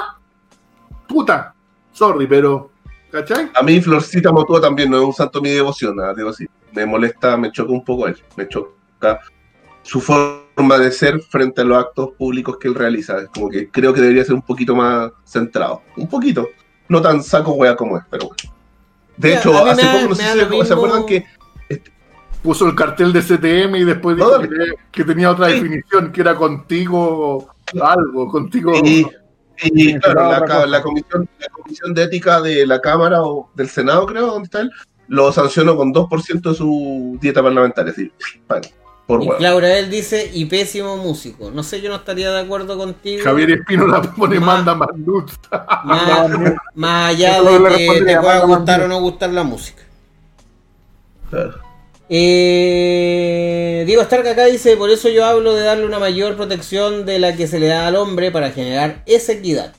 puta, sorry, pero, ¿cachai? A mí Florcita Motúa también no es un santo de mi devoción, nada, digo así. Me molesta, me choca un poco él, me choca su forma de ser frente a los actos públicos que él realiza. Es como que creo que debería ser un poquito más centrado. Un poquito. No tan saco wea como es, pero bueno. De Mira, hecho, hace poco, no sé si se, acuerdan que Puso el cartel de CTM y después dijo que, que tenía otra Sí. definición, que era contigo algo, contigo... Y, y, Sí, claro, otra la, comisión, la comisión de ética de la Cámara o del Senado, creo, donde está él, lo sancionó con 2% de su dieta parlamentaria. Así, pan, por Y. Claudia él dice, y pésimo músico. No sé, yo no estaría de acuerdo contigo. Javier Espino la pone, Ma- manda más nudes. Más, más allá de que te pueda gustar o no gustar la música. Claro. Eh, Diego Stark acá dice, por eso yo hablo de darle una mayor protección de la que se le da al hombre para generar esa equidad.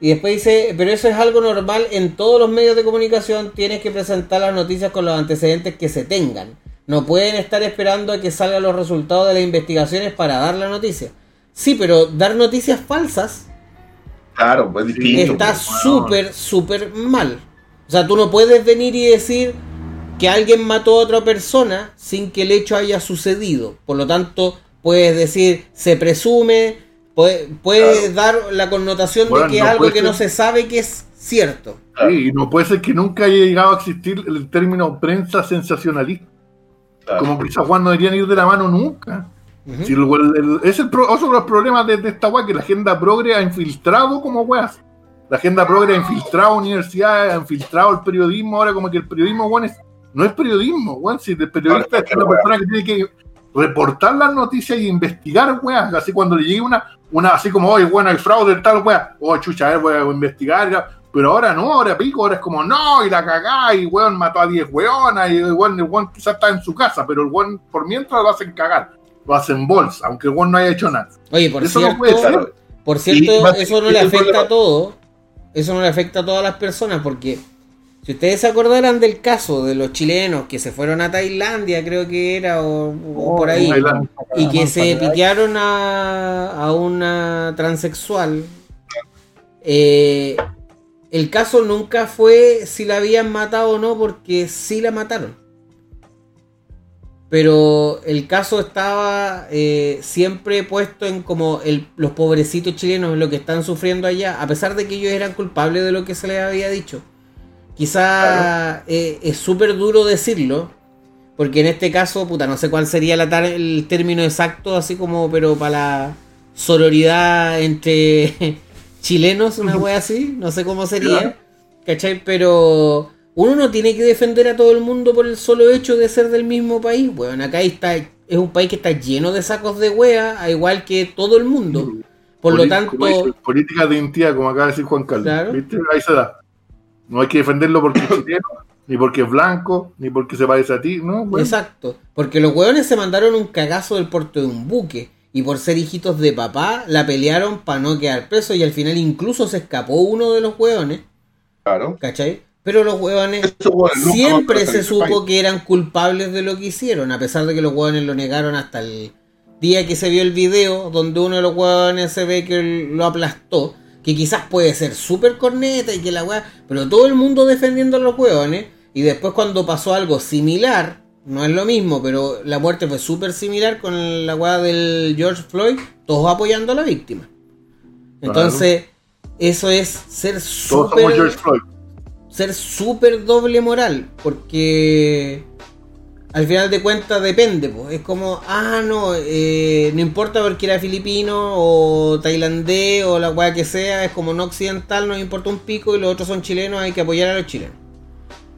Y después dice, pero eso es algo normal en todos los medios de comunicación, tienes que presentar las noticias con los antecedentes que se tengan. No pueden estar esperando a que salgan los resultados de las investigaciones para dar la noticia. Sí, pero dar noticias falsas Claro, pues distinto. está pues. súper, súper mal. O sea, tú no puedes venir y decir que alguien mató a otra persona sin que el hecho haya sucedido. Por lo tanto, puedes decir se presume, puedes puede dar la connotación Bueno, de que no es algo que no se sabe que es cierto. Sí, y no puede ser que nunca haya llegado a existir el término prensa sensacionalista. Claro. Como que esas no deberían ir de la mano nunca. Ujú. Si el- el- es el pro- otro de los problemas de, de esta wea que la agenda progre ha infiltrado como weas. La agenda progre ha infiltrado universidades, ha infiltrado el periodismo. Ahora, como que el periodismo, weón, es- no es periodismo, weón. Si el periodista Ahora, es una persona que tiene que reportar las noticias y investigar weas. Así cuando le llegue una, una así como, oye, bueno, hay fraude, tal wea. Oh, chucha, a ver, voy a investigar. ya. Pero ahora no, ahora pico, ahora es como, no, y la cagá, y weón mató a 10 weonas, y el weón, el weón quizás está en su casa, pero el weón por mientras lo hacen cagar, lo hacen bolsa, aunque el weón no haya hecho nada. Oye, por Eso no cierto, puede ser. Por cierto, Y eso no le afecta problema- a todo. Eso no le afecta a todas las personas porque si ustedes se acordarán del caso de los chilenos que se fueron a Tailandia, creo que era, o, o por ahí, Tailandia. y que se pitearon a, a una transexual, eh, el caso nunca fue si la habían matado o no, porque sí la mataron. Pero el caso estaba eh, siempre puesto en como el, los pobrecitos chilenos, lo que están sufriendo allá, a pesar de que ellos eran culpables de lo que se les había dicho. Quizá eh, es súper duro decirlo, porque en este caso, puta, no sé cuál sería la tar- el término exacto, así como, pero para la sororidad entre chilenos, una wea así, no sé cómo sería, ¿cachai? Pero uno no tiene que defender a todo el mundo por el solo hecho de ser del mismo país, weón. Acá está, es un país que está lleno de sacos de wea, igual que todo el mundo. Por lo tanto, política de identidad, como acaba de decir Juan Carlos. Claro. ¿Viste? Ahí se da. No hay que defenderlo porque es chileno, ni porque es blanco, ni porque se parece a ti, ¿no? Bueno, Exacto, porque los hueones se mandaron un cagazo del puerto de un buque y por ser hijitos de papá la pelearon para no quedar presos y al final incluso se escapó uno de los hueones, Claro. ¿cachai? Pero los hueones bueno, siempre se del supo que eran culpables de lo que hicieron, a pesar de que los hueones lo negaron hasta el día que se vio el video donde uno de los hueones se ve que lo aplastó, que quizás puede ser súper corneta y que la hueá, pero todo el mundo defendiendo a los hueones y después cuando pasó algo similar, no es lo mismo, pero la muerte fue súper similar con la hueá del George Floyd, todos apoyando a la víctima. Entonces, eso es ser súper ser súper doble moral, porque al final de cuentas depende, pues. es como, ah, no, eh, no importa porque era filipino o tailandés o la weá que sea, es como no occidental, no importa un pico y los otros son chilenos, hay que apoyar a los chilenos.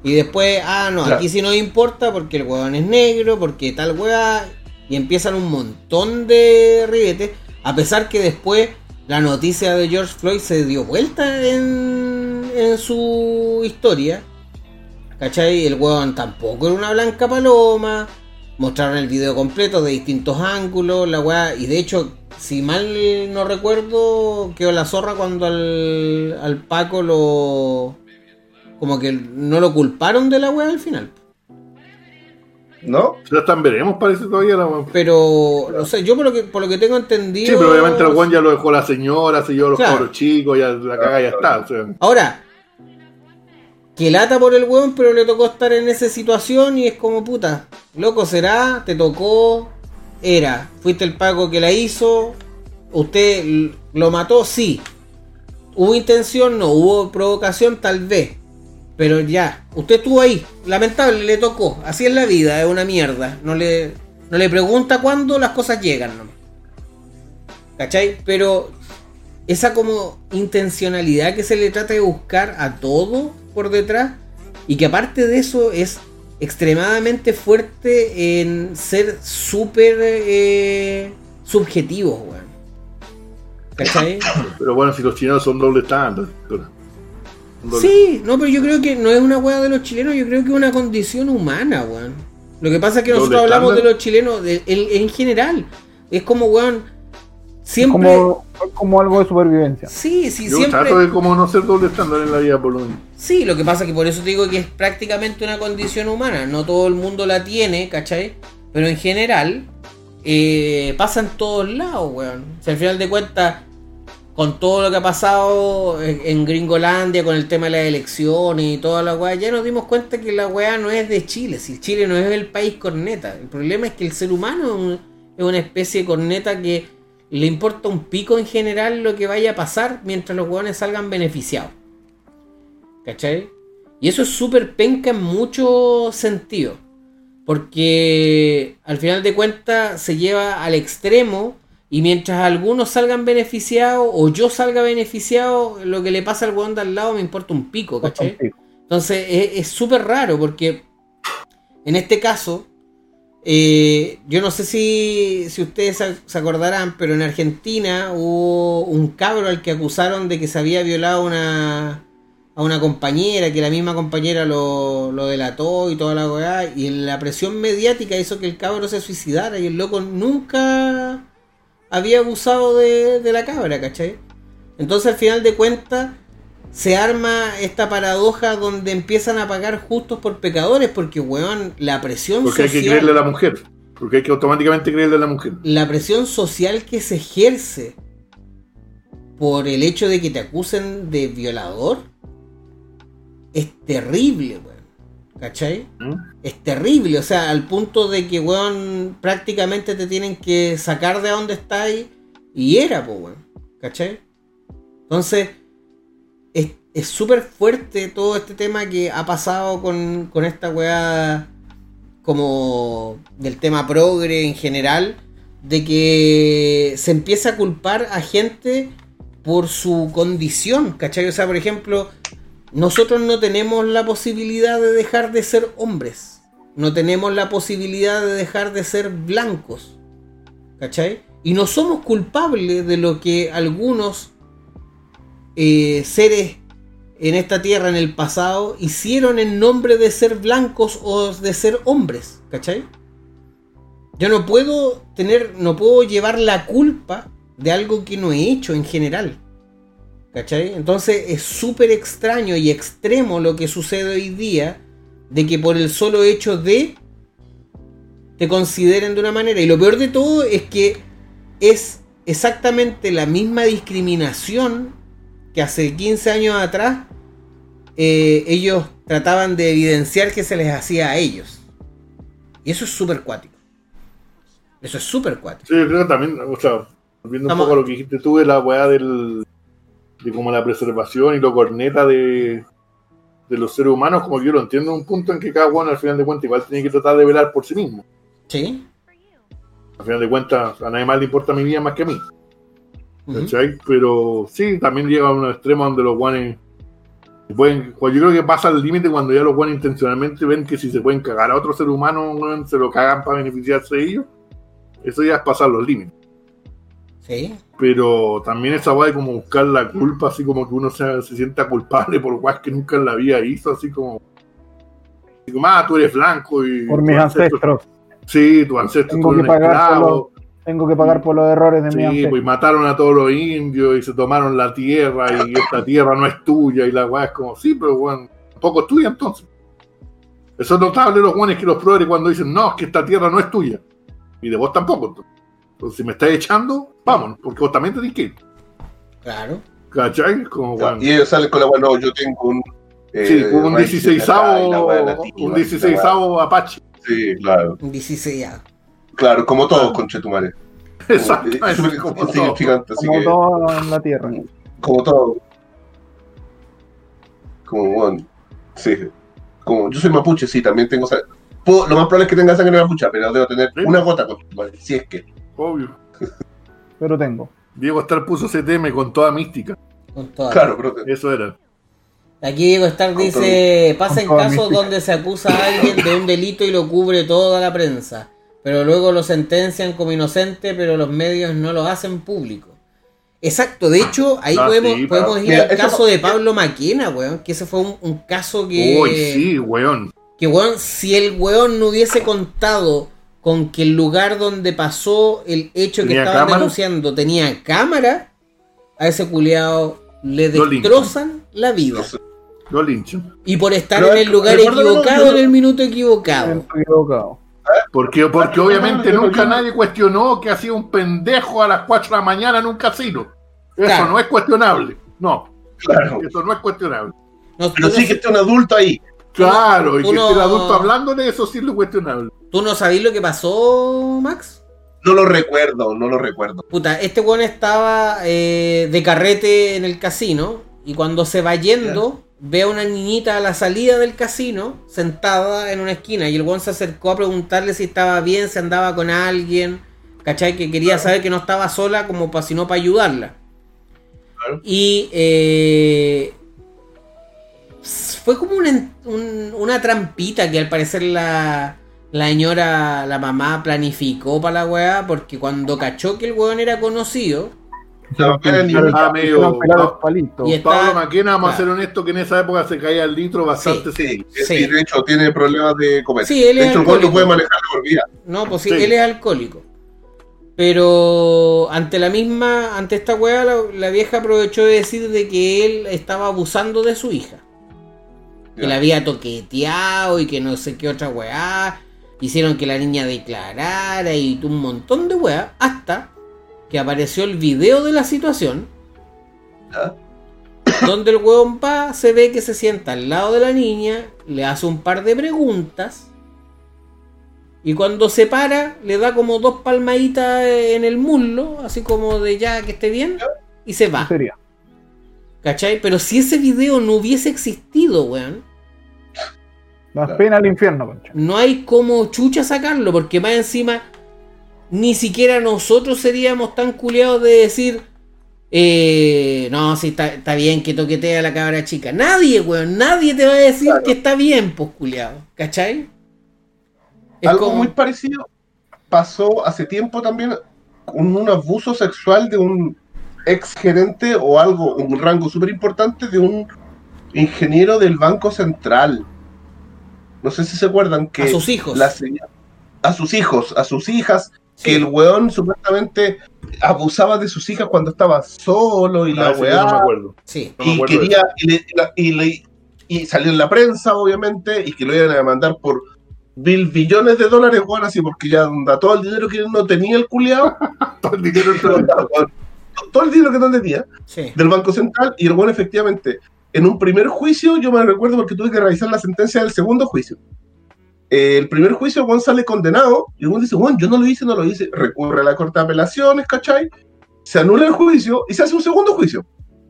Y después, ah, no, Claro. aquí sí no importa porque el weón es negro, porque tal weá, y empiezan un montón de ribetes, a pesar que después la noticia de George Floyd se dio vuelta en, en su historia. ¿Cachai? El weón tampoco era una blanca paloma. Mostraron el video completo de distintos ángulos, la weá. Y de hecho, si mal no recuerdo, quedó la zorra cuando al, al Paco lo. Como que no lo culparon de la weá al final. ¿No? Ya están veremos, parece todavía la weón. Pero, o sea, yo por lo que, por lo que tengo entendido. Sí, pero obviamente el weón ya lo dejó la señora, se llevó los Claro. cabros chicos, ya la caga ya está. o sea. Ahora, que lata por el weón, pero le tocó estar en esa situación y es como puta. Loco será, te tocó, era. Fuiste el Paco que la hizo, usted lo mató, sí. Hubo intención, no, hubo provocación, tal vez. Pero ya, usted estuvo ahí, lamentable, le tocó. Así es la vida, es una mierda. No le, no le pregunta cuándo las cosas llegan, nomás. ¿Cachai? Pero esa como intencionalidad que se le trata de buscar a todo por detrás y que aparte de eso es extremadamente fuerte en ser súper eh, subjetivos, weón. ¿Cachai? Pero bueno, si los chinos son doble estándar. Sí, no, pero yo creo que no es una weá de los chilenos, yo creo que es una condición humana, weón. Lo que pasa es que ¿Doble nosotros hablamos de los chilenos de- en, en general. Es como, weón, siempre... como, es como algo de supervivencia. Sí, sí, Yo siempre... trato de como no ser doble estándar en la vida, por lo menos. Sí, lo que pasa es que por eso te digo que es prácticamente una condición humana. No todo el mundo la tiene, ¿cachai? Pero en general, eh, pasa en todos lados, weón. O sea, al final de cuentas, con todo lo que ha pasado en, en Gringolandia, con el tema de las elecciones y toda la weá, ya nos dimos cuenta que la weá no es de Chile. Si Chile no es el país corneta. El problema es que el ser humano es un, es una especie de corneta que le importa un pico en general lo que vaya a pasar mientras los hueones salgan beneficiados. ¿Cachai? Y eso es súper penca en muchos sentidos. Porque al final de cuentas se lleva al extremo y mientras algunos salgan beneficiados o yo salga beneficiado, lo que le pasa al hueón de al lado me importa un pico, ¿cachai? Entonces es súper raro porque en este caso, eh, yo no sé si, si ustedes se acordarán, pero en Argentina hubo un cabro al que acusaron de que se había violado una, a una compañera, que la misma compañera lo, lo delató y toda la weá, y la presión mediática hizo que el cabro se suicidara y el loco nunca había abusado de, de la cabra, ¿cachai? Entonces al final de cuentas se arma esta paradoja donde empiezan a pagar justos por pecadores, porque, weón, la presión porque social... Porque hay que creerle a la mujer, porque hay que automáticamente creerle a la mujer. La presión social que se ejerce por el hecho de que te acusen de violador es terrible, weón. ¿Cachai? ¿Mm? Es terrible, o sea, al punto de que, weón, prácticamente te tienen que sacar de donde estáis y era, pues, weón. ¿Cachai? Entonces es súper fuerte todo este tema que ha pasado con, con esta weá como del tema progre en general, de que se empieza a culpar a gente por su condición, ¿cachai? O sea, por ejemplo, nosotros no tenemos la posibilidad de dejar de ser hombres, no tenemos la posibilidad de dejar de ser blancos, ¿cachai? Y no somos culpables de lo que algunos eh, seres en esta tierra en el pasado hicieron en nombre de ser blancos o de ser hombres, ¿cachai? Yo no puedo tener, no puedo llevar la culpa de algo que no he hecho en general. ¿Cachai? Entonces es súper extraño y extremo lo que sucede hoy día de que por el solo hecho de te consideren de una manera. Y lo peor de todo es que es exactamente la misma discriminación que hace 15 años atrás eh, ellos trataban de evidenciar que se les hacía a ellos. Y eso es súper cuático. Eso es súper cuático. Sí, yo creo que también, o sea, viendo un poco lo que dijiste tú de la weá del. de como la preservación y lo corneta de, de los seres humanos, como yo lo entiendo, un punto en que cada uno al final de cuentas igual tiene que tratar de velar por sí mismo. Sí. Al final de cuentas, a nadie más le importa mi vida más que a mí. Pero sí, también llega a un extremo donde los guanes pueden, pues yo creo que pasa el límite cuando ya los guanes intencionalmente ven que si se pueden cagar a otro ser humano, se lo cagan para beneficiarse de ellos. Eso ya es pasar los límites. Sí. Pero también esa guay como buscar la culpa, así como que uno se, se sienta culpable por guay que nunca en la vida hizo, así como. Así como, ah, tú eres blanco y. Por mis ancestros. Sí, tu ancestro Tengo que pagar tengo que pagar por los errores de mi Sí, pues mataron a todos los indios y se tomaron la tierra y esta tierra no es tuya y la weá es como, sí, pero bueno, tampoco es tuya entonces. Eso es notable los guanes que los progres cuando dicen, no, es que esta tierra no es tuya. Y de vos tampoco. Entonces, si me estás echando, vámonos, porque vos también tenés que ir. Claro. ¿Cachai? Como, Y ellos salen con la weá, no, yo tengo un... Eh, sí, un 16 un 16 Apache. Sí, claro. Un 16 Claro, como todos, con Chetumare. Exactamente. Es como significante. Como todo en la Tierra. Como todo. Como, bueno, sí. Como, yo soy mapuche, sí, también tengo sangre. lo más probable es que tenga sangre mapuche, pero debo tener una gota con Chetumare, si es que. Obvio. pero tengo. Diego Star puso CTM con toda mística. Con toda claro, pero... Eso era. Aquí Diego Star dice, pasa en casos donde se acusa a alguien de un delito y lo cubre toda la prensa pero luego lo sentencian como inocente, pero los medios no lo hacen público. Exacto, de hecho, ahí ah, podemos, podemos ir al caso de Pablo Maquena, weón, que ese fue un, caso que... Uy, sí, weón. Que, weón, si el weón no hubiese contado con que el lugar donde pasó el hecho que estaban denunciando tenía cámara, a ese culeado le destrozan la vida. Lo linchan. Y por estar en el lugar equivocado, en el minuto equivocado. equivocado. Porque, porque obviamente nunca nadie cuestionó que hacía un pendejo a las 4 de la mañana en un casino. Eso no es cuestionable. No. Claro. Eso no es cuestionable. Pero sí que esté un adulto ahí. Claro, y que esté el adulto hablando de eso sí es lo cuestionable. ¿Tú no sabés lo que pasó, Max? No lo recuerdo, no lo recuerdo. Puta, este weón estaba eh, de carrete en el casino y cuando se va yendo ve a una niñita a la salida del casino sentada en una esquina y el weón se acercó a preguntarle si estaba bien, si andaba con alguien, ¿cachai? Que quería saber que no estaba sola como para sino para ayudarla. Claro. Y eh, fue como una, un- una trampita que al parecer la, la señora, la mamá planificó para la weá, porque cuando cachó que el weón era conocido, Pablo Está- Maquena, vamos a ser honestos que en esa época se caía el litro bastante Sí. Sí. y de hecho tiene problemas de comer. Sí, él de el alcohólico. puede manejar por vida. no, pues sí, Sí. él es alcohólico. Pero ante la misma, ante esta weá, la, la vieja aprovechó de decir de que él estaba abusando de su hija. Que la había toqueteado y que no sé qué otra weá. Hicieron que la niña declarara y un montón de weá. Hasta que apareció el video de la situación. Ya. Donde el weón va, se ve que se sienta al lado de la niña, le hace un par de preguntas. Y cuando se para, le da como dos palmaditas en el muslo, así como de ya que esté bien, y se va. ¿Qué sería? ¿Cachai? Pero si ese video no hubiese existido, weón, Más pena al infierno, concha. no hay como chucha sacarlo, porque más encima, ni siquiera nosotros seríamos tan culiados de decir, eh, no, si está, está bien que toquetea a la cabra chica. Nadie, weón, nadie te va a decir Claro. que está bien, pues culiado, ¿cachai? Es Algo como- muy parecido pasó hace tiempo también con un abuso sexual de un ex gerente o algo, un rango súper importante de un ingeniero del Banco Central. No sé si se acuerdan que a sus hijos. la señora- a sus hijos, a sus hijas, Sí. que el weón supuestamente abusaba de sus hijas cuando estaba solo y Ah, la weá no me acuerdo. Sí. No me y acuerdo de quería y, le- y y le- y salió en la prensa obviamente y que lo iban a demandar por mil billones de dólares bueno así porque ya onda, todo el dinero que no tenía el culiado Todo el dinero entró en- todo el dinero que no tenía Sí. del Banco Central y el bueno efectivamente en un primer juicio yo me recuerdo porque tuve que revisar la sentencia del segundo juicio Eh, el primer juicio Juan sale condenado y Juan dice Juan yo no lo hice no lo hice recurre a la corte de apelaciones ¿cachai? se anula el juicio y se hace un segundo juicio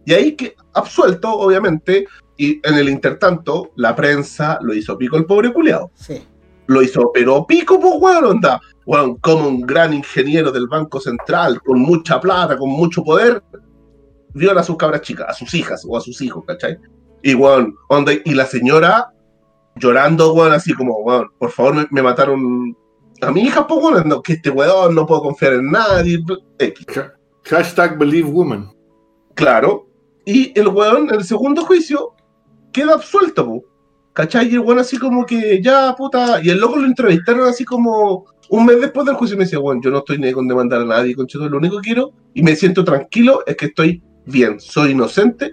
y ahí que absuelto obviamente y en el intertanto la prensa lo hizo pico el pobre culiado Sí. lo hizo, pero pico, pues, weón, onda. Weón, como un gran ingeniero del Banco Central, con mucha plata, con mucho poder, viola a sus cabras chicas, a sus hijas o a sus hijos, ¿cachai? Y, weón, onda, y la señora llorando, weón, así como, weón, por favor, me, me mataron a mi hija, pues, weón, no, que este weón no puedo confiar en nadie, X. Hashtag Believe Woman. Claro. Y el weón, en el segundo juicio, queda absuelto, po. ¿Cachai? Y el weón así como que ya, puta. Y el loco lo entrevistaron así como un mes después del juicio y me decía, weón, yo no estoy ni con demandar a nadie, concheto, lo único que quiero y me siento tranquilo es que estoy bien, soy inocente.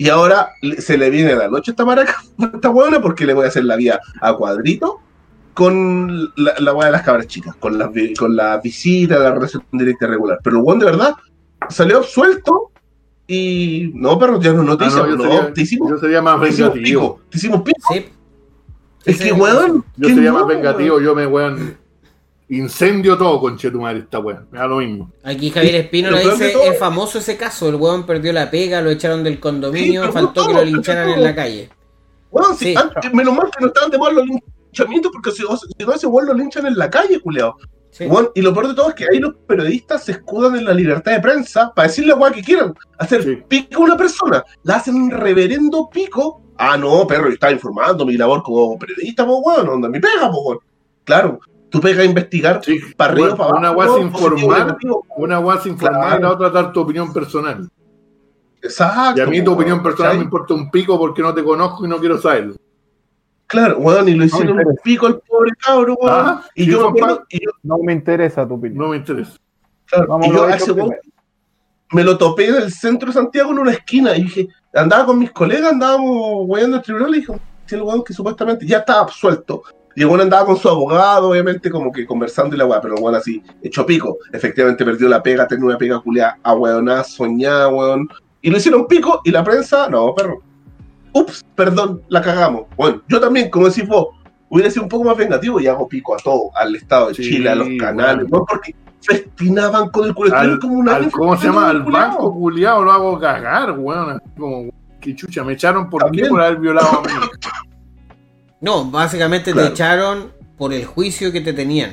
Y ahora se le viene la noche esta maraca, esta weona, porque le voy a hacer la vía a cuadrito con la, la de las cabras chicas, con la, con la visita, la relación directa y regular. Pero el de verdad salió absuelto y no, pero ya no es noticia, Ah, no, yo no, sería- te hicimos, Yo sería más te hicimos vengativo. pico, te hicimos pico. Sí. Es que, weón, Yo sería no, más vengativo, yo me weón. Incendio todo, conchetumare, esta weón. Me da lo mismo. Aquí Javier Espino le dice, todo- es famoso ese caso, el weón perdió la pega, lo echaron del condominio, Sí, faltó que lo lincharan en la calle. Si Sí. antes- menos mal que no estaban de moda los linchamientos, porque si, si no, ese weón lo linchan en la calle. Sí. Weón, y lo peor de todo es que ahí los periodistas se escudan en la libertad de prensa para decir la weá que quieran. Hacer Sí. pico a una persona. La hacen un reverendo pico. Ah, no, perro, yo estaba informando mi labor como periodista, pues weón, onda, mi pega, pues weón. Claro, tú pegas a investigar Sí, para arriba, para abajo. una informar, negativo. una informar Claro. y la otra dar tu opinión personal. Exacto. Y a mí tu opinión personal me ¿cachai? importa un pico porque no te conozco y no quiero saberlo. Claro, weón, y lo hicieron un pico al pobre cabro, weón. Ah, y yo me y No me interesa tu opinión. No me interesa. claro, Vamos y yo a ese weón me lo topé en el centro de Santiago en una esquina y dije, andaba con mis colegas, andábamos weyando el tribunal y dije, si el weón que supuestamente ya estaba absuelto. Y el weón andaba con su abogado, obviamente, como que conversando y la weá, pero el weón así, hecho pico. Efectivamente perdió la pega, tenía una pega culiada a weonada, soñada, weón. Y lo hicieron pico y la prensa, no, perro. Ups, perdón, la cagamos. Bueno, yo también, como decís vos, hubiera sido un poco más vengativo y hago pico a todo, al Estado de Sí, Chile, a los canales, bueno. ¿no? porque festinaban con el culo. Al, como una al- ¿Cómo se llama? Al banco culiado lo hago cagar, weón. Como, que chucha, me echaron por qué por haber violado a mí. No, básicamente Claro. te echaron por el juicio que te tenían.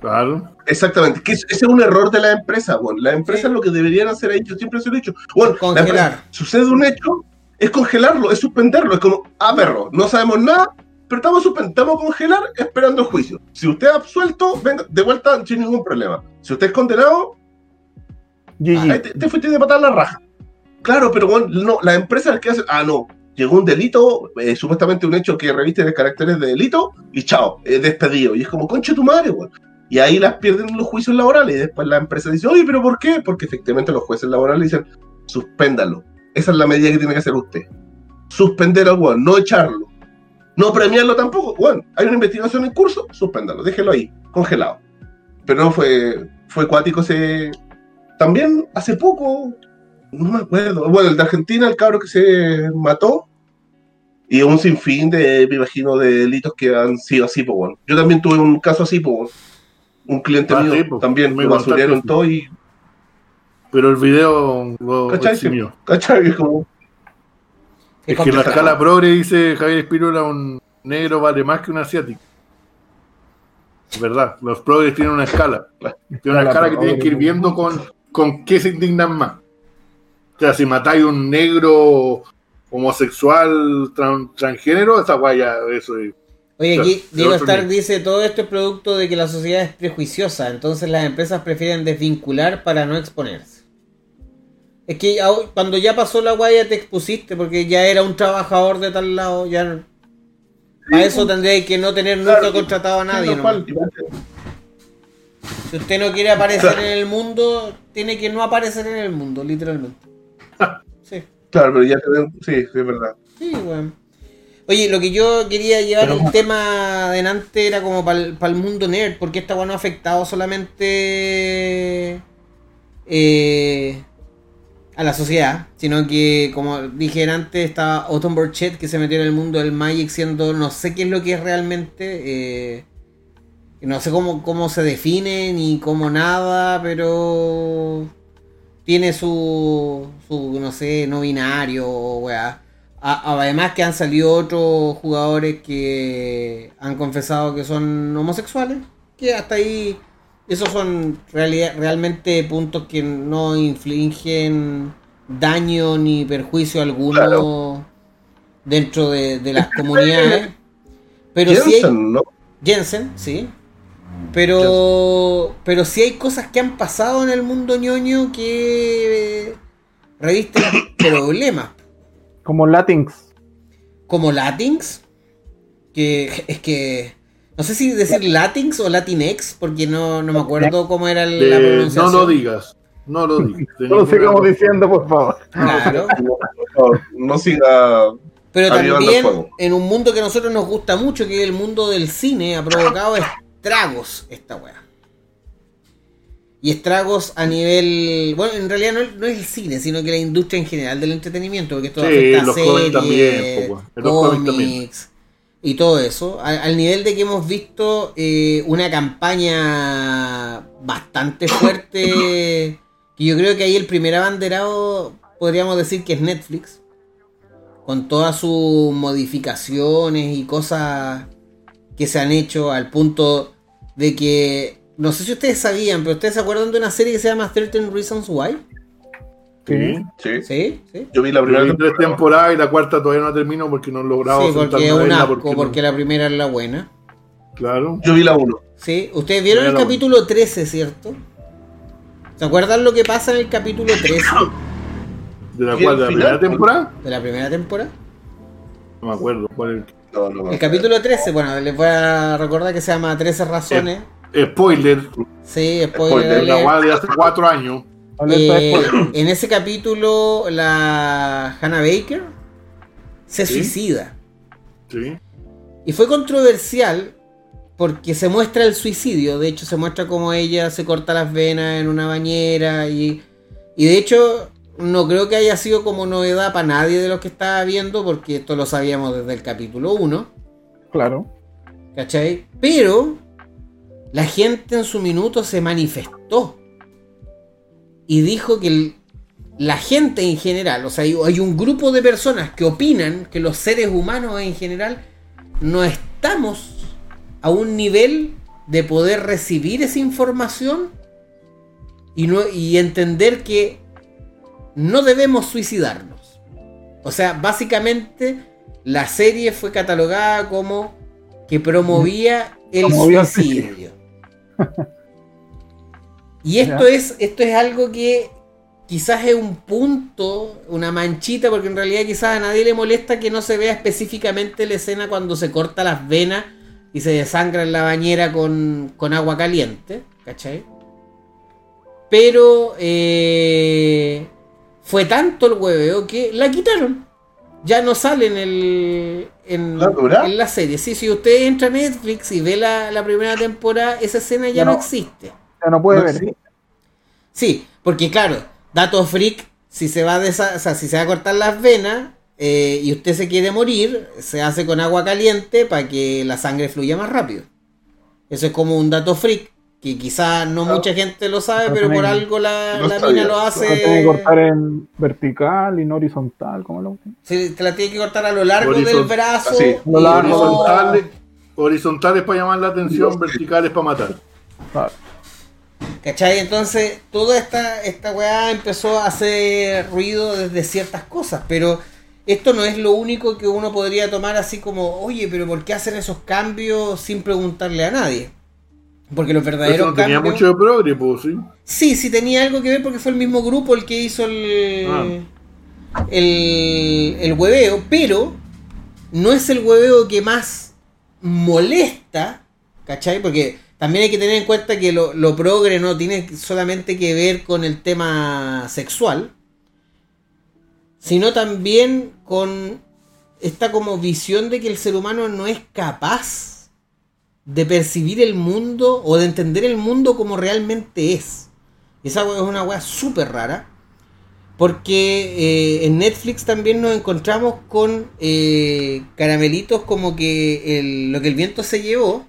Claro. Exactamente, que es- ese es un error de la empresa, bueno. Las empresas lo que deberían hacer ahí, yo siempre se lo he dicho. Bueno, la Congelar. empresa- sucede un hecho, es congelarlo, es suspenderlo, es como, ah, perro, no sabemos nada, pero estamos suspendiendo, estamos a congelar esperando el juicio. Si usted es absuelto, venga, de vuelta sin ningún problema. Si usted es condenado, te fuiste de patar la raja. Claro, pero bueno, no, las empresas que hacen, ah, no, llegó un delito, eh, supuestamente un hecho que reviste de caracteres de delito, y chao, eh, despedido. Y es como, concha tu madre, weón. Y ahí las pierden los juicios laborales. Y después la empresa dice, oye, pero ¿por qué? Porque efectivamente los jueces laborales dicen, suspéndalo. Esa es la medida que tiene que hacer usted. Suspender al weón, no echarlo. No premiarlo tampoco. Bueno, hay una investigación en curso, suspéndalo, déjelo ahí, congelado. Pero no fue, fue cuático ese. También hace poco, no me acuerdo. Bueno, el de Argentina, el cabro que se mató. Y un sinfín de, me imagino, de delitos que han sido así, pues bueno. Yo también tuve un caso así, pues bueno. Un cliente Ah, mío sí, pues, también me contaste. todo y. Pero el video lo ¿Cachai? eximió. ¿Cachai? Es como. Es que en la escala progre dice Javier Espirola, un negro vale más que un asiático. Es verdad, los progres tienen una escala. Tienen una Escala que tienen que ir viendo con, con qué se indignan más. O sea, si matáis a un negro homosexual tran- transgénero, esa guaya, eso es. Oye, aquí Diego Stark nivel. dice, todo esto es producto de que la sociedad es prejuiciosa, entonces las empresas prefieren desvincular para no exponerse. Es que cuando ya pasó la guaya te expusiste porque ya era un trabajador de tal lado, ya... A eso tendría que no tener nunca Claro, contratado a nadie. no. Si usted no quiere aparecer Claro. en el mundo, tiene que no aparecer en el mundo, literalmente. Sí, Claro, pero ya tenemos. Sí, sí, es verdad. sí, weón. Oye, lo que yo quería llevar Pero- el tema adelante era como para el mundo nerd, porque esta weá no ha afectado solamente eh, a la sociedad, sino que, como dije antes, estaba Autumn Burchett que se metió en el mundo del Magic siendo, no sé qué es lo que es realmente, eh, no sé cómo, cómo se define ni cómo nada, pero tiene su, su no sé, no binario, weá. Además que han salido otros jugadores que han confesado que son homosexuales, que hasta ahí esos son realidad, realmente puntos que no infligen daño ni perjuicio alguno Claro. dentro de, de las comunidades. Pero sí hay, Jensen, ¿no? Jensen, sí. Pero, pero sí hay cosas que han pasado en el mundo ñoño que revisten problemas. Como Latinx. Como Latinx, que es que no sé si decir Latinx o Latinx, porque no, no me acuerdo cómo era la pronunciación. no lo digas. No lo digas. No lo sigamos diciendo, por favor. Claro. No siga. Pero también en un mundo que a nosotros nos gusta mucho, que es el mundo del cine, ha provocado estragos esta weá. Y estragos a nivel. Bueno, en realidad no, es- no es el cine, sino que la industria en general del entretenimiento, porque esto Sí, afecta a los series, cómics también. cómics y todo eso. Al, al nivel de que hemos visto eh, una campaña bastante fuerte, que yo creo que ahí el primer abanderado podríamos decir que es Netflix con todas sus modificaciones y cosas que se han hecho al punto de que no sé si ustedes sabían, pero ustedes se acuerdan de una serie que se llama 13 Reasons Why? Sí. Sí. Sí, sí. Yo vi la primera vi tres temporadas y la cuarta todavía no termino porque no he logrado Sí, porque es un asco, porque porque, no- la primera es la buena. Claro. Yo vi la 1. Sí, ustedes vieron el capítulo 13, ¿cierto? ¿Se acuerdan lo que pasa en el capítulo 13 ¿De la ¿Y cual? el ¿De la primera temporada? de la primera temporada? No me acuerdo. ¿Cuál No, no, no. El capítulo 13, bueno, les voy a recordar que se llama 13 razones. es? Spoiler. Sí, spoiler, Spoiler, la de hace cuatro años. Eh, en ese capítulo, la Hannah Baker se Sí. suicida. Sí. Y fue controversial porque se muestra el suicidio. De hecho, se muestra como ella se corta las venas en una bañera. Y, y de hecho, no creo que haya sido como novedad para nadie de los que estaba viendo, porque esto lo sabíamos desde el capítulo 1. Claro. ¿Cachai? Pero la gente en su minuto se manifestó y dijo que el- la gente en general, o sea, hay, hay un grupo de personas que opinan que los seres humanos en general no estamos a un nivel de poder recibir esa información y, no, y entender que no debemos suicidarnos. O sea, básicamente la serie fue catalogada como que promovía el suicidio. Y esto Ya. es, esto es algo que quizás es un punto, una manchita, porque en realidad quizás a nadie le molesta que no se vea específicamente la escena cuando se corta las venas y se desangra en la bañera con, con agua caliente, ¿cachai? Pero eh, fue tanto el hueveo que la quitaron. Ya no sale en, el, en, ¿La dura? en la serie. Sí, si usted entra a Netflix y ve la, la primera temporada, esa escena ya Ya no no. existe. Ya no puede No ver. Sí, porque claro, dato freak, si se va a desa- o sea, si se va a cortar las venas eh, y usted se quiere morir, se hace con agua caliente para que la sangre fluya más rápido. Eso es como un dato freak, que quizá no Claro. mucha gente lo sabe, pero por algo la, No la mina lo Lo tiene que hace. cortar en vertical y no horizontal, como lo Se te la tiene que cortar a lo largo del brazo. así, y lo largo. no- Horizontales, horizontales para llamar la atención, verticales para matar. Claro. ¿Cachai? Entonces, toda esta, esta weá empezó a hacer ruido desde ciertas cosas, pero esto no es lo único que uno podría tomar así como, oye, pero ¿por qué hacen esos cambios sin preguntarle a nadie? Porque los verdaderos no tenía cambios... mucho de progre, pues, sí. Sí, sí tenía algo que ver porque fue el mismo grupo el que hizo el, el, el hueveo, pero no es el hueveo que más molesta, ¿cachai? Porque también hay que tener en cuenta que lo, lo progre no tiene solamente que ver con el tema sexual, sino también con esta como visión de que el ser humano no es capaz de percibir el mundo o de entender el mundo como realmente es. Esa es una weá súper rara. Porque eh, en Netflix también nos encontramos con eh, caramelitos como que el- lo que el viento se llevó.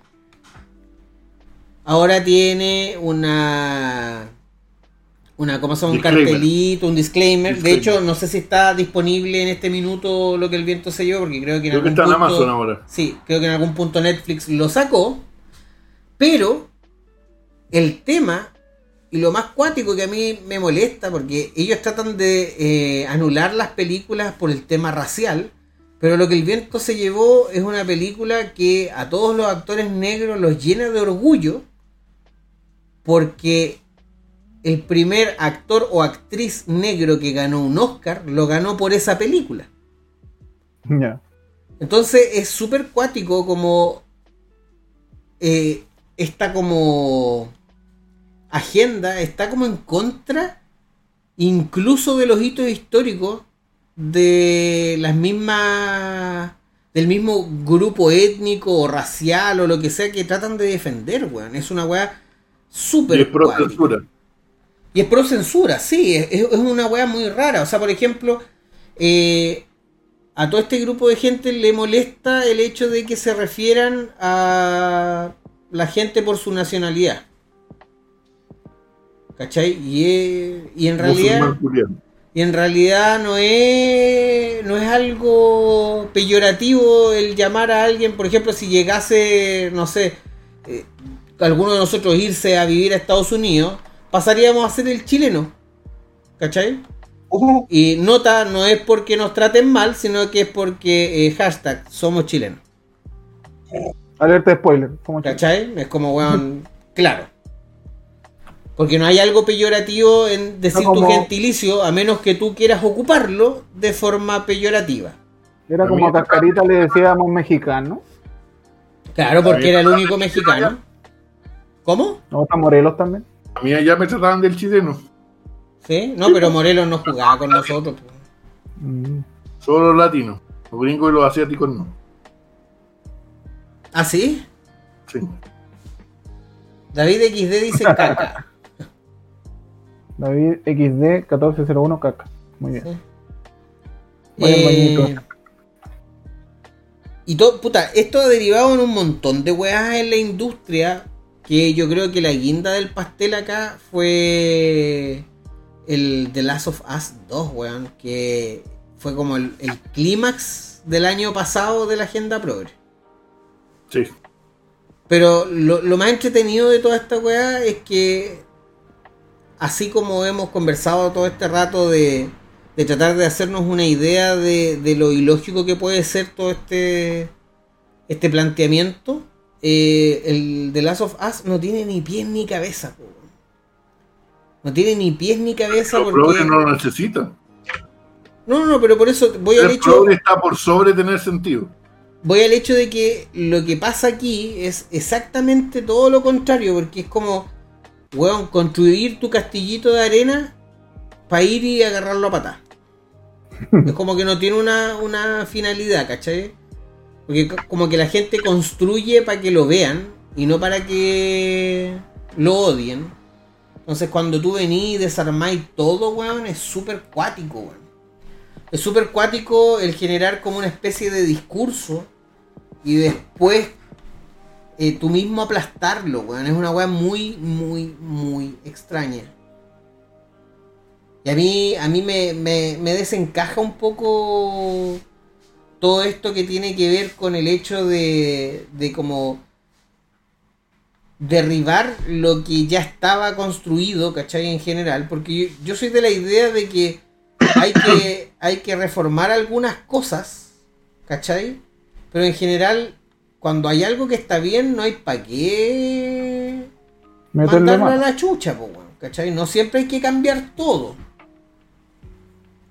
Ahora tiene una. Una, ¿cómo se llama? Un Disclaimer. cartelito, un disclaimer. De hecho, no sé si está disponible en este minuto lo que el viento se llevó, porque creo que en Creo que algún en punto- Amazon ahora. Sí, creo que en algún punto Netflix lo sacó. Pero el tema y lo más cuático que a mí me molesta, porque ellos tratan de eh, anular las películas por el tema racial, pero lo que el viento se llevó es una película que a todos los actores negros los llena de orgullo, porque el primer actor o actriz negro que ganó un Oscar lo ganó por esa película. Ya. Entonces es súper cuático como eh, esta como agenda está como en contra incluso de los hitos históricos de las mismas del mismo grupo étnico o racial o lo que sea que tratan de defender, weón. Es una weá súper Y es pro censura. Sí, es, es una weá muy rara. O sea, por ejemplo, eh, a todo este grupo de gente le molesta el hecho de que se refieran a la gente por su nacionalidad. ¿Cachai? Y, es- y en realidad. Y en realidad no es, no es algo peyorativo el llamar a alguien, por ejemplo, si llegase, no sé, eh, alguno de nosotros irse a vivir a Estados Unidos, pasaríamos a ser el chileno. ¿Cachai? Y nota, no es porque nos traten mal, sino que es porque eh, hashtag somos chilenos. Alerta de spoiler. ¿Cachai? Es como, weón, claro. Porque no hay algo peyorativo en decir No, como- tu gentilicio, a menos que tú quieras ocuparlo de forma peyorativa. Era como a Cascarita le decíamos mexicano. Claro, porque era el único mexicano. ¿Cómo? ¿No está Morelos también? A mí allá me trataban del chileno. ¿Sí? No, pero Morelos no jugaba con nosotros. pues. Mm. Solo los latinos. Los gringos y los asiáticos no. ¿Ah, sí? Sí. David XD dice caca. David XD 1401 caca. Muy bien. Sí. Eh. Y todo, puta, esto ha derivado en un montón de weas en la industria. Que yo creo que la guinda del pastel acá fue el The Last of Us 2, weón. Que fue como el, el clímax del año pasado de la agenda progre. Sí. Pero lo, lo más entretenido de toda esta weá es que, así como hemos conversado todo este rato de, de tratar de hacernos una idea de, de lo ilógico que puede ser todo este, este planteamiento, eh, el The Last of Us no tiene ni pies ni cabeza. po. No tiene ni pies ni cabeza Los porque... no lo necesitan. No, no, no, pero por eso voy al El hecho... progre está por sobre tener sentido. voy al hecho de que lo que pasa aquí es exactamente todo lo contrario, porque es como, weón, construir tu castillito de arena para ir y agarrarlo a patar. es como que no tiene una, una finalidad, ¿cachai? Porque co- como que la gente construye para que lo vean y no para que lo odien. Entonces cuando tú venís y desarmáis todo, weón, es súper cuático, weón. Es súper cuático el generar como una especie de discurso y después eh, tú mismo aplastarlo, weón. Es una weá muy, muy, muy extraña. Y a mí, a mí me, me, me desencaja un poco todo esto que tiene que ver con el hecho de, de como derribar lo que ya estaba construido, ¿cachai? En general, porque yo, yo soy de la idea de que hay que, hay que reformar algunas cosas, ¿cachai? Pero en general, cuando hay algo que está bien, no hay para qué Meterle mandarlo a la chucha, po, ¿cachai? No siempre hay que cambiar todo.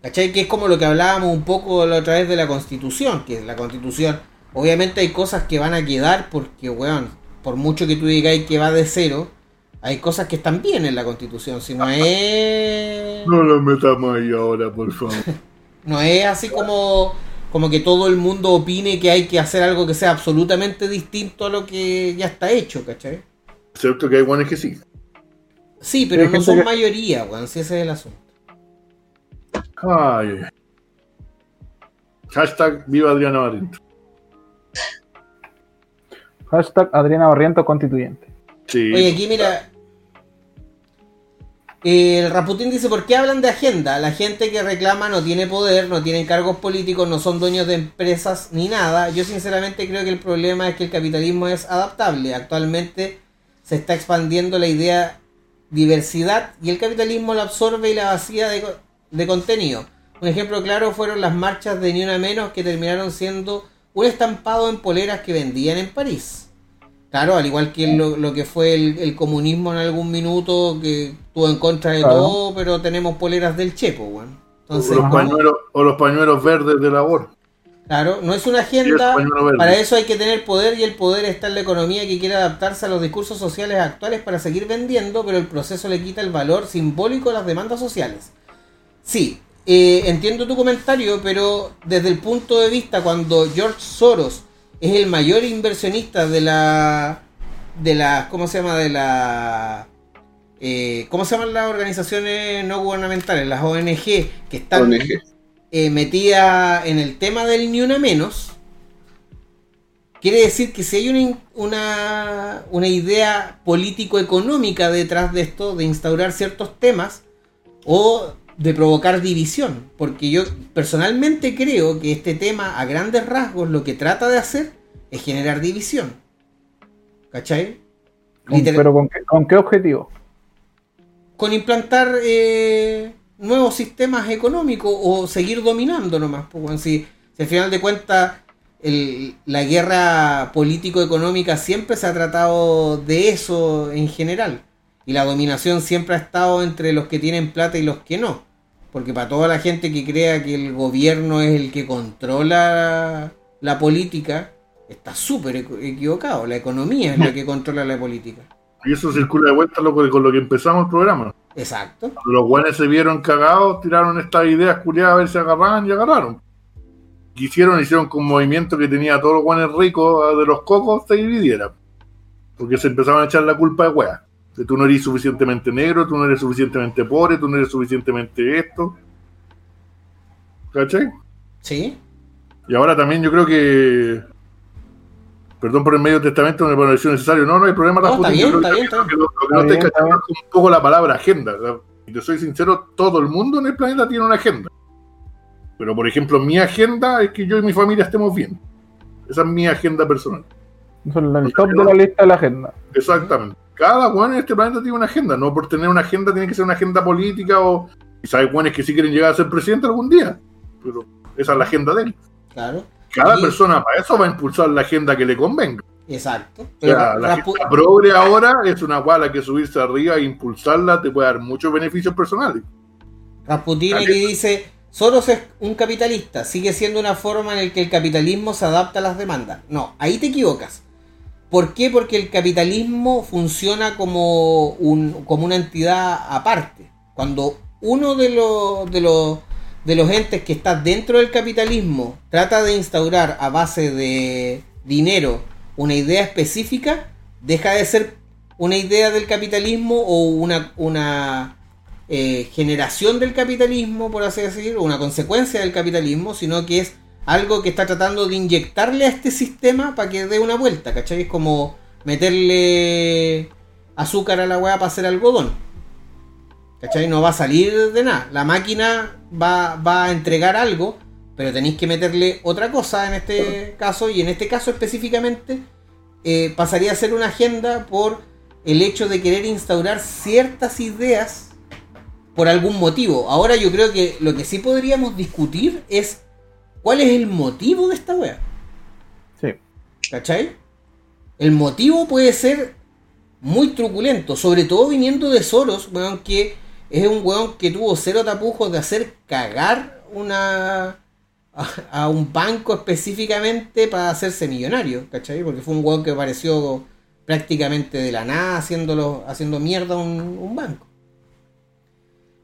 ¿Cachai? Que es como lo que hablábamos un poco la otra vez de la constitución, que la constitución, obviamente hay cosas que van a quedar porque, weón, por mucho que tú digáis que va de cero, hay cosas que están bien en la constitución, si no es... No lo metamos ahí ahora, por favor. No es así como, como que todo el mundo opine que hay que hacer algo que sea absolutamente distinto a lo que ya está hecho, ¿cachai? Cierto que hay guanes que sí. Sí, pero no son que- mayoría, weón, si ese es el asunto. Ay. Hashtag viva Adriana Barriento. Hashtag Adriana Barriento constituyente. Sí. Oye, aquí mira. El Raputín dice, ¿por qué hablan de agenda? La gente que reclama no tiene poder, no tienen cargos políticos, no son dueños de empresas ni nada. Yo sinceramente creo que el problema es que el capitalismo es adaptable. Actualmente se está expandiendo la idea diversidad y el capitalismo la absorbe y la vacía de, de contenido. Un ejemplo claro fueron las marchas de Ni Una Menos que terminaron siendo un estampado en poleras que vendían en París. Claro, al igual que lo, lo que fue el, el comunismo en algún minuto, que estuvo en contra de Claro. todo, pero tenemos poleras del Chepo, weón. Entonces, o, los pañuelos, o los pañuelos verdes de labor. claro, no es una agenda, para eso hay que tener poder y el poder está en la economía que quiere adaptarse a los discursos sociales actuales para seguir vendiendo, pero el proceso le quita el valor simbólico a las demandas sociales. Sí, eh, entiendo tu comentario, pero desde el punto de vista cuando George Soros es el mayor inversionista de la de la ¿cómo se llama? de la eh, ¿cómo se llaman las organizaciones no gubernamentales? Las ONG que están eh, metida en el tema del ni una menos, quiere decir que si hay una, una, una idea político-económica detrás de esto, de instaurar ciertos temas, o de provocar división, porque yo personalmente creo que este tema a grandes rasgos lo que trata de hacer es generar división. ¿Cachai? Con- ¿Pero con qué, con qué objetivo? con implantar eh, nuevos sistemas económicos o seguir dominando nomás. weón. si, si al final de cuentas el- la guerra político-económica siempre se ha tratado de eso en general. Y la dominación siempre ha estado entre los que tienen plata y los que no. Porque para toda la gente que crea que el gobierno es el que controla la política, está súper equ- equivocado. La economía es la que controla la política. Y eso circula de vuelta con lo que empezamos el programa. Exacto. Los guanes se vieron cagados, tiraron estas ideas culiadas a ver si agarraban y agarraron. Quisieron, hicieron que un movimiento que tenía a todos los guanes ricos de los cocos se dividiera. Porque se empezaban a echar la culpa de weas. Tú no eres suficientemente negro, tú no eres suficientemente pobre, tú no eres suficientemente esto. ¿Cachai? ¿Sí? Y ahora también yo creo que Perdón por el medio testamento, no me pareció necesario. No, no hay problema, No, está bien, está que bien, está lo que no- lo que no bien, cachando es un poco la palabra agenda. La- Y te soy sincero, todo el mundo en el planeta tiene una agenda. Pero, por ejemplo, mi agenda es que yo y mi familia estemos bien. Esa es mi agenda personal. Eso es el top de la lista de la agenda. Exactamente. Cada weón en este planeta tiene una agenda. No por tener una agenda tiene que ser una agenda política o quizás hay weones que sí quieren llegar a ser presidente algún día. Pero esa es la agenda de él. Claro, Cada Y- persona para eso va a impulsar la agenda que le convenga. exacto. O Pero sea, la agenda progre ahora es una guala que subirse arriba e impulsarla te puede dar muchos beneficios personales. Rasputin que dice, Soros es un capitalista, sigue siendo una forma en la que el capitalismo se adapta a las demandas. No, ahí te equivocas. ¿Por qué? Porque el capitalismo funciona como, un, como una entidad aparte. Cuando uno de los, de, los, de los entes que está dentro del capitalismo trata de instaurar a base de dinero una idea específica, deja de ser una idea del capitalismo o una, una eh, generación del capitalismo, por así decirlo, una consecuencia del capitalismo, sino que es algo que está tratando de inyectarle a este sistema para que dé una vuelta, ¿cachai? Es como meterle azúcar a la weá para hacer algodón. ¿Cachai? No va a salir de nada. La máquina va, va a entregar algo, pero tenéis que meterle otra cosa en este caso, y en este caso específicamente eh, pasaría a ser una agenda por el hecho de querer instaurar ciertas ideas por algún motivo. Ahora yo creo que lo que sí podríamos discutir es cuál es el motivo de esta wea. Sí. ¿Cachai? El motivo puede ser muy truculento, sobre todo viniendo de Soros, weón, que es un weón que tuvo cero tapujos de hacer cagar una a, a un banco específicamente para hacerse millonario, ¿cachai? Porque fue un weón que apareció prácticamente de la nada haciéndolo, haciendo mierda un, un banco.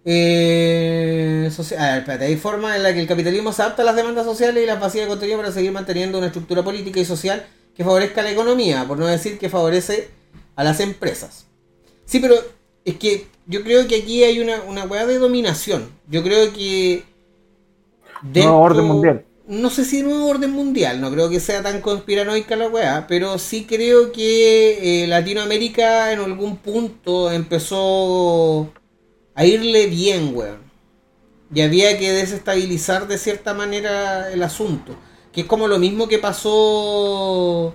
Eh, a ver, espérate, hay formas en la que el capitalismo se adapta a las demandas sociales y las vacías de contenido para seguir manteniendo una estructura política y social que favorezca la economía, por no decir que favorece a las empresas. Sí, pero es que yo creo que aquí hay una, una weá de dominación. Yo creo que. Nuevo orden mundial. No sé si nuevo orden mundial, no creo que sea tan conspiranoica la weá, pero sí creo que eh, Latinoamérica en algún punto empezó a irle bien, weón. Y había que desestabilizar de cierta manera el asunto. Que es como lo mismo que pasó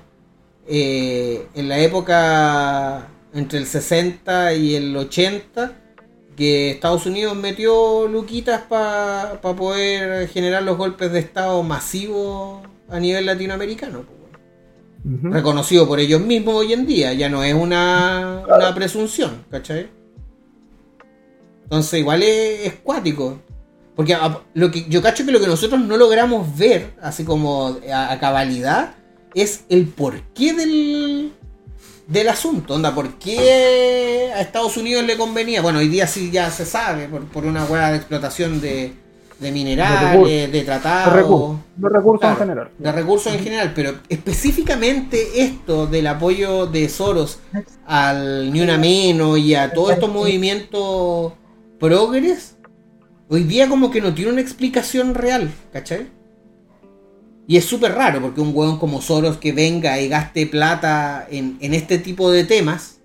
eh, en la época entre el 60 y el 80, que Estados Unidos metió luquitas para poder generar los golpes de Estado masivos a nivel latinoamericano. Reconocido por ellos mismos hoy en día, ya no es una, una presunción, ¿cachai? Entonces igual es, es cuático. Porque a- lo que yo cacho que lo que nosotros no logramos ver, así como a, a cabalidad, es el porqué del, del asunto. Onda, ¿por qué a Estados Unidos le convenía? Bueno, hoy día sí ya se sabe, por, por una hueá de explotación de, de minerales, de De tratados recursos, de recursos Claro, en general. de recursos en general, pero específicamente esto del apoyo de Soros al Ni Una Menos y a todos estos movimientos progres, hoy día como que no tiene una explicación real, ¿cachai? Y es súper raro porque un hueón como Soros que venga y gaste plata en, en este tipo de temas,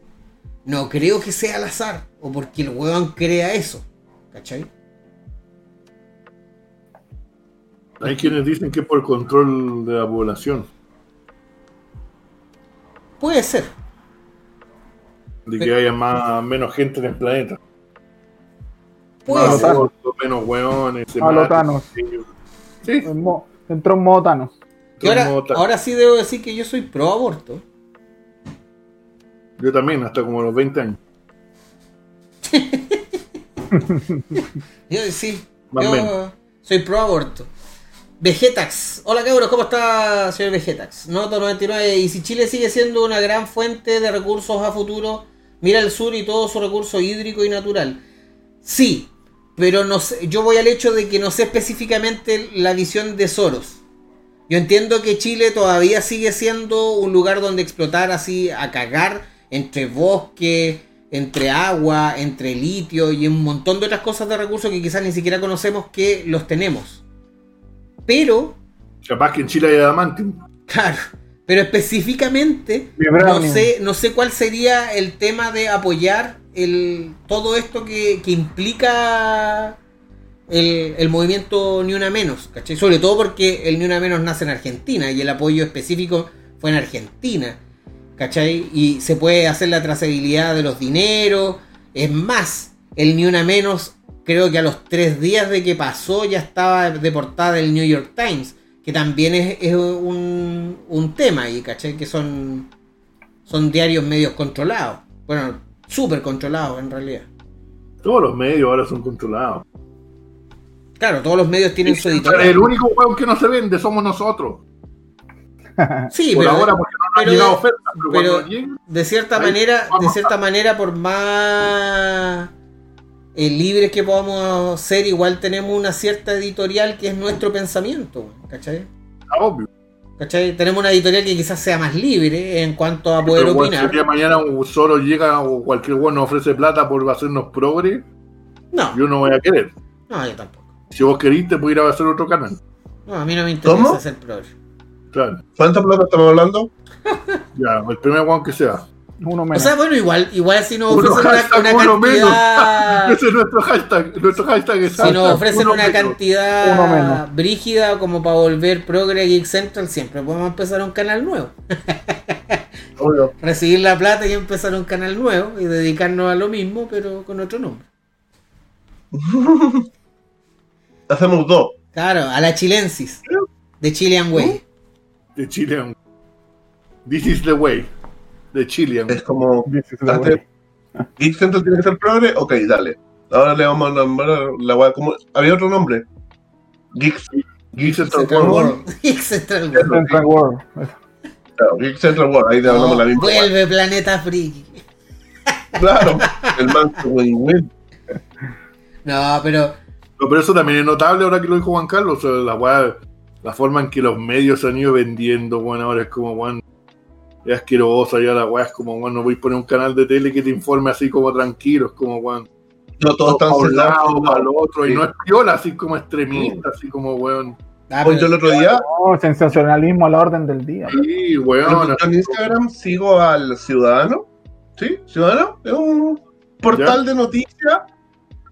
no creo que sea al azar o porque el hueón crea eso, ¿cachai? Hay quienes dicen que por control de la población, Puede ser. de que haya más, menos gente en el planeta. Puede ser. menos hueones. Sí, Entró en modo Thanos. Que ahora, sí debo decir que yo soy pro aborto. Yo también, hasta como los 20 años. Yo sí, Más o yo menos. soy pro aborto. Vegetax. Hola cabros, ¿cómo está señor Vegetax? Noto 99. Y si Chile sigue siendo una gran fuente de recursos a futuro, mira el sur y todo su recurso hídrico y natural. Sí, pero no sé, yo voy al hecho de que no sé específicamente la visión de Soros. Yo entiendo que Chile todavía sigue siendo un lugar donde explotar así a cagar entre bosque, entre agua, entre litio y un montón de otras cosas de recursos que quizás ni siquiera conocemos que los tenemos. Pero, Capaz que en Chile hay adamantium. claro, Pero específicamente, no sé, no sé cuál sería el tema de apoyar el, todo esto que, que implica el, el movimiento Ni Una Menos, ¿cachai? Sobre todo porque el Ni Una Menos nace en Argentina y el apoyo específico fue en Argentina, ¿cachai? Y se puede hacer la trazabilidad de los dineros. Es más, el Ni Una Menos, creo que a los tres días de que pasó ya estaba de portada el New York Times, que también es, es un, un tema ahí, ¿cachai? Que son, son diarios medios controlados. Bueno, súper controlados en realidad. Todos los medios ahora son controlados. Claro, todos los medios tienen su El editorial. único hueón que no se vende somos nosotros. Sí, Por pero ahora, porque no pero- han llegado ofertas, pero, pero- lleguen, de cierta manera, de cierta manera, por más eh, libres que podamos ser, igual tenemos una cierta editorial que es nuestro pensamiento, ¿cachai? obvio. ¿Cachai? Tenemos una editorial que quizás sea más libre en cuanto a poder Pero, opinar. el día de mañana un solo llega o cualquier weón nos ofrece plata por hacernos progre, No, yo no voy a querer. no, yo tampoco. Si vos querís, te puedo ir a hacer otro canal. No, a mí no me interesa ¿Cómo? ser progre. Claro. ¿Cuánta plata estamos hablando? Ya, el primer weón que sea. Uno O menos. sea, bueno, igual, igual si nos Uno ofrecen hashtag una, una uno menos. cantidad. Ese es nuestro hashtag. Nuestro hashtag es Si nos ofrecen una menos. Uno cantidad menos. brígida como para volver Progre Geek Central, siempre podemos empezar un canal nuevo. Obvio. Recibir la plata y empezar un canal nuevo y dedicarnos a lo mismo, pero con otro nombre. Hacemos dos. Claro, a la chilensis. De Chilean Way. De Chilean. This is the way. De Chilean. Es como. Antes-. Geek Central tiene que ser progre. Ok, dale. Ahora le vamos a nombrar la weá. como Había otro nombre. Geek, Geek Central Central World. World. Geek Central World. Central World. Claro, Geek Central World. Ahí te hablamos Oh, la misma. vuelve Planeta Friki. Claro. El manso win-win. No, pero No, pero eso también es notable ahora que lo dijo Juan Carlos. o sea, la, weá- la forma en que los medios se han ido vendiendo, bueno, ahora es como, bueno, es asquerosa. Ya la weá es como, bueno, no voy a poner un canal de tele que te informe así como tranquilo. Es como, bueno, No todos están para un lado, el otro. Sí. Y no es piola, así como extremista, así como, weón. ah, Hoy yo el otro día, No, sensacionalismo a la orden del día. Sí, weón. yo en Instagram sigo al Ciudadano. ¿Sí? Ciudadano. Es un portal de noticias.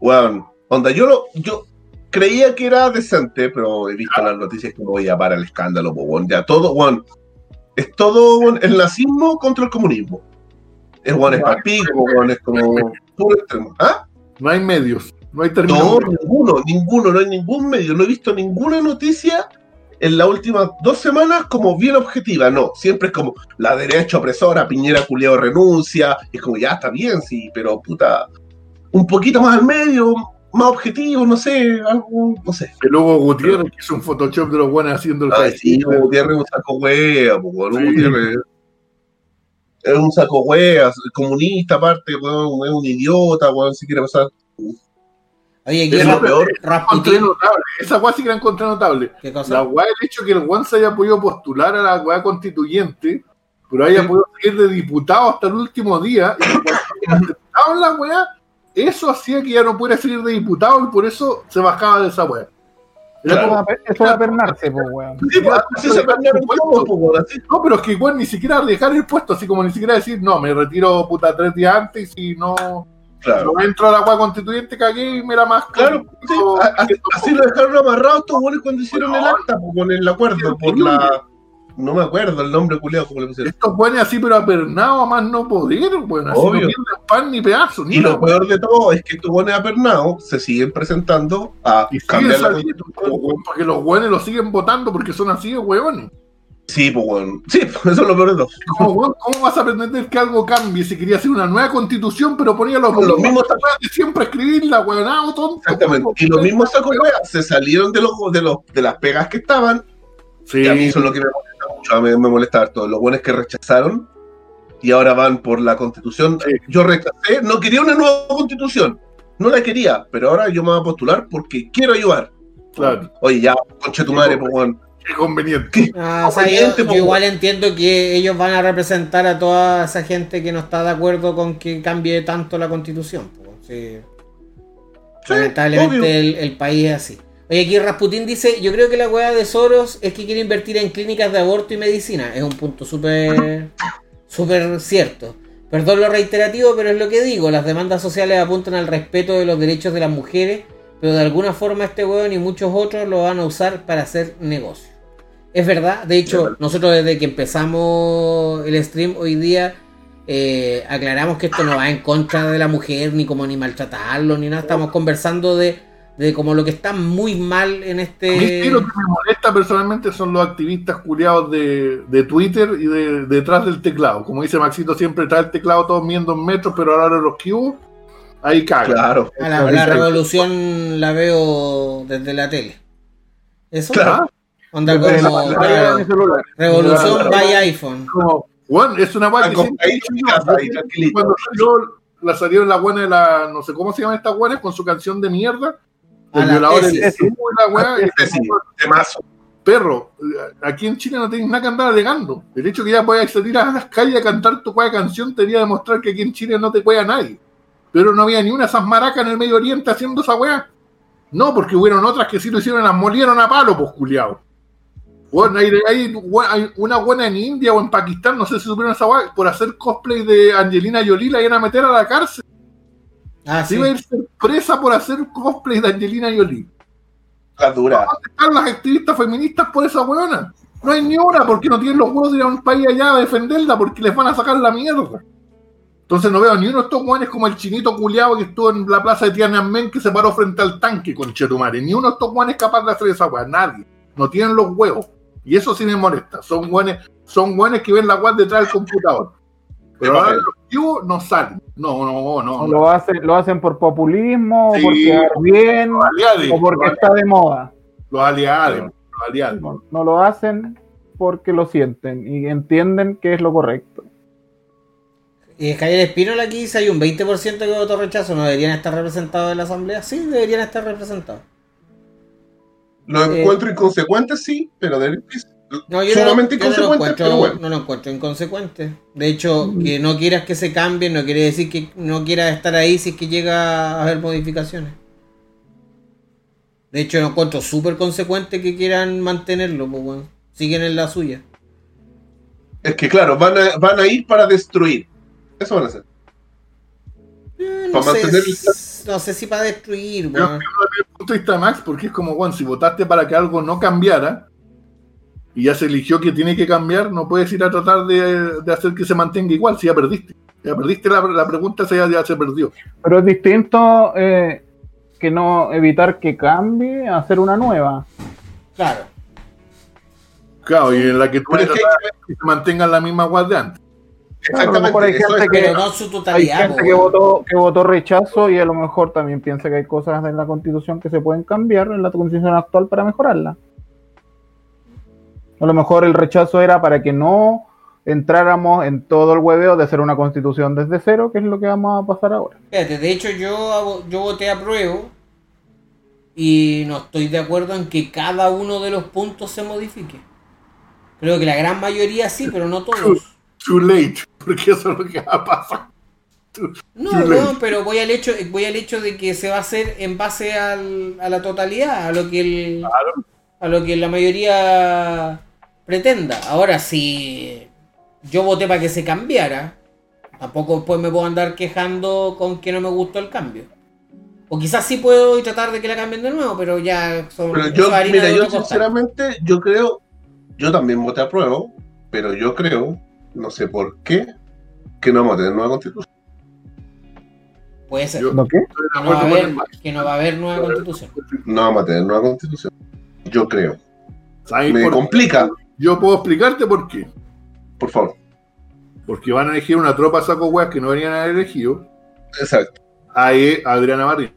Bueno, onda, yo lo, yo creía que era decente, pero he visto las noticias que me voy a para el escándalo, pues, weón. Ya todo, weón. Es todo el nazismo contra el comunismo. Es weón, es papico, weón, es como puro extremo. ¿Ah? No hay medios, no hay No, términos. ninguno, ninguno, no hay ningún medio. No he visto ninguna noticia en las últimas dos semanas como bien objetiva. No, siempre es como la derecha opresora, Piñera culiao renuncia. Es como ya está bien, sí, pero puta, un poquito más al medio, más objetivo, no sé, algo, no sé. Que luego Gutiérrez que hizo un Photoshop de los buenos haciendo el Ay, sí. Gutiérrez es un saco weón, Sí. Gutiérrez es un saco wea, comunista aparte, weón, es un idiota, weón, si quiere pasar. Oye, aquí Es lo peor. Encontré Rasputin. notable. Esa weá sí que la encontré notable. ¿Qué La cosa? weá, el hecho que el Juan se haya podido postular a la weá constituyente, pero haya Sí. podido seguir de diputado hasta el último día, y cuando aceptaban la weá, eso hacía que ya no pudiera seguir de diputado y por eso se bajaba de esa weá. Era Claro. como- Eso va a- Eso va a pernarse, pues, weón. Sí, pues, así se weón, así. No, pero es que igual ni siquiera dejar el puesto, así como ni siquiera decir, no, me retiro puta tres días antes y no, Claro. no entro a la weá constituyente, cagué y me la más Claro, sí, a- a- así lo dejaron amarrado estos buenos cuando hicieron el acta, po, con el acuerdo, por la. No me acuerdo el nombre culiado como le pusieron. Estos buenos así, pero apernados a más no poder, bueno, así Obvio. no pierden pan ni pedazo, ni Y lo peor de todo es que estos buenos apernados se siguen presentando a Y cambiar la saliendo, porque los buenos los siguen votando porque son así de hueones. Sí, pues bueno. Sí, eso es lo peor de todo. ¿Cómo, weón, ¿Cómo vas a pretender que algo cambie si quería hacer una nueva constitución, pero ponía los, Con los mismos de siempre escribirla, weonado, tonto? Exactamente. Y los mismos sacos se salieron de los de los de las pegas que estaban. Sí, Y a mí eso es lo que me mucho. A mí me molesta harto. Los buenos que rechazaron y ahora van por la constitución. Sí. Yo rechacé, no quería una nueva constitución. No la quería, pero ahora yo me voy a postular porque quiero ayudar. claro. Oye, ya, conche tu madre, pues, weón. Qué conveniente. Ah, o sea, yo, Conveniente, yo po. igual entiendo que ellos van a representar a toda esa gente que no está de acuerdo con que cambie tanto la constitución. sí. Sí, Lamentablemente el, el país es así. Oye, aquí Rasputín dice, yo creo que la weá de Soros es que quiere invertir en clínicas de aborto y medicina. Es un punto súper súper cierto. Perdón lo reiterativo, pero es lo que digo. Las demandas sociales apuntan al respeto de los derechos de las mujeres, pero de alguna forma este weón y muchos otros lo van a usar para hacer negocio. Es verdad, de hecho, nosotros desde que empezamos el stream hoy día eh, aclaramos que esto no va en contra de la mujer, ni como ni maltratarlo, ni nada. Estamos conversando de de como lo que está muy mal en este. A mí lo que me molesta personalmente son los activistas culiados de, de Twitter y de, detrás del teclado. Como dice Maxito, siempre está el teclado todos viendo en metros, pero ahora los cubos, ahí cae. Claro. la, revolución la veo desde la tele. ¿Eso? Claro. Onda como, revolución by iPhone. Como, bueno, es una guay Cuando salió, la salieron la buena de la, no sé cómo se llama esta buena, con su canción de mierda el violador es la weá. Perro, aquí en Chile no tienes nada que andar alegando. El hecho que ya puedas salir a las calles a cantar tu cueva canción te debería demostrar que aquí en Chile no te cueva nadie. Pero no había ni una esas maracas en el Medio Oriente haciendo esa weá. No, porque hubieron otras que sí lo hicieron, las molieron a palo, pues culiao. Bueno, hay, hay, una buena en India o en Pakistán, no sé si supieron esa weá, por hacer cosplay de Angelina Jolie la iban a meter a la cárcel. Ah, sí. iba a ir presa por hacer cosplay de Angelina Jolie. La dura. ¿Dónde están las activistas feministas por esa weona? No hay ni una porque no tienen los huevos de ir a un país allá a defenderla porque les van a sacar la mierda. Entonces no veo ni uno de estos hueones como el chinito culiado que estuvo en la plaza de Tiananmen que se paró frente al tanque con Chetumare. Ni uno de estos hueones capaz de hacer esa weá. Nadie. No tienen los huevos. Y eso sí me molesta. Son hueones, son hueones que ven la weá detrás del computador. Pero ahora los no salen. No, no, no. Lo, hacen, lo hacen por populismo, o porque bien, o porque está de moda. Los aliados. No, lo hacen porque lo sienten y entienden que es lo correcto. Y Javier Espínola aquí dice hay un 20% que votó rechazo, ¿no deberían estar representados en la asamblea? Sí, deberían estar representados. Lo encuentro inconsecuente, sí, pero de no, yo no, lo encuentro, no lo encuentro inconsecuente. De hecho, mm. que no quieras que se cambie no quiere decir que no quieras estar ahí si es que llega a haber modificaciones. De hecho, lo encuentro súper consecuente que quieran mantenerlo, pues bueno, siguen en la suya. Es que claro, van a, van a ir para destruir. Eso van a hacer. Eh, no, sé, no sé si para destruir. Bueno. Yo, Max, porque es como, bueno, si votaste para que algo no cambiara, y ya se eligió que tiene que cambiar, no puedes ir a tratar de, hacer que se mantenga igual si ya perdiste. Ya perdiste la, pregunta, ya, ya, se perdió. Pero es distinto eh, que no evitar que cambie, hacer una nueva. Claro. Claro, y en la que tú que, que se mantengan la misma guardia de antes. Exactamente. hay gente, que, no su totalidad, hay gente que, votó, que votó rechazo y a lo mejor también piensa que hay cosas en la constitución que se pueden cambiar en la constitución actual para mejorarla. A lo mejor el rechazo era para que no entráramos en todo el hueveo de hacer una constitución desde cero, que es lo que vamos a pasar ahora. de hecho yo, yo voté a prueba y no estoy de acuerdo en que cada uno de los puntos se modifique. Creo que la gran mayoría sí, pero no todos. Too, late, porque eso es lo que va a pasar. no, no, pero voy al hecho, voy al hecho de que se va a hacer en base al, a la totalidad, a lo que el, a lo que la mayoría pretenda. Ahora, si yo voté para que se cambiara, tampoco después me puedo andar quejando con que no me gustó el cambio. O quizás sí puedo tratar de que la cambien de nuevo, pero ya son. Pero yo, mira, yo sinceramente, yo creo, yo también voté a prueba, pero yo creo, no sé por qué, que no vamos a tener nueva constitución. Puede ser. ¿No qué? Que, no va a haber, que no va a haber nueva constitución. No vamos a tener nueva constitución. Yo creo. Me complica. Yo puedo explicarte por qué. Por favor. Porque van a elegir una tropa saco weas que no venían a haber elegido. Exacto. A, Adriana Marín.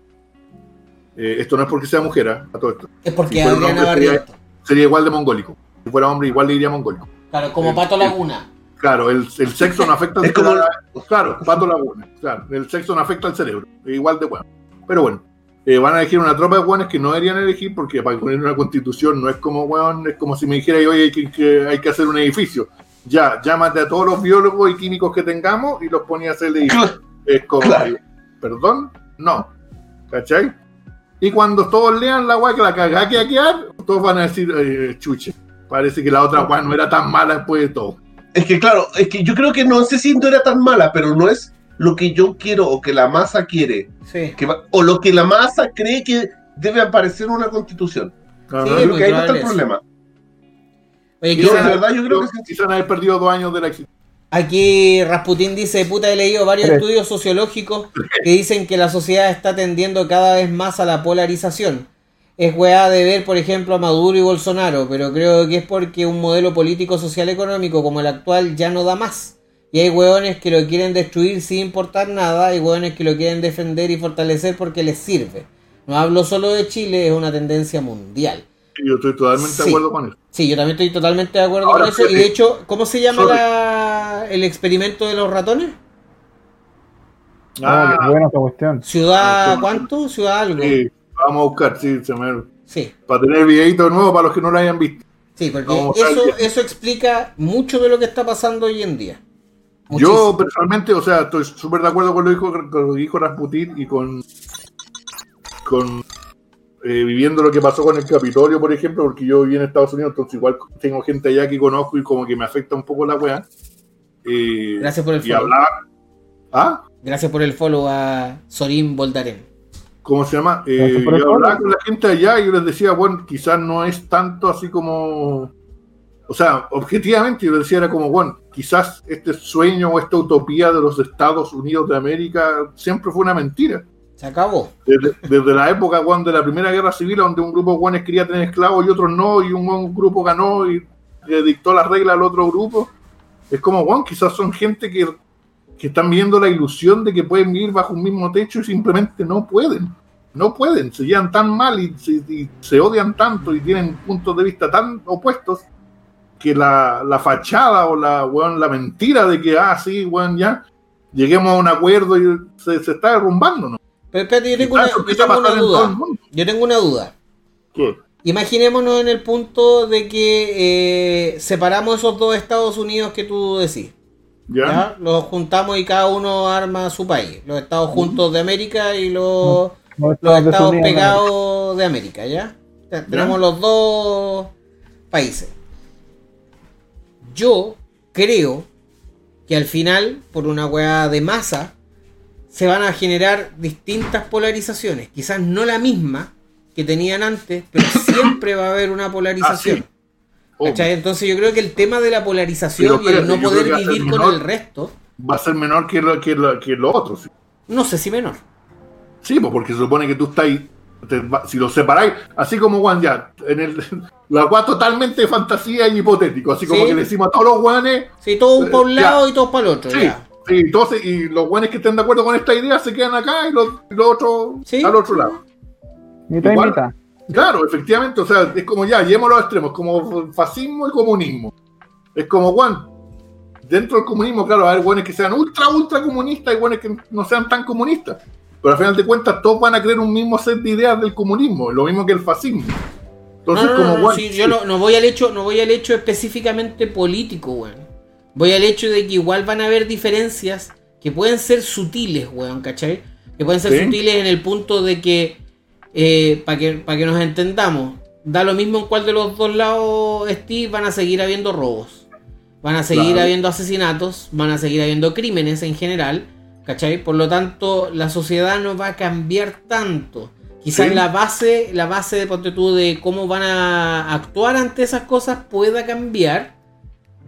Eh, esto no es porque sea mujer, ¿eh? a todo esto. Es porque Adriana Marín. Sería, igual de mongólico. Si fuera hombre, igual le diría mongólico. Claro, como Pato Laguna. Claro, el, el, sexo no afecta al cerebro. Claro, Pato Laguna. Claro, el sexo no afecta al cerebro. Igual de bueno. Pero bueno. Eh, van a elegir una tropa de hueones que no deberían elegir porque para poner una constitución no es como hueón, es como si me dijera hoy hay que, hay que hacer un edificio. Ya, llámate a todos los biólogos y químicos que tengamos y los ponía a hacer el edificio. Es como, perdón, no. ¿Cachai? Y cuando todos lean la weá que la cagá que a quedar, todos van a decir, eh, chuche, parece que la otra weá no era tan mala después de todo. Es que claro, es que yo creo que no sé si no era tan mala, pero no es lo que yo quiero o que la masa quiere. Sí. que va- o lo que la masa cree que debe aparecer en una constitución. Sí, Creo pues, que ahí no está el problema. Oye, Yo, quizá- de verdad, yo creo que. Quizás haber perdido dos años de la existencia. Aquí Rasputín dice, puta, he leído varios estudios sociológicos que dicen que la sociedad está tendiendo cada vez más a la polarización. Es weá de ver, por ejemplo, a Maduro y Bolsonaro, pero creo que es porque un modelo político, social, económico como el actual ya no da más. Y hay weones que lo quieren destruir sin importar nada y weones que lo quieren defender y fortalecer porque les sirve. No hablo solo de Chile, es una tendencia mundial. Yo estoy totalmente Sí. de acuerdo con eso. Sí, yo también estoy totalmente de acuerdo Ahora, con eso. Y de fíjate. hecho, ¿cómo se llama la- el experimento de los ratones? Ah, Ah, qué buena esa cuestión. ¿Ciudad Ah, cuánto? ¿Ciudad algo? sí, vamos a buscar, sí, se me- Sí, para tener videitos nuevos para los que no lo hayan visto. sí, porque eso, eso explica mucho de lo que está pasando hoy en día. Yo personalmente, o sea, estoy súper de acuerdo con lo que dijo, con lo que dijo Rasputin y con, con eh, viviendo lo que pasó con el Capitolio, por ejemplo, porque yo viví en Estados Unidos, entonces igual tengo gente allá que conozco y como que me afecta un poco la weá. Eh, Gracias por el y follow. hablar. ¿Ah? Gracias por el follow a Sorín Boldarén. ¿Cómo se llama? Eh, yo hablaba con la gente allá y yo les decía, bueno, quizás no es tanto así como. O sea, objetivamente yo decía, era como, bueno, quizás este sueño o esta utopía de los Estados Unidos de América siempre fue una mentira. Se acabó. Desde, desde la época weón, de la Primera Guerra Civil, donde un grupo de guanes quería tener esclavos y otros no, y un, un grupo ganó y le dictó las reglas al otro grupo. Es como, bueno, quizás son gente que, que están viendo la ilusión de que pueden vivir bajo un mismo techo y simplemente no pueden. No pueden, se llevan tan mal y y se odian tanto y tienen puntos de vista tan opuestos que la, la fachada o la, weón, la mentira de que, ah, sí, weón, ya, lleguemos a un acuerdo y se, se está derrumbando, ¿no? Pero espérate, yo tengo una, yo tengo duda. Yo tengo una duda. ¿Qué? Imaginémonos en el punto de que eh, separamos esos dos Estados Unidos que tú decís. ¿Ya? ¿ya? Los juntamos y cada uno arma su país. Los Estados Juntos de América y los, No los Estados pegados de América, ¿ya? O sea, tenemos los dos países. Yo creo que al final, por una weá de masa, se van a generar distintas polarizaciones. Quizás no la misma que tenían antes, pero siempre va a haber una polarización. Ah. Entonces yo creo que el tema de la polarización Pero y el no poder vivir con el resto, va a ser menor que lo, que lo, que lo otro. Sí, no sé si menor. Sí, pues porque se supone que tú estás ahí, te si lo separáis, así como Juan ya, en el, la weá totalmente fantasía y hipotético, así como Sí. que le decimos a todos los guanes, Sí, todos para un Eh, ya. lado y todos para el otro. sí, ya. sí, entonces, y los guanes que estén de acuerdo con esta idea se quedan acá y los, y los otros Sí. al otro lado. Mitad y mitad. Claro, efectivamente, o sea, es como ya, llevemos los extremos, como fascismo y comunismo. Es como, Juan, dentro del comunismo, claro, haber buenos que sean ultra, ultra comunistas y buenos que no sean tan comunistas. Pero al final de cuentas, todos van a creer un mismo set de ideas del comunismo, lo mismo que el fascismo. Entonces, no, no, como, no, no, Juan, sí, yo no, voy al hecho, no voy al hecho específicamente político, weón. Voy al hecho de que igual van a haber diferencias que pueden ser sutiles, weón, ¿cachai? Que pueden ser Sí. sutiles en el punto de que, para que, para que nos entendamos, da lo mismo en cuál de los dos lados estés, van a seguir habiendo robos. Van a seguir Claro. habiendo asesinatos, van a seguir habiendo crímenes en general, ¿cachai? Por lo tanto, la sociedad no va a cambiar tanto. Quizás Sí. la base, la base de ponte tú, de cómo van a actuar ante esas cosas pueda cambiar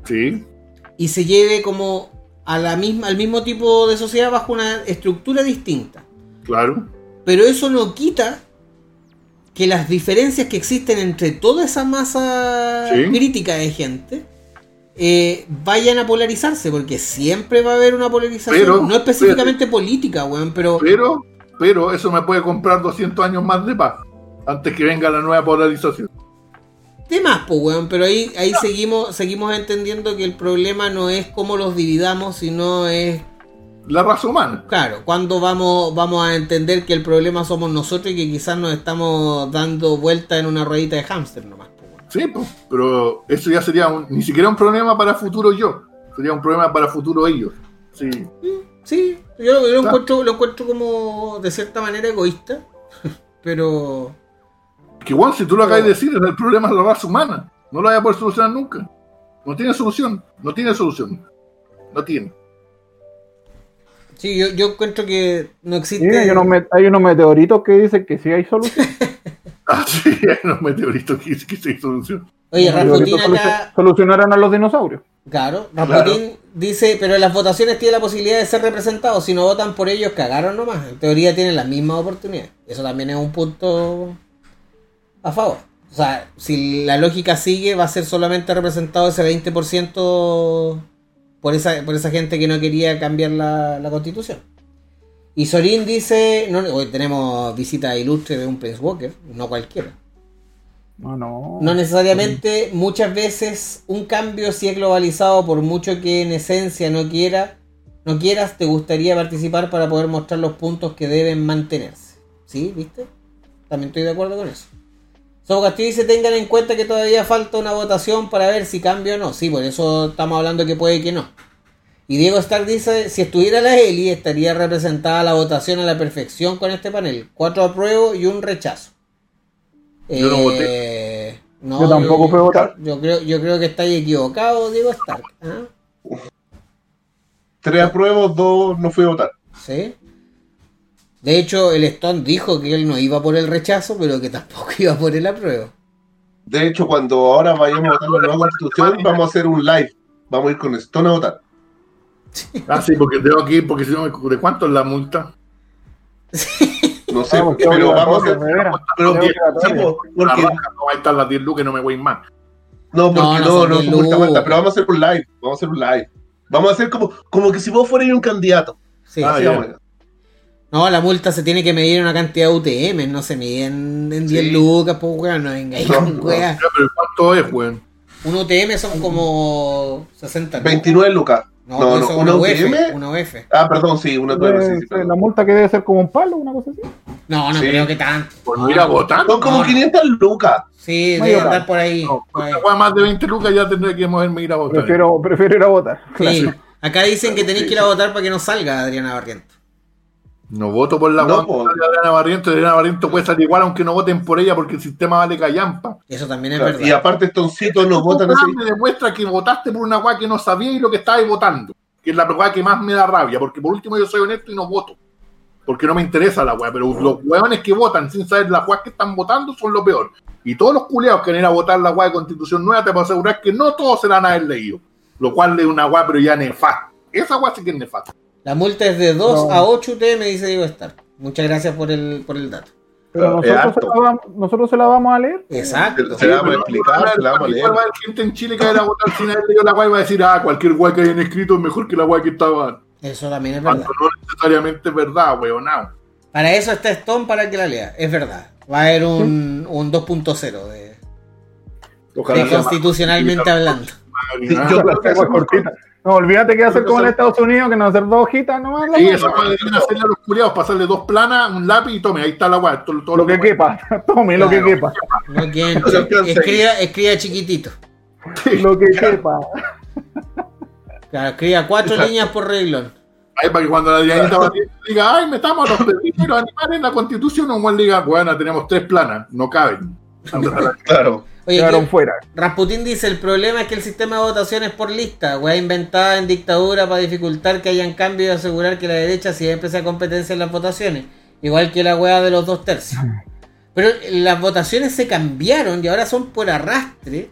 sí, y se lleve como a la misma, al mismo tipo de sociedad bajo una estructura distinta. claro, Pero eso no quita que las diferencias que existen entre toda esa masa Sí. crítica de gente eh, vayan a polarizarse, porque siempre va a haber una polarización, Pero, no específicamente política, weón, pero pero, pero eso me puede comprar 200 años más de paz, antes que venga la nueva polarización. temas, pues, weón, pero ahí, ahí seguimos, seguimos entendiendo que el problema no es cómo los dividamos, sino es La raza humana. Claro, cuando vamos, vamos a entender que el problema somos nosotros y que quizás nos estamos dando vuelta en una ruedita de hámster nomás. Sí, pues, pero eso ya sería un- ni siquiera un problema para futuro yo, sería un problema para futuro ellos. Sí, Sí, yo, lo- yo lo, encuentro, lo encuentro como de cierta manera egoísta. pero Que igual, si tú lo acabas de decir, el problema es la raza humana. No lo vaya a poder solucionar nunca. No tiene solución. No tiene solución. No tiene. sí, yo, yo encuentro que no Sí, existe. hay, unos met- hay unos meteoritos que dicen que sí hay solución. Ah, sí, hay unos meteoritos que, que se solución. Oye, Rasputin acá, solucion- solucionaron a los dinosaurios. claro, Rasputin dice, pero en las votaciones tiene la posibilidad de ser representados. Si no votan por ellos, cagaron nomás. En teoría tienen las mismas oportunidades. Eso también es un punto a favor. O sea, si la lógica sigue, va a ser solamente representado ese 20% por esa, por esa gente que no quería cambiar la, la constitución. Y Sorin dice, no, hoy tenemos visita ilustre de un Prince Walker, no cualquiera. No, no. No necesariamente, muchas veces un cambio si es globalizado, por mucho que en esencia no quiera, no quieras, te gustaría participar para poder mostrar los puntos que deben mantenerse. ¿Sí? ¿Viste? También estoy de acuerdo con eso. Sobo Castillo dice, tengan en cuenta que todavía falta una votación para ver si cambia o no. Sí, por eso estamos hablando que puede que no. Y Diego Stark dice, si estuviera la Eli, estaría representada la votación a la perfección con este panel. Cuatro apruebos y un rechazo. Yo no Eh, no, Yo tampoco fui a votar. Yo creo, yo creo que estáis equivocado, Diego Stark. ¿ah? Tres apruebos, dos no fui a votar. ¿Sí? De hecho, el Stone dijo que él no iba por el rechazo, pero que tampoco iba por el apruebo. De hecho, cuando ahora vayamos a votar la nueva constitución, vamos a hacer un live. Vamos a ir con Stone a votar. Ah, sí, porque tengo ir, porque si no, ¿de cuánto es la multa? No sé, Vamos, qué pero vamos a. Pero porque, raja no va a estar las 10 lucas y no me voy a ir más. no, porque No, no no, lucas. altas, pero vamos a hacer un live. Vamos a hacer un live. Vamos a hacer como, como que si vos fueras un candidato. Sí. Ah. No, la multa se tiene que medir en una cantidad de UTM, no se mide en, en 10 Sí. lucas, pues weón, no venga con. Ya, pero ¿cuánto es, weón? Un UTM son como 60 lucas. 29 lucas. No, No, no, no, eso es una UF, UTM. una UF. Ah, perdón, sí, una nueva, sí, sí, perdón. la multa que debe ser como un palo, una cosa así. No, no Sí. creo que tanto. Por no ir a votar. Son como No, no. 500 lucas. Sí, No, debe andar no. por ahí. No, por ahí. una weá más de 20 lucas ya tendré que moverme a ir a votar. Prefiero, prefiero ir a votar. Sí. Acá dicen que tenéis que ir a votar para que no salga Adriana Barrientos. No voto por la No, de Adriana Barrientos. Adriana Barrientos puede salir igual aunque no voten por ella porque el sistema vale callampa. Eso también es Claro, verdad. Y aparte, Stoncito no votan así. me demuestra que votaste por una weá que no sabía y lo que estabas votando. Que es la weá que más me da rabia. Porque por último yo soy honesto y no voto. Porque no me interesa la weá. Pero los weones que votan sin saber las weas que están votando son lo peor. Y todos los culeados que van a ir a votar la weá de constitución nueva te puedo asegurar que no todos se la van a haber leído. Lo cual es una weá pero ya nefasta. Esa weá sí que es nefasta. La multa es de 2 No. a 8 UTM, dice Diego Star. Muchas gracias por el, por el dato. Pero nosotros se, la vamos, nosotros se la vamos a leer. Exacto. Se la vamos a explicar, se la vamos a leer. igual va a haber gente en Chile que va a votar sin haber leído la weá y va a decir, ah, cualquier weá que hayan escrito es mejor que la weá que estaba. Eso también es Cuando verdad. no necesariamente es verdad, weonao. Para eso está Stone para que la lea. Es verdad. Va a haber un, un 2.0 de, de constitucionalmente hablando. Sí, yo creo que es cortita. No, olvídate que va a ser como en Estados Unidos, que no va a ser dos hojitas nomás. la Sí, eso deberían hacerle a los culiados, pasarle dos planas, un lápiz y tome, ahí está la weá. Todo, todo lo que quepa. Tome lo que Claro. quepa. Alcanza escriba, escriba chiquitito. Lo que quepa. Claro, escriba cuatro Exacto. líneas por reglón. Ahí para que cuando la Dianita diga, ay, metamos a los los animales en la constitución, un buen diga, bueno, tenemos tres planas, no caben. Claro. Oye, Quedaron ¿qué- fuera. Rasputín dice, el problema es que el sistema de votación es por lista, weá inventada en dictadura para dificultar que hayan cambios y asegurar que la derecha siempre sea competencia en las votaciones, igual que la weá de los dos tercios. Pero las votaciones se cambiaron y ahora son por arrastre.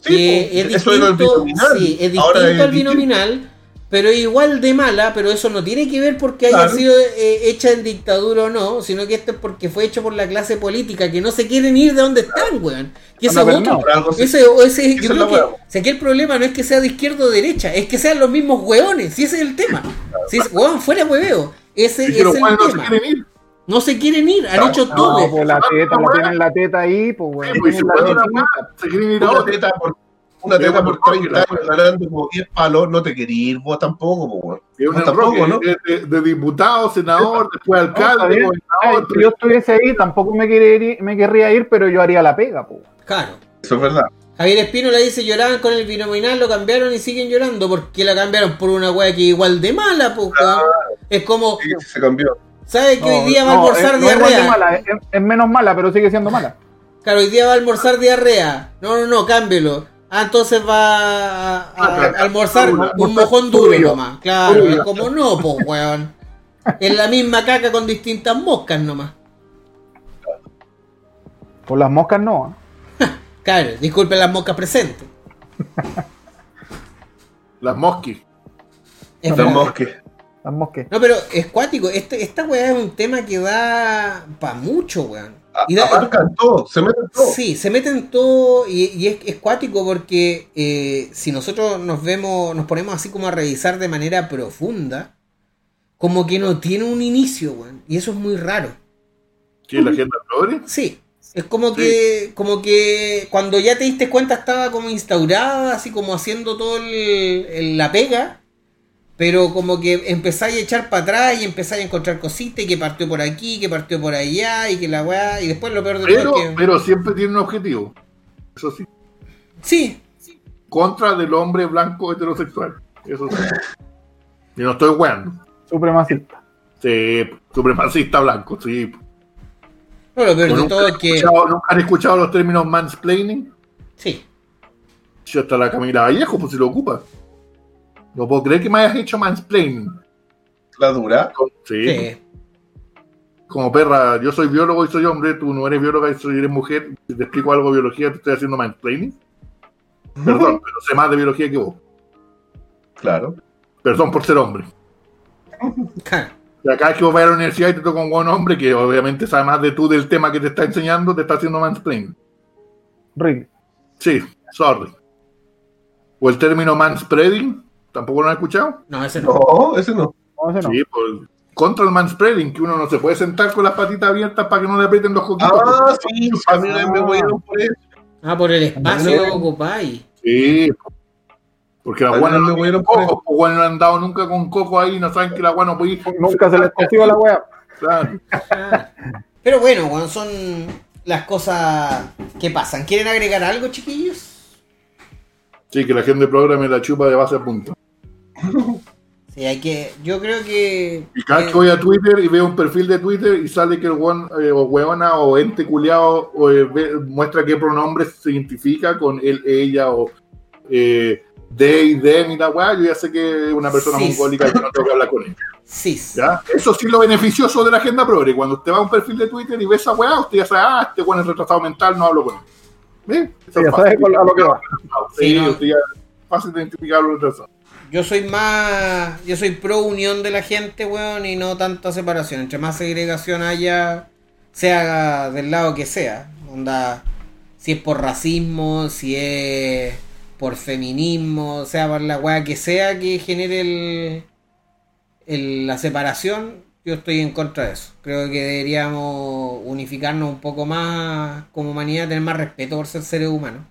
Sí, que es distinto, binominal. sí, es Ahora distinto es al binominal, pero es igual de mala, pero eso no tiene que ver porque haya Claro. sido eh, hecha en dictadura o no, sino que esto es porque fue hecho por la clase política, que no se quieren ir de donde están, weón. Que Por algo así. ese, o ese- yo es creo la que hueá. si aquí el problema no es que sea de izquierda o derecha, es que sean los mismos hueones, si ese es el tema. Si es, hueón, fuera hueveo. Ese que es el weones no se tema. quieren ir. No se quieren ir, han No, hecho No, todo. pues la teta, la tienen la teta ahí, pues Sí, weón. pues, la tetita. weá, se quieren ir a otra. teta por, una teta por bueno, 30 la años ganando como 10 palos, no te quería ir vos tampoco, po. Es Vos tampoco, ¿no? de, de- de diputado, senador, después No, alcalde. Ay, gobernador. si yo estuviese ahí, tampoco me, quería ir, me querría ir, pero yo haría la pega, pues. Claro. Eso es verdad. Javier Espino le dice lloraban con el binominal, lo cambiaron y siguen llorando. porque la cambiaron por una wea que igual de mala? Pues, weón? Es como, Sí, se cambió. ¿Sabe que No, hoy día va a no, almorzar es, no diarrea? mala, es, es menos mala, pero sigue siendo mala. Claro, hoy día va a almorzar diarrea. No, no, no, cámbielo. Ah, entonces va a, a- a almorzar un mojón duro nomás. Claro, es como no, pues, weón. Es la misma caca con distintas moscas nomás. Por las moscas no. ¿eh? Claro, disculpen las moscas presentes. Las mosquis. Tenemos que. Las moscas. No, pero es cuático. Este, esta weá es un tema que da para mucho, weón. Y da- Abarcan todo, se meten todo. Sí, se mete en todo y, y es, es cuático porque eh, si nosotros nos vemos, nos ponemos así como a revisar de manera profunda, como que no tiene un inicio, weón. Y eso es muy raro. ¿Qué es la agenda progre? Sí. Es como que, como que cuando ya te diste cuenta estaba como instaurada, así como haciendo todo el, el- la pega, pero como que empezáis a echar para atrás y empezáis a encontrar cositas y que partió por aquí, que partió por allá y que la weá, y después lo peor de Pero, todo es que... pero siempre tiene un objetivo. Eso sí. Sí, Contra del hombre blanco heterosexual. Eso sí. Y no estoy weando. Supremacista. Sí, supremacista blanco, sí. no, lo peor de ¿Nunca, todo es que... nunca han escuchado los términos mansplaining? Sí. Si hasta la Camila Vallejo, pues si lo ocupa. No puedo creer que me hayas hecho mansplaining. La dura. Sí. Sí. Como perra, yo soy biólogo y soy hombre, tú no eres bióloga y soy, eres mujer. Si te explico algo de biología, te estoy haciendo mansplaining. Perdón, pero sé más de biología que vos. Claro. Perdón por ser hombre. Acá es que vos vas a la universidad y te toca un buen hombre que obviamente sabe más de tú del tema que te está enseñando, te está haciendo mansplaining. Really. Sí, sorry. O el término manspreading, tampoco lo han escuchado. No, ese no. No, ese no. No, ese no. Sí, pues, contra el manspreading, que uno no se puede sentar con las patitas abiertas para que no le aprieten los coquitos. Ah, sí, a mí me voy a por eso. Ah, por el espacio No. que ocupáis. Sí, porque la Ay, guana no no por coco, pues no han dado nunca con coco ahí, no saben que la guana puede ir. Nunca se les coció la wea. Claro. Pero bueno, weón, son las cosas que pasan. ¿Quieren agregar algo, chiquillos? Sí, que la gente programe la chupa de base a punta. Sí, hay que. Yo creo que. Y cada vez que voy a Twitter y veo un perfil de Twitter y sale que el guan, eh, o huevona o ente culiado o, eh, ve- muestra qué pronombre se identifica con él, ella o eh, they, them y la weá, yo ya sé que es una persona Sí. mongólica que no tengo que hablar con él. Cis. ¿ya? Eso sí lo beneficioso de la agenda progre. Cuando usted va a un perfil de Twitter y ve esa weá, usted ya sabe, ah, este weón es retrasado mental, no hablo con él. Sí, es ya fácil. sabes a lo que va. Sí, Sí, no. usted ya es fácil de identificar a los retrasados. Yo soy más. Yo soy pro unión de la gente, weón, y no tanta separación. Entre más segregación haya, sea del lado que sea. Onda. Si es por racismo, si es por feminismo, sea por la weá que sea que genere el, la separación, yo estoy en contra de eso. Creo que deberíamos unificarnos un poco más como humanidad, tener más respeto por ser seres humanos.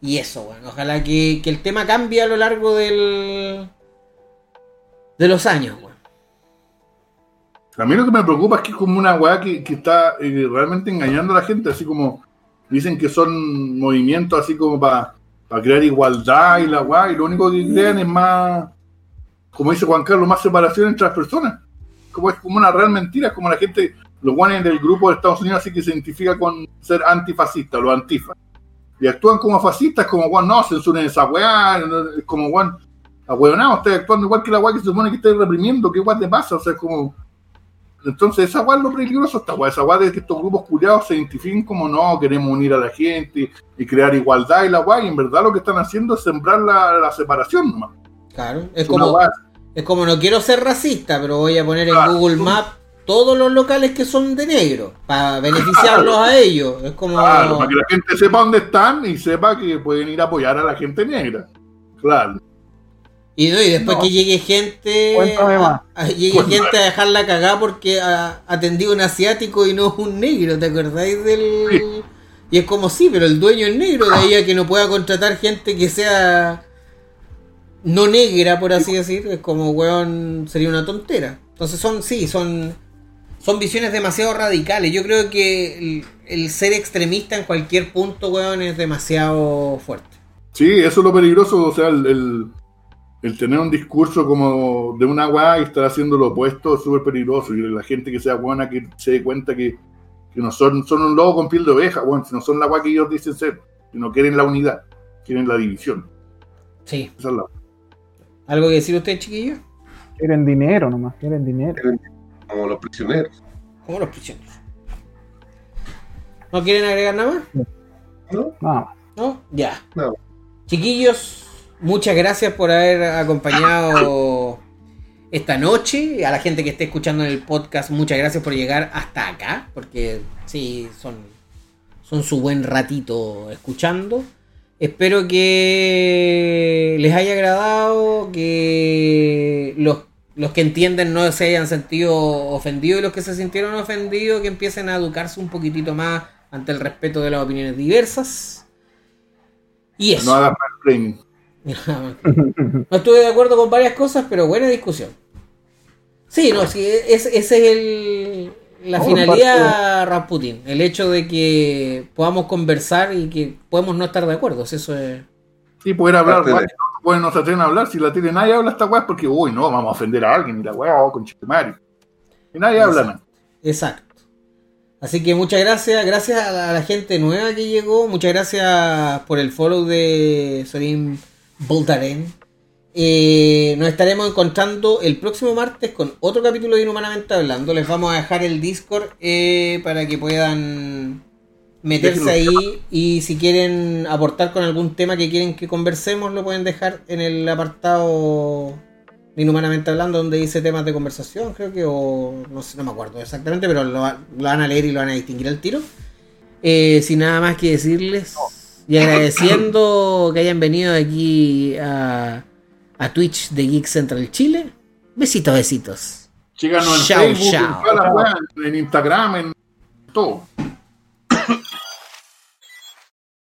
Y eso, bueno, ojalá que, que el tema cambie a lo largo del de los años, weón. A mí lo que me preocupa es que es como una weá que, que está eh, realmente engañando a la gente, así como dicen que son movimientos así como para crear igualdad y la weá, y lo único que crean es más, como dice Juan Carlos, más separación entre las personas. Como es como una real mentira, es como la gente, los guanes del grupo de Estados Unidos así que se identifica con ser antifascista, los antifas. Y actúan como fascistas, como Juan, no, censuren esa weá, como Juan, ahueonado, estoy actuando igual que la weá que se supone que estoy reprimiendo, ¿qué weá te pasa? O sea, es como entonces, esa weá es lo peligroso, esta weá, esa weá de que estos grupos culiados se identifiquen como no, queremos unir a la gente y crear igualdad y la weá, y en verdad lo que están haciendo es sembrar la, la separación nomás. Claro, es como, es como no quiero ser racista, pero voy a poner en. Google Maps todos los locales que son de negro, para beneficiarlos a ellos. Es como... claro, para que la gente sepa dónde están y sepa que pueden ir a apoyar a la gente negra. Claro. Y, no, y después No. que llegue gente, a- a- llegue Cuéntame. gente a dejarla cagar porque a- atendió un asiático y no un negro, ¿te acordáis del...? Sí. Y es como sí, pero el dueño es negro, de ahí a que no pueda contratar gente que sea no negra, por así decir, es como, weón, sería una tontera. Entonces son, sí, son, son visiones demasiado radicales. Yo creo que el, el ser extremista en cualquier punto, weón, es demasiado fuerte. Sí, eso es lo peligroso, o sea, el, el- el tener un discurso como de una weá y estar haciendo lo opuesto es súper peligroso. Y la gente que sea buena que se dé cuenta que, que no son, son un lobo con piel de oveja, bueno, si no son la weá que ellos dicen ser, que no quieren la unidad, quieren la división. Sí. Esa es la ¿Algo que decir usted, chiquillo? Quieren dinero nomás, quieren dinero. Como los prisioneros. Como los prisioneros. ¿No quieren agregar nada más? ¿no? Nada más. ¿No? Ya. No. Chiquillos, muchas gracias por haber acompañado esta noche. A la gente que esté escuchando en el podcast, muchas gracias por llegar hasta acá. Porque sí, son, son su buen ratito escuchando. Espero que les haya agradado, que los, los que entienden no se hayan sentido ofendidos y los que se sintieron ofendidos que empiecen a educarse un poquitito más ante el respeto de las opiniones diversas. Y eso. No hagas mansplaining. No estuve de acuerdo con varias cosas, pero buena discusión. Sí, no, sí, es, ese es el, la No, finalidad, Rasputin. El hecho de que podamos conversar y que podemos no estar de acuerdo. Eso es. Sí, poder hablar, Parte de- que no, se atreven a hablar. Si la tele nadie habla esta weá es porque, uy, no, vamos a ofender a alguien. Y la weá, oh, con chiquimari. Y nadie habla nada. Exacto. Así que muchas gracias, gracias a la, gente nueva que llegó, muchas gracias por el follow de Sorin Voltaren. Eh, nos estaremos encontrando el próximo martes con otro capítulo de Inhumanamente Hablando. Les vamos a dejar el Discord eh, para que puedan meterse ahí y si quieren aportar con algún tema que quieren que conversemos, lo pueden dejar en el apartado de Inhumanamente Hablando donde dice temas de conversación, creo que, o no sé, no me acuerdo exactamente, pero lo, va- lo van a leer y lo van a distinguir al tiro. Eh, sin nada más que decirles y agradeciendo que hayan venido aquí a, a Twitch de Geek Central Chile. Besitos, besitos. Síganos en Chao, Facebook, en Instagram, en todo.